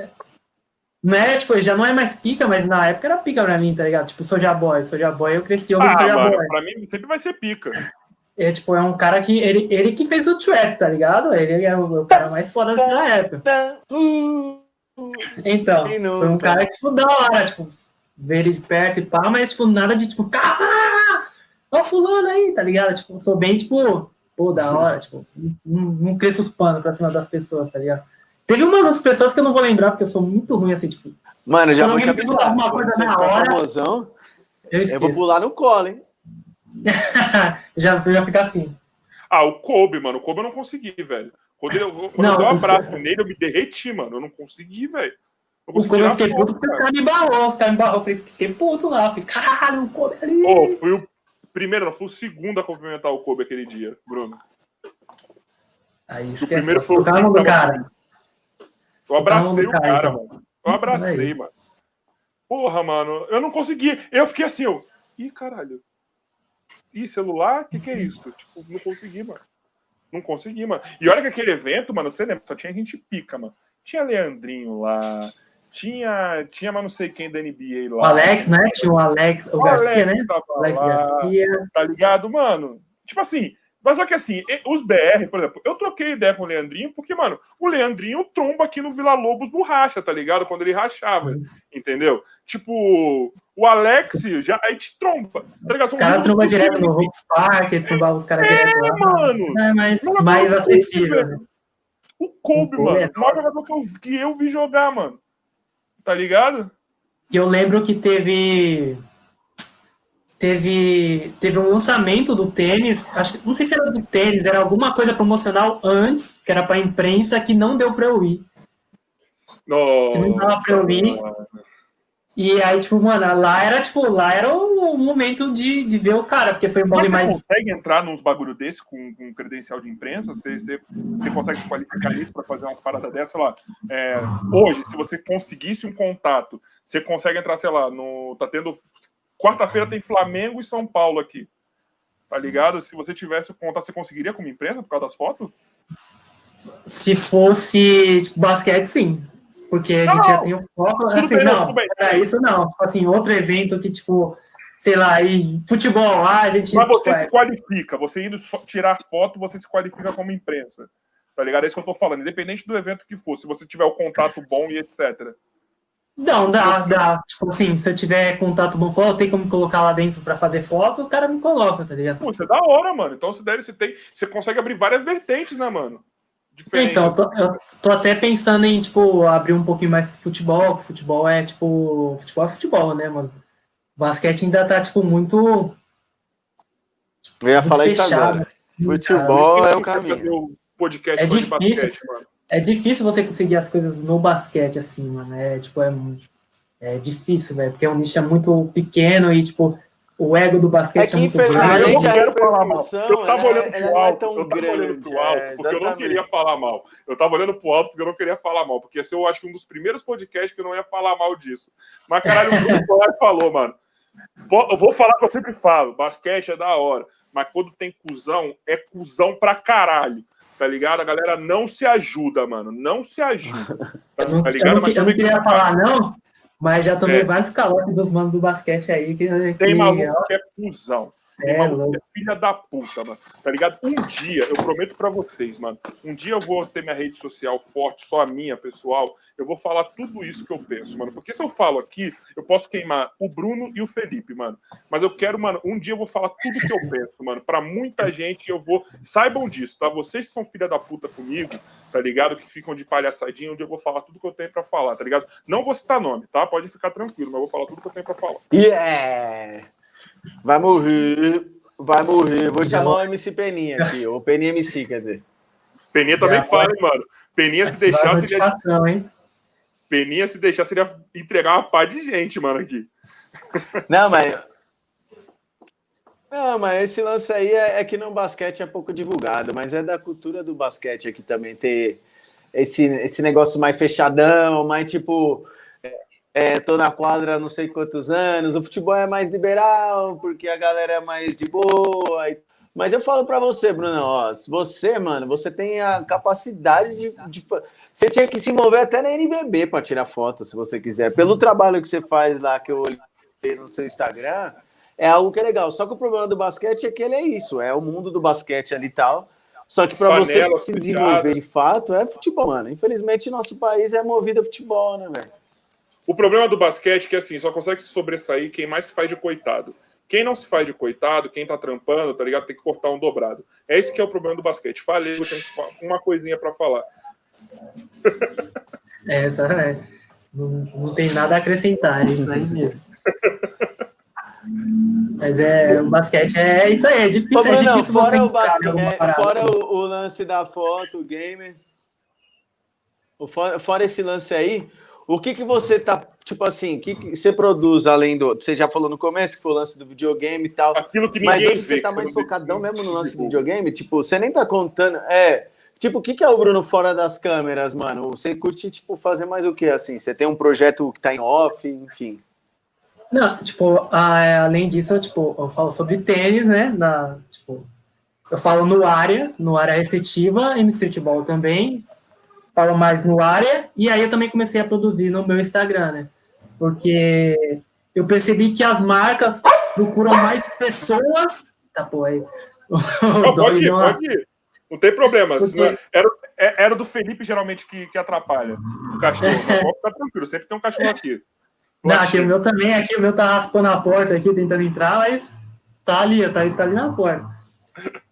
Não é, tipo, já não é mais pica, mas na época era pica pra mim, tá ligado? Tipo, Soja Boy, Soja Boy, eu cresci ouvindo ah, Soja Boy. Pra mim sempre vai ser pica. É, tipo, é um cara que. Ele, ele que fez o trap, tá ligado? Ele é o, o cara mais foda da época. Então, foi um cara que, tipo, da hora, tipo, ver ele de perto e pá, mas, tipo, nada de, tipo, cara, ó o fulano aí, tá ligado? Tipo, sou bem, tipo, pô, da hora, tipo, não, não cresço os panos pra cima das pessoas, tá ligado? Teve uma das pessoas que eu não vou lembrar, porque eu sou muito ruim, assim, tipo. Mano, já vou te avisar. Uma coisa na hora, famosão, eu, eu vou pular no colo, hein? (laughs) já, já fica assim. Ah, o Kobe, mano. O Kobe eu não consegui, velho. Quando, eu, quando não, eu dei um abraço nele, eu me derreti, mano. Eu não consegui, velho. O Kobe eu fiquei puto porque o cara me embalou. Os caras me embalou. Eu fiquei puto lá. Eu falei, caralho, o Kobe ali. Oh, fui o primeiro, não, fui o segundo a cumprimentar o Kobe aquele dia, Bruno. Aí, o primeiro foi o cara. Eu abracei o cara, cara então. mano. Eu abracei, mano. Porra, mano. Eu não consegui. Eu fiquei assim, eu. Ih, caralho. Ih, celular? O que, que é isso? Tipo, não consegui, mano. Não consegui, mano. E olha que aquele evento, mano, você lembra, só tinha gente pica, mano. Tinha Leandrinho lá, tinha, tinha, mas não sei quem da NBA lá. O Alex, né? Tinha o Alex, o, o Garcia, Alex né? Alex lá, Garcia. Tá ligado, mano? Tipo assim, mas só que assim, os BR, por exemplo, eu troquei ideia com o Leandrinho, porque, mano, o Leandrinho tromba aqui no Vila Lobos no racha, tá ligado? Quando ele rachava, uhum. entendeu? Tipo, o Alex já aí te tromba. Tá ligado? Os caras trombam direto no Hoops Park, trombava os caras é, direto lá. mano. É mais, mais acessível, né? O Kobe, o mano, é o maior jogador que eu, que eu vi jogar, mano. Tá ligado? E eu lembro que teve teve, teve um lançamento do tênis, acho, não sei se era do tênis, era alguma coisa promocional antes, que era para imprensa, que não deu para eu ir. Que não dava para eu ir. E aí, tipo, mano, lá era, tipo, lá era o momento de, de ver o cara, porque foi um bagulho mais. Você consegue entrar nos bagulho desse com, com credencial de imprensa? Você, você, você consegue se qualificar isso para fazer umas paradas dessa lá? É, hoje, se você conseguisse um contato, você consegue entrar, sei lá, no. Tá tendo Quarta-feira tem Flamengo e São Paulo aqui. Tá ligado? Se você tivesse o contato, você conseguiria como imprensa por causa das fotos? Se fosse tipo, basquete, sim. Porque a gente não, já tem o foto. Assim, bem, não, é isso não. Tipo assim, outro evento que, tipo, sei lá, e futebol, lá a gente. Mas você tipo, se é... qualifica, você indo tirar foto, você se qualifica como imprensa. Tá ligado? É isso que eu tô falando. Independente do evento que for, se você tiver o contato bom e etc. Não, dá, dá. Tipo assim, se eu tiver contato bom foto, tem como colocar lá dentro para fazer foto, o cara me coloca, tá ligado? Pô, isso é da hora, mano. Então você deve, você tem, você consegue abrir várias vertentes, né, mano? Diferente. Então, eu tô, eu tô, até pensando em, tipo, abrir um pouquinho mais pro futebol, que futebol é, tipo, futebol é futebol, né, mano? O basquete ainda tá, tipo, muito. Eu ia falar fechado, isso agora. Assim, futebol cara. é o caminho. Podcast é difícil. Basquete, mano é difícil você conseguir as coisas no basquete, assim, mano. É, tipo, é, é difícil, velho, porque o nicho é muito pequeno e, tipo, o ego do basquete é, é muito grande. Eu não quero falar mal. Eu tava olhando pro é alto, eu tava olhando pro alto, é, porque eu não queria falar mal. Eu tava olhando pro alto porque eu não queria falar mal, porque esse eu acho que um dos primeiros podcasts que eu não ia falar mal disso. Mas, caralho, o Bruno (laughs) falou, mano. Eu vou falar o que eu sempre falo, basquete é da hora, mas quando tem cuzão, é cuzão pra caralho tá ligado? A galera não se ajuda, mano. Não se ajuda. (laughs) Tá, não, tá ligado? Eu não, eu não queria falar, não, mas já tomei é. vários calotes dos manos do basquete aí. Que, Tem que, maluco que é cuzão. Tem maluco que é filha da puta, mano. Tá ligado? Um dia, eu prometo pra vocês, mano. Um dia eu vou ter minha rede social forte, só a minha, pessoal eu vou falar tudo isso que eu penso, mano. Porque se eu falo aqui, eu posso queimar o Bruno e o Felipe, mano. Mas eu quero, mano, um dia eu vou falar tudo que eu penso, mano. Pra muita gente eu vou. Saibam disso, tá? Vocês que são filha da puta comigo, tá ligado? Que ficam de palhaçadinha, um dia eu vou falar tudo que eu tenho pra falar, tá ligado? Não vou citar nome, tá? Pode ficar tranquilo, mas eu vou falar tudo que eu tenho pra falar. Yeah! Vai morrer. Vai morrer. Vou chamar o MC Peninha aqui, ou Peninha MC, quer dizer. Peninha também fala, hein, mano. Peninha, se deixar, seria. Hein? Peninha, se deixar, seria entregar uma pá de gente, mano, aqui. Não, mas. Não, mas esse lance aí é, é, que no basquete é pouco divulgado, mas é da cultura do basquete aqui também ter esse, esse negócio mais fechadão, mais tipo. É, tô na quadra há não sei quantos anos, o futebol é mais liberal, porque a galera é mais de boa. Mas eu falo para você, Bruno, ó, você, mano, você tem a capacidade de, de você tinha que se envolver até na NBB para tirar foto, se você quiser. Pelo trabalho que você faz lá, que eu olhei no seu Instagram, é algo que é legal. Só que o problema do basquete é que ele é isso, é o mundo do basquete ali e tal. Só que para você se desenvolver de fato é futebol, mano. Infelizmente, nosso país é movido a futebol, né, velho? O problema do basquete é que assim, só consegue se sobressair quem mais se faz de coitado. Quem não se faz de coitado, quem tá trampando, tá ligado? Tem que cortar um dobrado. É esse que é o problema do basquete. Falei, eu tenho uma coisinha para falar. (laughs) É, essa é. Não, não tem nada a acrescentar, é isso aí mesmo. Mas é, o basquete é isso aí, é difícil. Pô, é difícil não, fora o, basquete, é, fora o, o, lance da foto, o gamer. O, fora, fora esse lance aí, o que que você tá, tipo assim, o que, que você produz além do. Você já falou no começo que foi o lance do videogame e tal. Aquilo que ninguém mas hoje vê, você tá mais focadão mesmo no lance do videogame? Tipo, você nem tá contando. É. Tipo, o que, que é o Bruno fora das câmeras, mano? Você curte, tipo, fazer mais o que, assim? Você tem um projeto que tá em off, enfim. Não, tipo, além disso, eu, tipo, eu falo sobre tênis, né? Na, tipo, eu falo no área, no área receptiva e no streetball também. falo mais no área, e aí eu também comecei a produzir no meu Instagram, né? Porque eu percebi que as marcas procuram mais pessoas. Tá, pô, aí. (laughs) Não, pode ir, pode ir. Não tem problema. Porque... Era, é, era do Felipe, geralmente, que, que atrapalha o cachorro. tá tranquilo, sempre tem um cachorro aqui. Não, aqui o meu também, aqui o meu tá raspando a porta aqui, tentando entrar, mas tá ali, tá, tá ali na porta.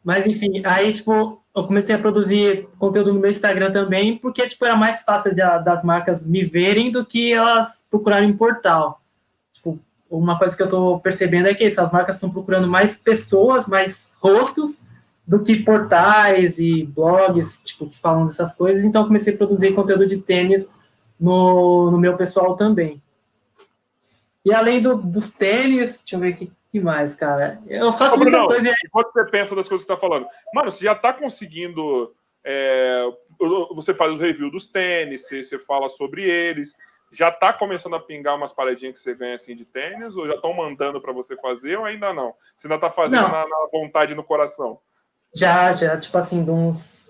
Mas enfim, aí, tipo, eu comecei a produzir conteúdo no meu Instagram também, porque, tipo, era mais fácil de, das marcas me verem do que elas procurarem em portal. Tipo, uma coisa que eu tô percebendo é que essas marcas estão procurando mais pessoas, mais rostos, do que portais e blogs, tipo, que falam dessas coisas. Então, eu comecei a produzir conteúdo de tênis no, no meu pessoal também. E além do, dos tênis, deixa eu ver o que, que mais, cara. Eu faço Ô, muita Bruno, coisa. Enquanto você pensa das coisas que você está falando, mano, você já está conseguindo. É, você faz o review dos tênis, você, você fala sobre eles. Já está começando a pingar umas paradinhas que você ganha assim de tênis, ou já estão mandando para você fazer, ou ainda não? Você ainda está fazendo na, na vontade no coração? Já, já, tipo assim, de uns.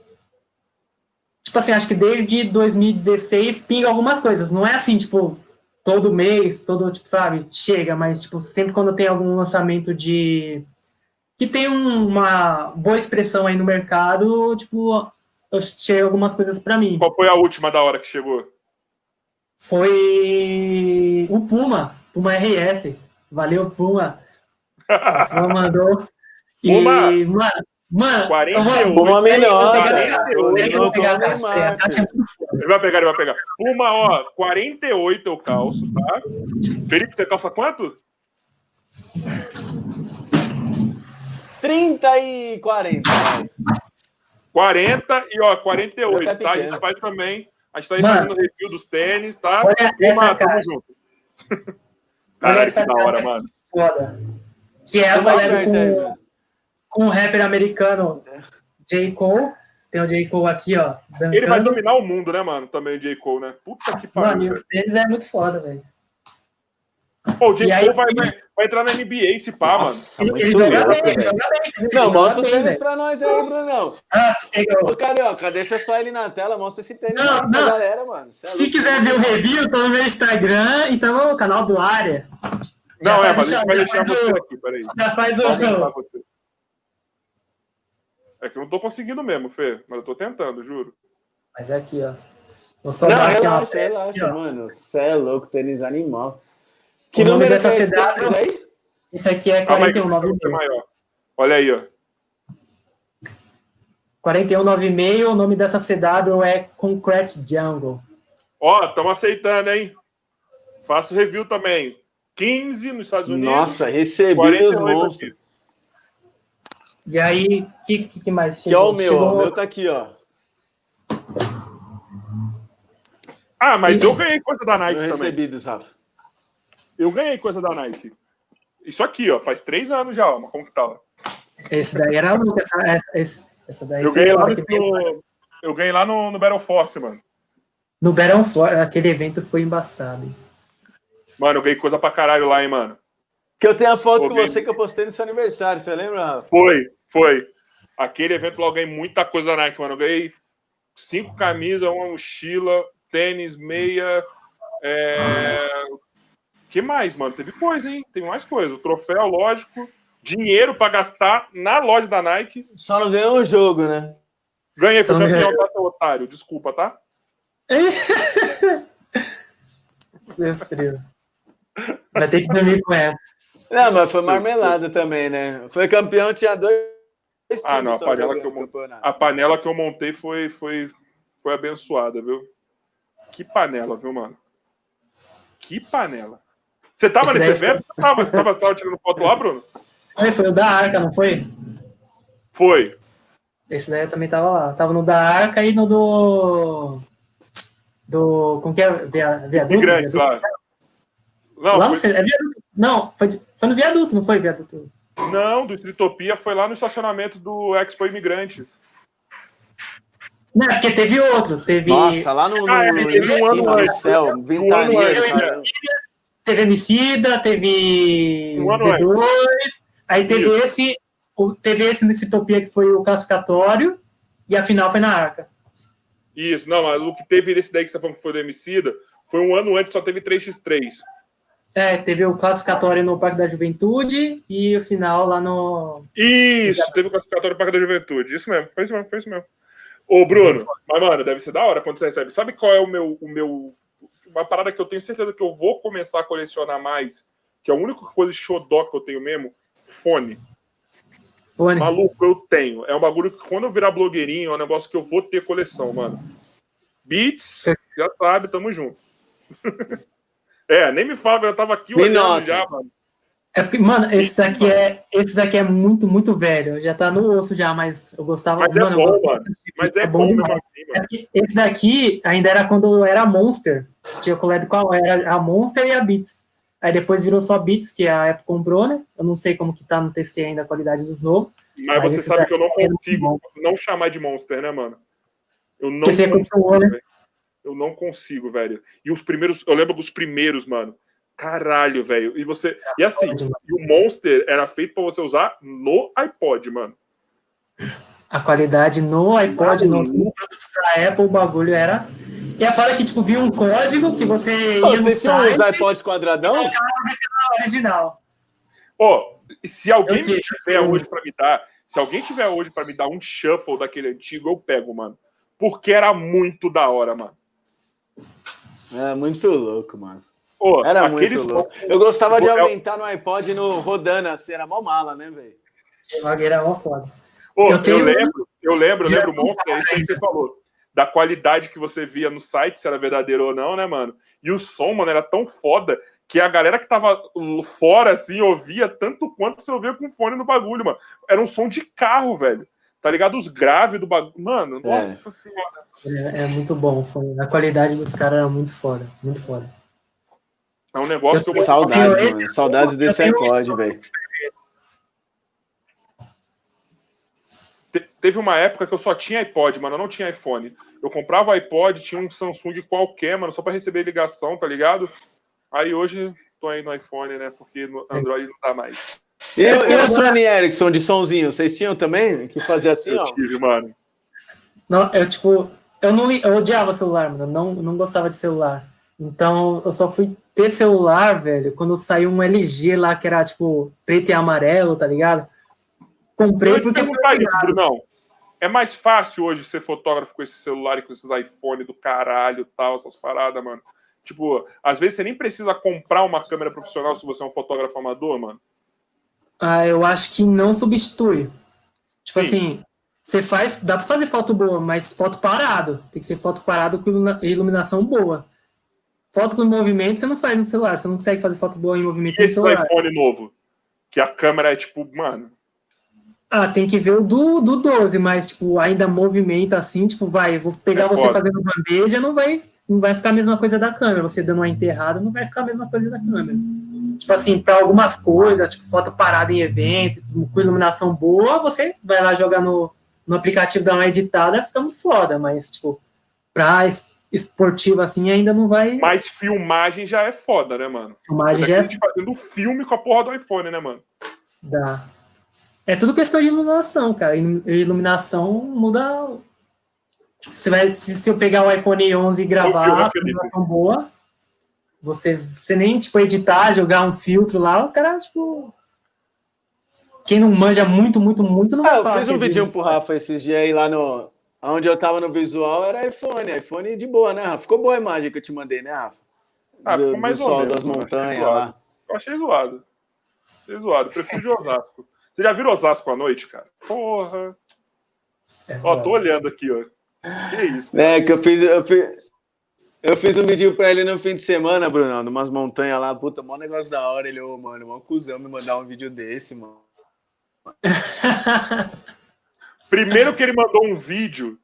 Tipo assim, acho que desde 2016 pinga algumas coisas. Não é assim, tipo, todo mês, todo, tipo, sabe, chega, mas, tipo, sempre quando tem algum lançamento de. que tem um, uma boa expressão aí no mercado, tipo, eu chego algumas coisas para mim. Qual foi a última da hora que chegou? Foi o Puma, Puma RS. Valeu, Puma. (laughs) Puma mandou. Puma! E, mano, Mano, 48. Uma melhor. Ele vai pegar, ele vai pegar. Uma, ó, 48 eu calço, tá? Felipe, você calça quanto? 30 e 40. 40 e, ó, 48, tá? A gente faz também. A gente tá aí fazendo review dos tênis, tá? Uma, tamo junto. Caralho, que da hora, mano. Foda. Que é a galera com com o rapper americano J. Cole. Tem o J. Cole aqui, ó. Dancando. Ele vai dominar o mundo, né, mano? Também o J. Cole, né? Puta que pariu. Mano, eles é muito foda, velho. Pô, o J. Cole aí, vai, vai, vai, entrar na NBA esse pá, Nossa, mano. Ele joga bem, bem. Não, mostra o tênis pra nós aí, Brunão. Ah, Ô, Carioca, deixa só ele na tela, mostra esse tênis não, pra não. galera, mano. É Se quiser ver o review, tô no meu Instagram e então no canal do Área. Não, é, mas a gente vai deixar você aqui, peraí. Já faz o... É que eu não tô conseguindo mesmo, Fê, mas eu tô tentando, juro. Mas é aqui, ó. Vou só não, relaxa, relaxa, aqui, mano. Você é louco, tênis animal. Que o número dessa é cidade aí? Esse aqui é 4196. maior. Olha aí, ó. 4196, o nome dessa CW é Concrete Jungle. Ó, estamos aceitando, hein? Faço review também. 15 nos Estados Unidos. Nossa, recebi os monstros. Aqui. E aí, o que, que, mais chegou? Que é o meu, chegou... o meu tá aqui, ó. Ah, mas e... eu ganhei coisa da Nike eu também. recebidos, Rafa. Eu ganhei coisa da Nike. Isso aqui, ó, faz três anos já, ó, mas como que tá? Esse daí era o essa, essa, essa daí eu ganhei lá no, eu ganhei lá no, no Battle Force, mano. No Battle Force, aquele evento foi embaçado. Hein? Mano, eu ganhei coisa pra caralho lá, hein, mano. Que eu tenho a foto com você que eu postei no seu aniversário, você lembra, Rafa? Foi, foi. Aquele evento lá eu ganhei muita coisa da Nike, mano. Eu ganhei cinco camisas, uma mochila, tênis, meia. É... que mais, mano? Teve coisa, hein? Tem mais coisa. O troféu, lógico. Dinheiro para gastar na loja da Nike. Só não ganhou o jogo, né? Ganhei, porque campeão, tá, seu otário. Desculpa, tá? (laughs) Seu frio. Vai ter que dormir com essa. Não, mas foi marmelada também, né? Foi campeão, tinha dois. Ah, não, a panela, que eu, a panela que eu montei foi, foi, foi abençoada, viu? Que panela, viu, mano? Que panela. Você tava Esse nesse evento? Foi... Tava, você tava, tava tirando foto lá, Bruno? Foi, foi o da Arca, não foi? Foi. Esse daí eu também tava lá. Tava no da Arca e no do. Do. Como que é? Viaduto? Grande, claro. Não, lá foi... no... é viaduto. Não, foi, foi no viaduto, não foi viaduto? Não, do Estritopia foi lá no estacionamento do Expo Imigrantes. Não, porque teve outro. Teve... Nossa, lá no, no, ah, no, teve um ano antes. Céu, um ano antes, teve Emicida, teve um D2, aí teve Isso. esse, teve esse no Estritopia que foi o classificatório, e a final foi na Arca. Isso, não, mas o que teve nesse daí que você falou que foi do Emicida, foi um ano antes, só teve 3x3. É, teve o classificatório no Parque da Juventude e o final lá no. Isso, teve o classificatório no Parque da Juventude. Isso mesmo, foi isso mesmo, foi isso mesmo. Ô, Bruno, mas, mano, deve ser da hora quando você recebe. Sabe qual é o meu, o meu. Uma parada que eu tenho certeza que eu vou começar a colecionar mais, que é a única coisa xodó que eu tenho mesmo? Fone. Fone. Maluco, eu tenho. É um bagulho que quando eu virar blogueirinho, é um negócio que eu vou ter coleção, mano. Beats, já sabe, tamo junto. (laughs) É, nem me fala, eu tava aqui olhando já, mano. É, mano, esse aqui é, esse aqui é muito, muito velho. Já tá no osso já, mas eu gostava. Mas é mano, é bom, mano. Mas é, é bom, mesmo assim, mano. É esse daqui ainda era quando era Monster. Tinha collab qual? Era a Monster e a Beats. Aí depois virou só Beats, que a Apple comprou, né? Eu não sei como que tá no TC ainda a qualidade dos novos. Mas, mas você sabe que eu não é consigo não chamar de Monster, né, mano? Eu não Porque consigo. Né? Eu não consigo, velho. E os primeiros, eu lembro dos primeiros, mano. Caralho, velho. E você. E assim, e o Monster era feito para você usar no iPod, mano. A qualidade no iPod, no, no da Apple, o bagulho era. E a fala que, tipo, vinha um código que você ia Você tinha os iPods quadradão? original. Ó, oh, se alguém tiver hoje para me dar, se alguém tiver hoje para me dar um shuffle daquele antigo, eu pego, mano. Porque era muito da hora, mano. É muito louco, mano. Pô, era muito louco. Eu gostava de aumentar no iPod no rodando, assim, era mó mala, né, velho? Era mó foda. Pô, eu, tenho... eu, lembro, eu lembro, eu lembro muito, é isso que você (laughs) falou. Da qualidade que você via no site, se era verdadeiro ou não, né, mano? E o som, mano, era tão foda que a galera que tava fora, assim, ouvia tanto quanto você ouvia com fone no bagulho, mano. Era um som de carro, velho. Tá ligado? Os graves do bagulho. Mano, é. nossa senhora. É, é, muito bom. A qualidade dos caras era muito foda. Muito foda. É um negócio eu, que eu Saudades, mano. Saudades desse iPod, velho. Teve uma época que eu só tinha iPod, mano. Eu não tinha iPhone. Eu comprava iPod, tinha um Samsung qualquer, mano, só para receber ligação, tá ligado? Aí hoje tô aí no iPhone, né? Porque no Android não dá mais. E, e o Sony Ericsson de sonzinho, vocês tinham também? Que fazia assim, eu ó? Tive, mano. Não, eu, tipo, eu não eu odiava celular, mano. Eu não, não gostava de celular. Então, eu só fui ter celular, velho, quando saiu um LG lá que era, tipo, preto e amarelo, tá ligado? Comprei porque foi isso, não. É mais fácil hoje ser fotógrafo com esse celular e com esses iPhone do caralho tal, essas paradas, mano. Tipo, às vezes você nem precisa comprar uma câmera profissional se você é um fotógrafo amador, mano. Ah, eu acho que não substitui. Tipo Sim. assim, você faz, dá para fazer foto boa, mas foto parado. Tem que ser foto parado com iluminação boa. Foto com movimento você não faz no celular, você não consegue fazer foto boa em movimento e no esse celular. iPhone novo, que a câmera é tipo, mano. Ah, tem que ver o do, do 12, mas tipo, ainda movimento assim, tipo, vai, vou pegar é você foda. fazendo bandeja, não vai, não vai ficar a mesma coisa da câmera. Você dando uma enterrada, não vai ficar a mesma coisa da câmera tipo assim, para algumas coisas, tipo foto parada em evento, com iluminação boa, você vai lá jogar no, no aplicativo, dar uma editada, fica muito foda, mas, tipo, pra esportivo assim ainda não vai. Mas filmagem já é foda, né, mano? Filmagem já é. fazendo filme com a porra do iPhone, né, mano? Dá. É tudo questão de iluminação, cara. Iluminação muda. Você vai, se, se eu pegar o iPhone 11 e gravar, iluminação boa, você, você nem, tipo, editar, jogar um filtro lá, o cara, tipo. Quem não manja muito, muito, muito, não ah, Eu fiz um vídeo pro Rafa esses dias aí lá no. Onde eu tava no visual era iPhone. iPhone de boa, né, Rafa? Ficou boa a imagem que eu te mandei, né, Rafa? Ah, do, ficou mais do sol menos, das montanhas eu lá. Eu achei zoado. Achei zoado. Prefiro de Osasco. Você já viu Osasco à noite, cara? Porra. É, ó, tô olhando aqui, ó. Que isso? É, que eu fiz, eu fiz, eu fiz um vídeo pra ele no fim de semana, Bruno, numas montanhas lá, puta, mó negócio da hora. Ele, ô, oh, mano, mó cuzão me mandar um vídeo desse, mano. (laughs) Primeiro que ele mandou um vídeo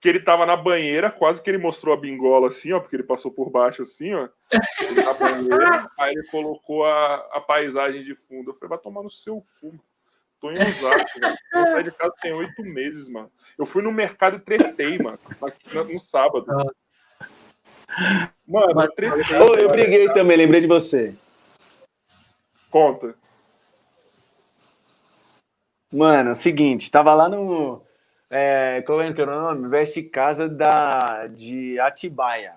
que ele tava na banheira, quase que ele mostrou a bingola assim, ó, porque ele passou por baixo assim, ó, na banheira, (laughs) aí ele colocou a, a paisagem de fundo. Eu falei, vai tomar no seu cu. Tô em Osasco, mano. Eu saí de casa tem oito meses, mano. Eu fui no mercado e tretei, mano, no sábado. Mano, eu, oh, eu briguei também, lembrei de você. Conta. Mano, é o seguinte, tava lá no. é, qual é o nome? Veste Casa da, de Atibaia.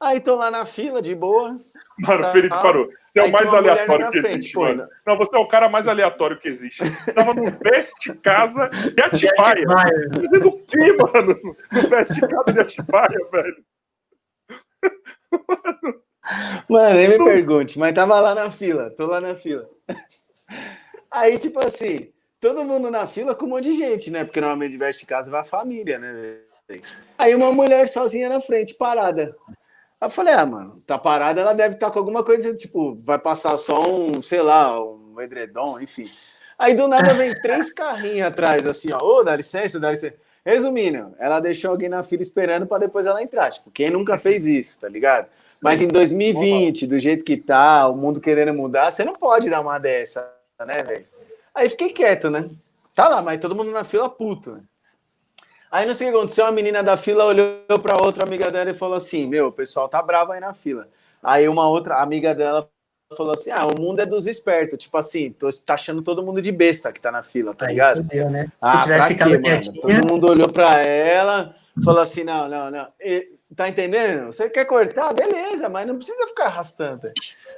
Aí tô lá na fila, de boa. Mano, tá, Felipe parou. Você é o mais aleatório que frente, existe, pô, mano. Não, você é o cara mais aleatório que existe. Tava no Veste Casa de (laughs) Atibaia. Fazendo o quê, mano? No Veste Casa de Atibaia, velho. (laughs) Mano. Nem me pergunte, mas tava lá na fila, tô lá na fila. (laughs) Aí, tipo assim, todo mundo na fila com um monte de gente, né? Porque normalmente veste casa vai a família, né? Aí uma mulher sozinha na frente, parada. Aí eu falei, ah, mano, tá parada, ela deve estar tá com alguma coisa, tipo, vai passar só um, sei lá, um edredom, enfim. Aí do nada vem três carrinhos atrás, assim, ó, ô, oh, dá licença, dá licença. Resumindo, ela deixou alguém na fila esperando para depois ela entrar. Tipo, quem nunca fez isso, tá ligado? Mas em 2020, do jeito que tá, o mundo querendo mudar, você não pode dar uma dessa, né, velho? Aí fiquei quieto, né? Tá lá, mas todo mundo na fila puto, né? Aí não sei o que aconteceu, a menina da fila olhou para outra amiga dela e falou assim: Meu, o pessoal tá bravo aí na fila. Aí uma outra amiga dela falou assim: Ah, o mundo é dos espertos. Tipo assim, tô tá achando todo mundo de besta que tá na fila, tá aí ligado? Fudeu, né? Ah, Se tivesse ficado quietinho. Todo mundo olhou pra ela, falou assim: Não, não, não. E, tá entendendo? Você quer cortar? Beleza, mas não precisa ficar arrastando.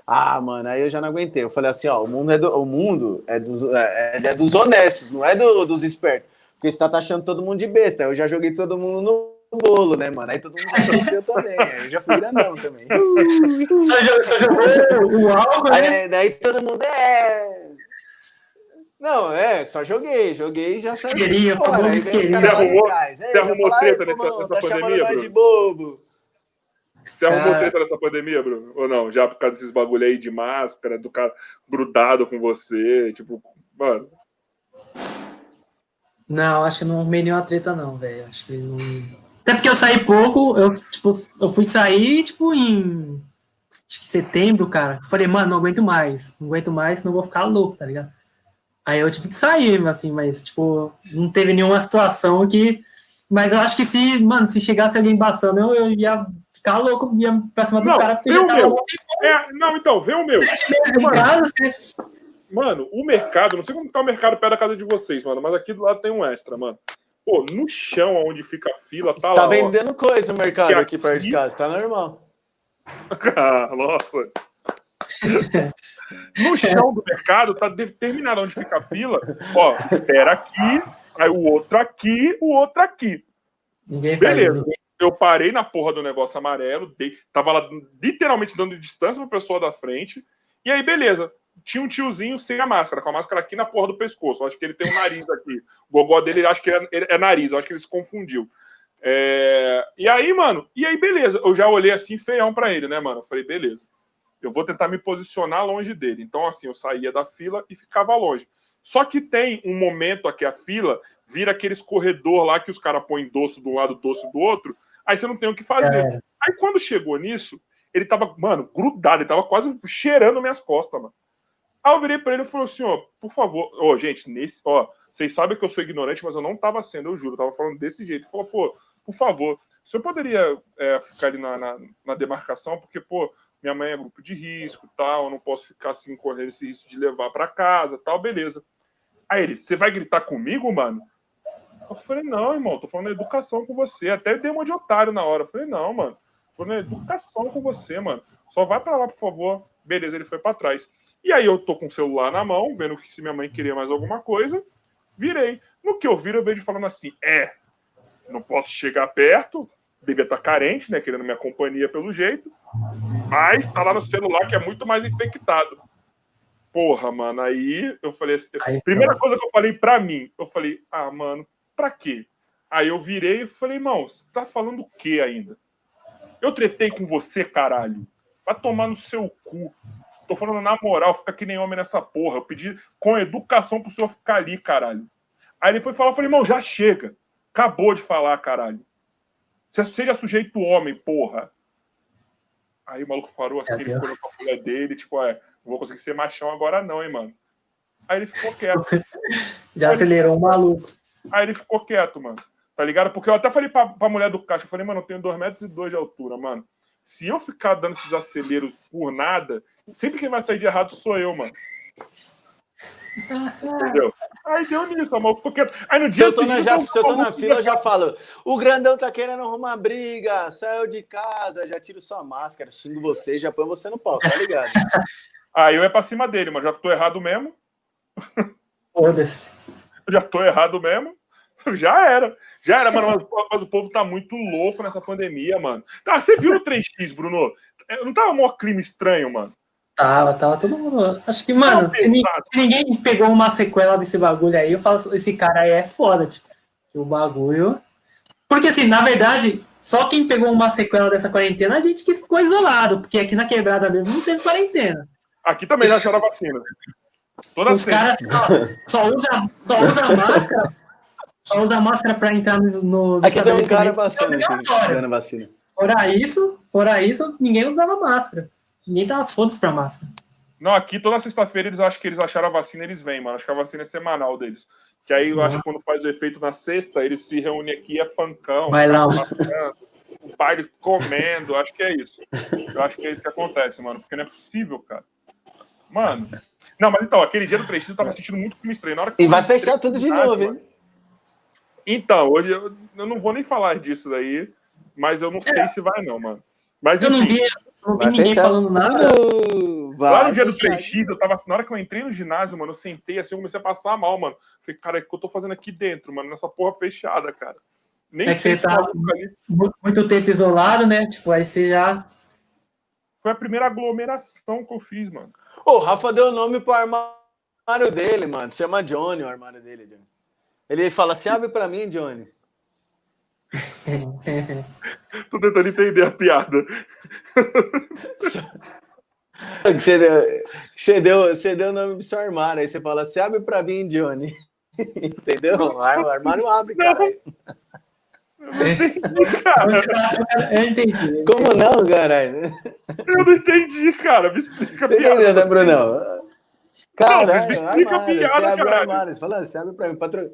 Ah, mano, aí eu já não aguentei. Eu falei assim: Ó, o mundo é, do, o mundo é, dos, é, é dos honestos, não é do, dos espertos. Porque você tá achando todo mundo de besta. Eu já joguei todo mundo no bolo, né, mano? Aí todo mundo apareceu também. Aí eu já fui grandão também. Só jogou o álcool, né? Aí, daí todo mundo é. Não, é, só joguei, joguei e já saí. Queria, fora, aí você arrumou, você arrumou treta nessa, nessa tá pandemia, Bruno? De bobo. Você arrumou ah. treta nessa pandemia, Bruno? Ou não? Já por causa desses bagulho aí de máscara, do cara grudado com você, tipo, mano. Não, acho que não arrumei nenhuma treta, não, velho. Acho que não. Até porque eu saí pouco, eu, tipo, eu fui sair, tipo, em acho que setembro, cara. Falei, mano, não aguento mais. Não aguento mais, senão vou ficar louco, tá ligado? Aí eu tive que sair, assim, mas, tipo, não teve nenhuma situação que. Mas eu acho que se, mano, se chegasse alguém embaçando, eu, eu ia ficar louco, ia pra cima do não, cara. Vê o meu. É, não, então, vê o meu. Mano, mano, o mercado, não sei como tá o mercado perto da casa de vocês, mano, mas aqui do lado tem um extra, mano. Pô, no chão onde fica a fila, tá, tá lá. Tá vendendo ó, coisa no mercado aqui, aqui perto de casa, tá normal. ah, nossa. no chão do mercado tá determinado onde fica a fila. Ó, espera aqui, aí o outro aqui, o outro aqui. Ninguém Beleza. Faz, ninguém... Eu parei na porra do negócio amarelo, dei, tava lá literalmente dando distância pra pessoa da frente. E aí, beleza tinha um tiozinho sem a máscara, com a máscara aqui na porra do pescoço. Eu acho que ele tem um nariz aqui. O gogó dele, acho que é, é nariz. Eu acho que ele se confundiu. É... E aí, mano, e aí, beleza. Eu já olhei assim, feião para ele, né, mano? Eu falei, beleza. Eu vou tentar me posicionar longe dele. Então, assim, eu saía da fila e ficava longe. Só que tem um momento aqui, a fila vira aqueles corredor lá que os caras põem doce de um lado, doce do outro. Aí você não tem o que fazer. É. Aí quando chegou nisso, ele tava, mano, grudado, ele tava quase cheirando minhas costas, mano. Aí eu virei pra ele e falei assim, ó, por favor, ó, gente, nesse, ó, vocês sabem que eu sou ignorante, mas eu não tava sendo, eu juro, eu tava falando desse jeito. Ele falou, pô, por favor, o senhor poderia é, ficar ali na, na, na, demarcação, porque, pô, minha mãe é grupo de risco, tal, eu não posso ficar assim, correndo esse risco de levar para casa, tal, beleza. Aí ele, você vai gritar comigo, mano? Eu falei, não, irmão, tô falando educação com você. Até dei uma de otário na hora. Eu falei, não, mano, tô falando educação com você, mano. Só vai para lá, por favor. Beleza, ele foi para trás. E aí eu tô com o celular na mão, vendo que se minha mãe queria mais alguma coisa, virei. No que eu viro, eu vejo falando assim: é, não posso chegar perto, devia estar tá carente, né? Querendo minha companhia pelo jeito, mas tá lá no celular que é muito mais infectado. Porra, mano, aí eu falei assim, aí, primeira coisa que eu falei pra mim, eu falei, ah, mano, pra quê? Aí eu virei e falei, irmão, você tá falando o quê ainda? Eu tretei com você, caralho. Vai tomar no seu cu. Tô falando na moral, fica que nem homem nessa porra. Eu pedi com educação pro senhor ficar ali, caralho. Aí ele foi falar, eu falei, irmão, já chega. Acabou de falar, caralho. Você seja sujeito homem, porra. Aí o maluco parou assim, ele ficou com a mulher dele, tipo, é, não vou conseguir ser machão agora não, hein, mano. Aí ele ficou quieto. (laughs) Já acelerou o maluco. Aí ele ficou quieto, mano. Tá ligado? Porque eu até falei pra, pra mulher do caixa, eu falei, mano, eu tenho 2 metros e dois de altura, mano. Se eu ficar dando esses aceleros por nada, Sempre quem vai sair de errado sou eu, mano. Entendeu? Aí deu nisso, amor. Porque... Aí no dia se eu tô na, já, se eu tô na fila, eu já falo: o grandão tá querendo arrumar briga, saiu de casa, já tiro sua máscara, xingo você, já põe você no pau, tá ligado? Aí (laughs) eu é pra cima dele, mas já tô errado mesmo. Foda-se. (laughs) Já tô errado mesmo. (laughs) Já era. Já era, mano. Mas, mas, o povo tá muito louco nessa pandemia, mano. Tá, você viu no 3x, Bruno? É, não tava um maior clima estranho, mano? Tava, tava todo mundo. Acho que, mano, se, ninguém, se, ninguém pegou uma sequela desse bagulho aí, eu falo, esse cara aí é foda, tipo, o bagulho. Porque, assim, na verdade, só quem pegou uma sequela dessa quarentena, a gente que ficou isolado, porque aqui na quebrada mesmo não teve quarentena. Aqui também já acharam a vacina. Toda Os caras só, só usa, só usa máscara. Só usa máscara para entrar no. no aqui tem um cara passando aqui, vacina. Fora isso, fora isso, ninguém usava máscara. Ninguém tava foda-se pra máscara. Não, aqui toda sexta-feira eles acham que eles acharam a vacina, eles vêm, mano. Acho que a vacina é semanal deles. Que aí eu acho que quando faz o efeito na sexta, eles se reúnem aqui, é fancão. Vai lá. O baile comendo, acho que é isso. Eu acho que é isso que acontece, mano. Porque não é possível, cara. Mano. Não, mas então, aquele dia do 3 eu tava sentindo muito clima estranho. Na hora que e vai fechar tudo de novo, hein? Então, hoje eu, eu, não vou nem falar disso daí, mas eu não sei é. se vai, não, mano. Mas eu enfim, não vi, não vi ninguém fechar. falando nada. Vai Lá no dia do 3x, eu tava. Na hora que eu entrei no ginásio, mano, eu sentei assim, eu comecei a passar mal, mano. Falei, cara, o que eu tô fazendo aqui dentro, mano? Nessa porra fechada, cara. Nem é que você tá muito, muito tempo isolado, né? Tipo, aí você já. Foi a primeira aglomeração que eu fiz, mano. Ô, o Rafa deu nome pro armário dele, mano. Chama Johnny o armário dele, Johnny. Ele fala assim: abre pra mim, Johnny. (laughs) Tô tentando entender a piada. (laughs) Você deu, você, deu, você deu o nome do seu armário, aí você fala, se abre pra mim, Johnny. (laughs) Entendeu? O armário abre, cara. Eu não entendi, cara. Eu entendi. Como não, caralho? Eu não entendi, cara. Me explica a Você piada. entendeu, né, Brunão? Caralho, não, me explica a piada, cara. Armário, fala, você abre pra mim. Patro...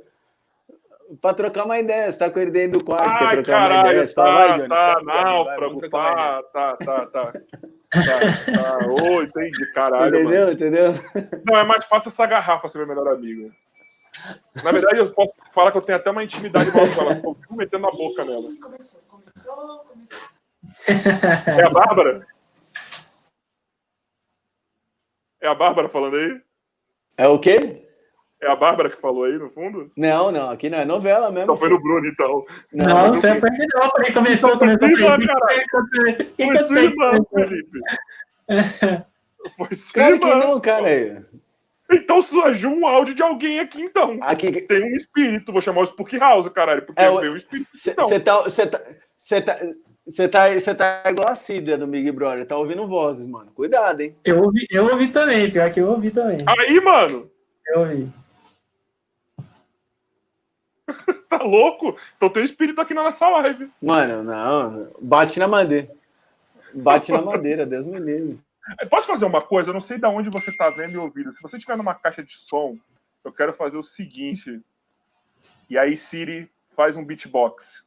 Pra trocar uma ideia, você tá com ele dentro do quarto, Ai, quer trocar caralho, uma ideia, você fala, vai, Johnny, tá, náufrago, tá, tá, tá, tá, tá, tá. Ô, entendi, caralho, Entendeu, mano. entendeu? Não, é mais fácil essa garrafa ser meu melhor amigo. Na verdade, eu posso falar que eu tenho até uma intimidade com ela, eu fico metendo a boca nela. Começou, começou, começou. É a Bárbara? É a Bárbara falando aí? É o quê? É a Bárbara que falou aí, no fundo? Não, não, aqui não é novela mesmo. Não, foi no Bruno, então. Não, não você foi melhor. Falei, começou, então, começou. Irmã, cara. Que irmã, Felipe. (laughs) Foi claro irmã. que não, cara. Então surgiu um áudio de alguém aqui, então. Aqui... Tem um espírito, vou chamar o Spook House, caralho, porque é, veio um espírito. Você então. tá. Você tá. Você tá. Você tá, você tá igual a Cidra do Big Brother, tá ouvindo vozes, mano. Cuidado, hein? Eu ouvi, eu ouvi também, pior que eu ouvi também. Aí, mano. Eu ouvi. (laughs) tá louco? Então tem um espírito aqui na nossa live. Mano, não. Bate na madeira. Bate na madeira, Deus me livre. Posso fazer uma coisa? Eu não sei de onde você está vendo e ouvindo. Se você estiver numa caixa de som, eu quero fazer o seguinte. E aí, Siri, faz um beatbox.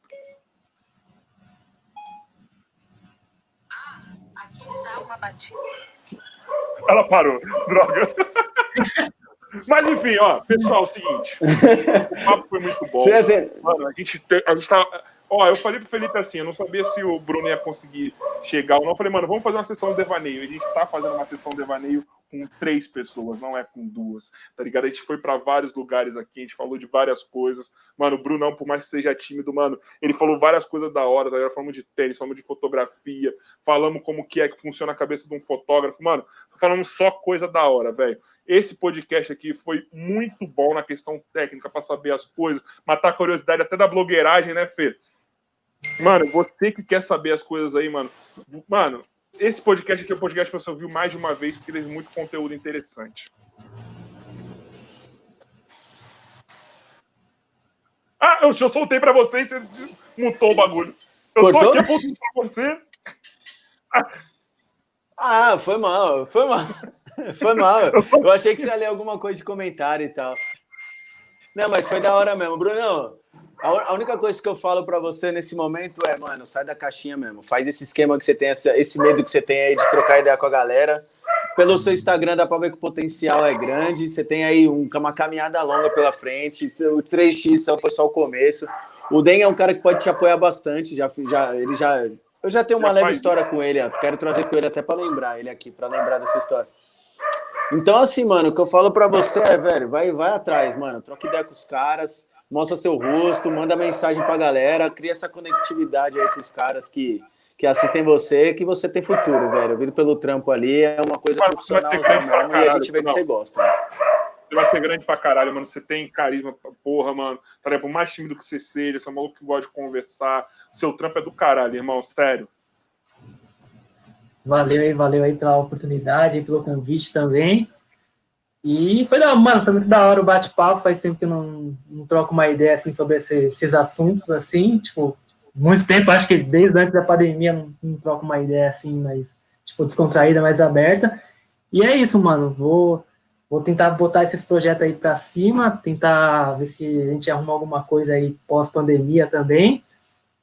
Ah, aqui está uma batida. Ela parou. Droga. (laughs) Mas enfim, ó, pessoal, é o seguinte. O papo foi muito bom. Mano, a gente, a gente tá. Ó, eu falei pro Felipe assim, eu não sabia se o Bruno ia conseguir chegar ou não. Eu falei, mano, vamos fazer uma sessão de devaneio. A gente tá fazendo uma sessão de devaneio com três pessoas, não é com duas, tá ligado? A gente foi para vários lugares aqui, a gente falou de várias coisas. Mano, o Brunão, por mais que seja tímido, mano, ele falou várias coisas da hora, tá ligado? Falamos de tênis, falamos de fotografia, falamos como que é que funciona a cabeça de um fotógrafo. Mano, falamos só coisa da hora, velho. Esse podcast aqui foi muito bom na questão técnica para saber as coisas, matar a curiosidade até da blogueiragem, né, Fê? Mano, você que quer saber as coisas aí, mano. Mano, esse podcast aqui é um podcast que você ouviu mais de uma vez, porque tem muito conteúdo interessante. Ah, eu soltei pra você e você mutou o bagulho. Eu Cortou? tô aqui pra você. Ah, foi mal, foi mal. (laughs) Foi mal. Eu achei que você ia ler alguma coisa de comentário e tal. Não, mas foi da hora mesmo. Bruno, a única coisa que eu falo para você nesse momento é, mano, sai da caixinha mesmo. Faz esse esquema que você tem, esse medo que você tem aí de trocar ideia com a galera. pelo seu Instagram dá para ver que o potencial é grande. Você tem aí um, uma caminhada longa pela frente. O 3x foi só o começo. O Den é um cara que pode te apoiar bastante. Já, já, ele já, eu já tenho uma já leve história com ele. Ó. Quero trazer com ele até para lembrar ele aqui, para lembrar dessa história. Então, assim, mano, o que eu falo para você é, velho, vai, vai atrás, mano. Troca ideia com os caras, mostra seu rosto, manda mensagem pra galera, cria essa conectividade aí com os caras que que assistem você que você tem futuro, velho. Vindo pelo trampo ali é uma coisa Mas profissional mesmo, e a gente vê que você gosta. Você vai ser grande pra caralho, mano. Você tem carisma pra porra, mano. Tá por mais tímido que você seja, você é um maluco que gosta de conversar. Seu trampo é do caralho, irmão, sério. Valeu aí, valeu aí pela oportunidade, pelo convite também. E foi da, mano, foi muito da hora o bate-papo. Faz tempo que eu não, não troco uma ideia assim sobre esses, esses assuntos, assim, tipo, muito tempo, acho que desde antes da pandemia não, não troco uma ideia assim, mais, tipo, descontraída, mais aberta. E é isso, mano. Vou, vou tentar botar esses projetos aí para cima, tentar ver se a gente arruma alguma coisa aí pós-pandemia também.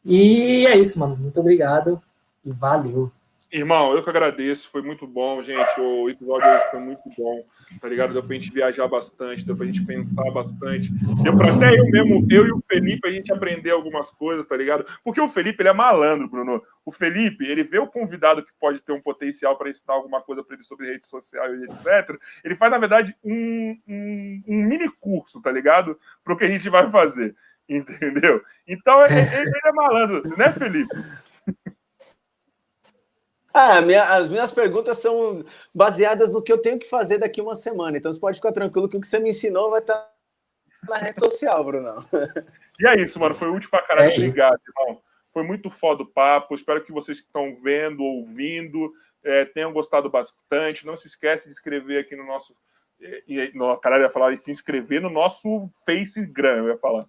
E é isso, mano. Muito obrigado e valeu. Irmão, eu que agradeço, foi muito bom, gente. O episódio hoje foi muito bom, tá ligado? Deu pra gente viajar bastante, deu pra gente pensar bastante. Deu pra até eu mesmo, eu e o Felipe, a gente aprender algumas coisas, tá ligado? Porque o Felipe, ele é malandro, Bruno. O Felipe, ele vê o convidado que pode ter um potencial para ensinar alguma coisa para ele sobre rede social etc. Ele faz, na verdade, um, um, um mini curso, tá ligado? Pro que a gente vai fazer, (laughs) entendeu? Então, ele, ele é malandro, né, Felipe? Ah, minha, as minhas perguntas são baseadas no que eu tenho que fazer daqui uma semana. Então você pode ficar tranquilo que o que você me ensinou vai estar na rede social, Bruno. (laughs) E é isso, mano. Foi útil pra caralho. É Obrigado, irmão. Foi muito foda o papo. Espero que vocês que estão vendo, ouvindo, é, tenham gostado bastante. Não se esquece de inscrever aqui no nosso. E, no, caralho, ia falar e se inscrever no nosso Facegram, eu ia falar.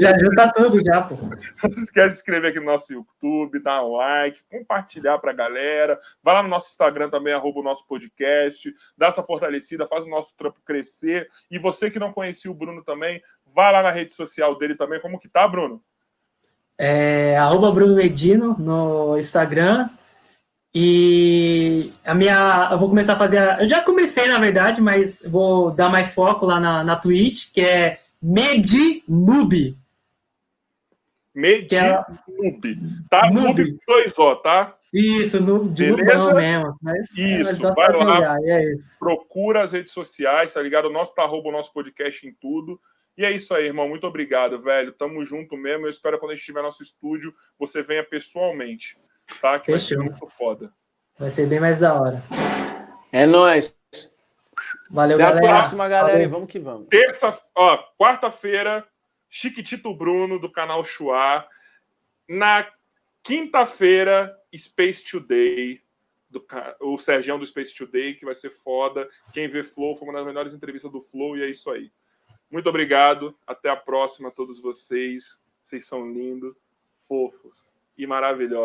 Já tá tudo já, pô. Não se esquece de se inscrever aqui no nosso YouTube, dar um like, compartilhar pra galera. Vai lá no nosso Instagram também, arroba o nosso podcast, dá essa fortalecida, faz o nosso trampo crescer. E você que não conhecia o Bruno também, vai lá na rede social dele também. Como que tá, Bruno? É, arroba Bruno Medino no Instagram. E a minha. Eu vou começar a fazer. A, eu já comecei, na verdade, mas vou dar mais foco lá na, na Twitch, que é Medinube. Medinube. Tá? Nube dois ó, tá? Isso, no, de Beleza? mesmo. Mas, Isso, é, vai lá, procura as redes sociais, tá ligado? O nosso tá o nosso podcast em tudo. E é isso aí, irmão. Muito obrigado, velho. Tamo junto mesmo. Eu espero quando a gente tiver nosso estúdio, você venha pessoalmente, tá? Que Fechou. vai ser muito foda. Vai ser bem mais da hora. É nóis. Valeu, Até galera. a próxima, galera. Valeu. E vamos que vamos. Terça, ó, quarta-feira, Chiquitito Bruno, do canal Chua. Na quinta-feira, Space Today, do, o Sergião do Space Today, que vai ser foda. Quem vê Flow foi uma das melhores entrevistas do Flow, e é isso aí. Muito obrigado. Até a próxima, todos vocês. Vocês são lindos, fofos e maravilhosos.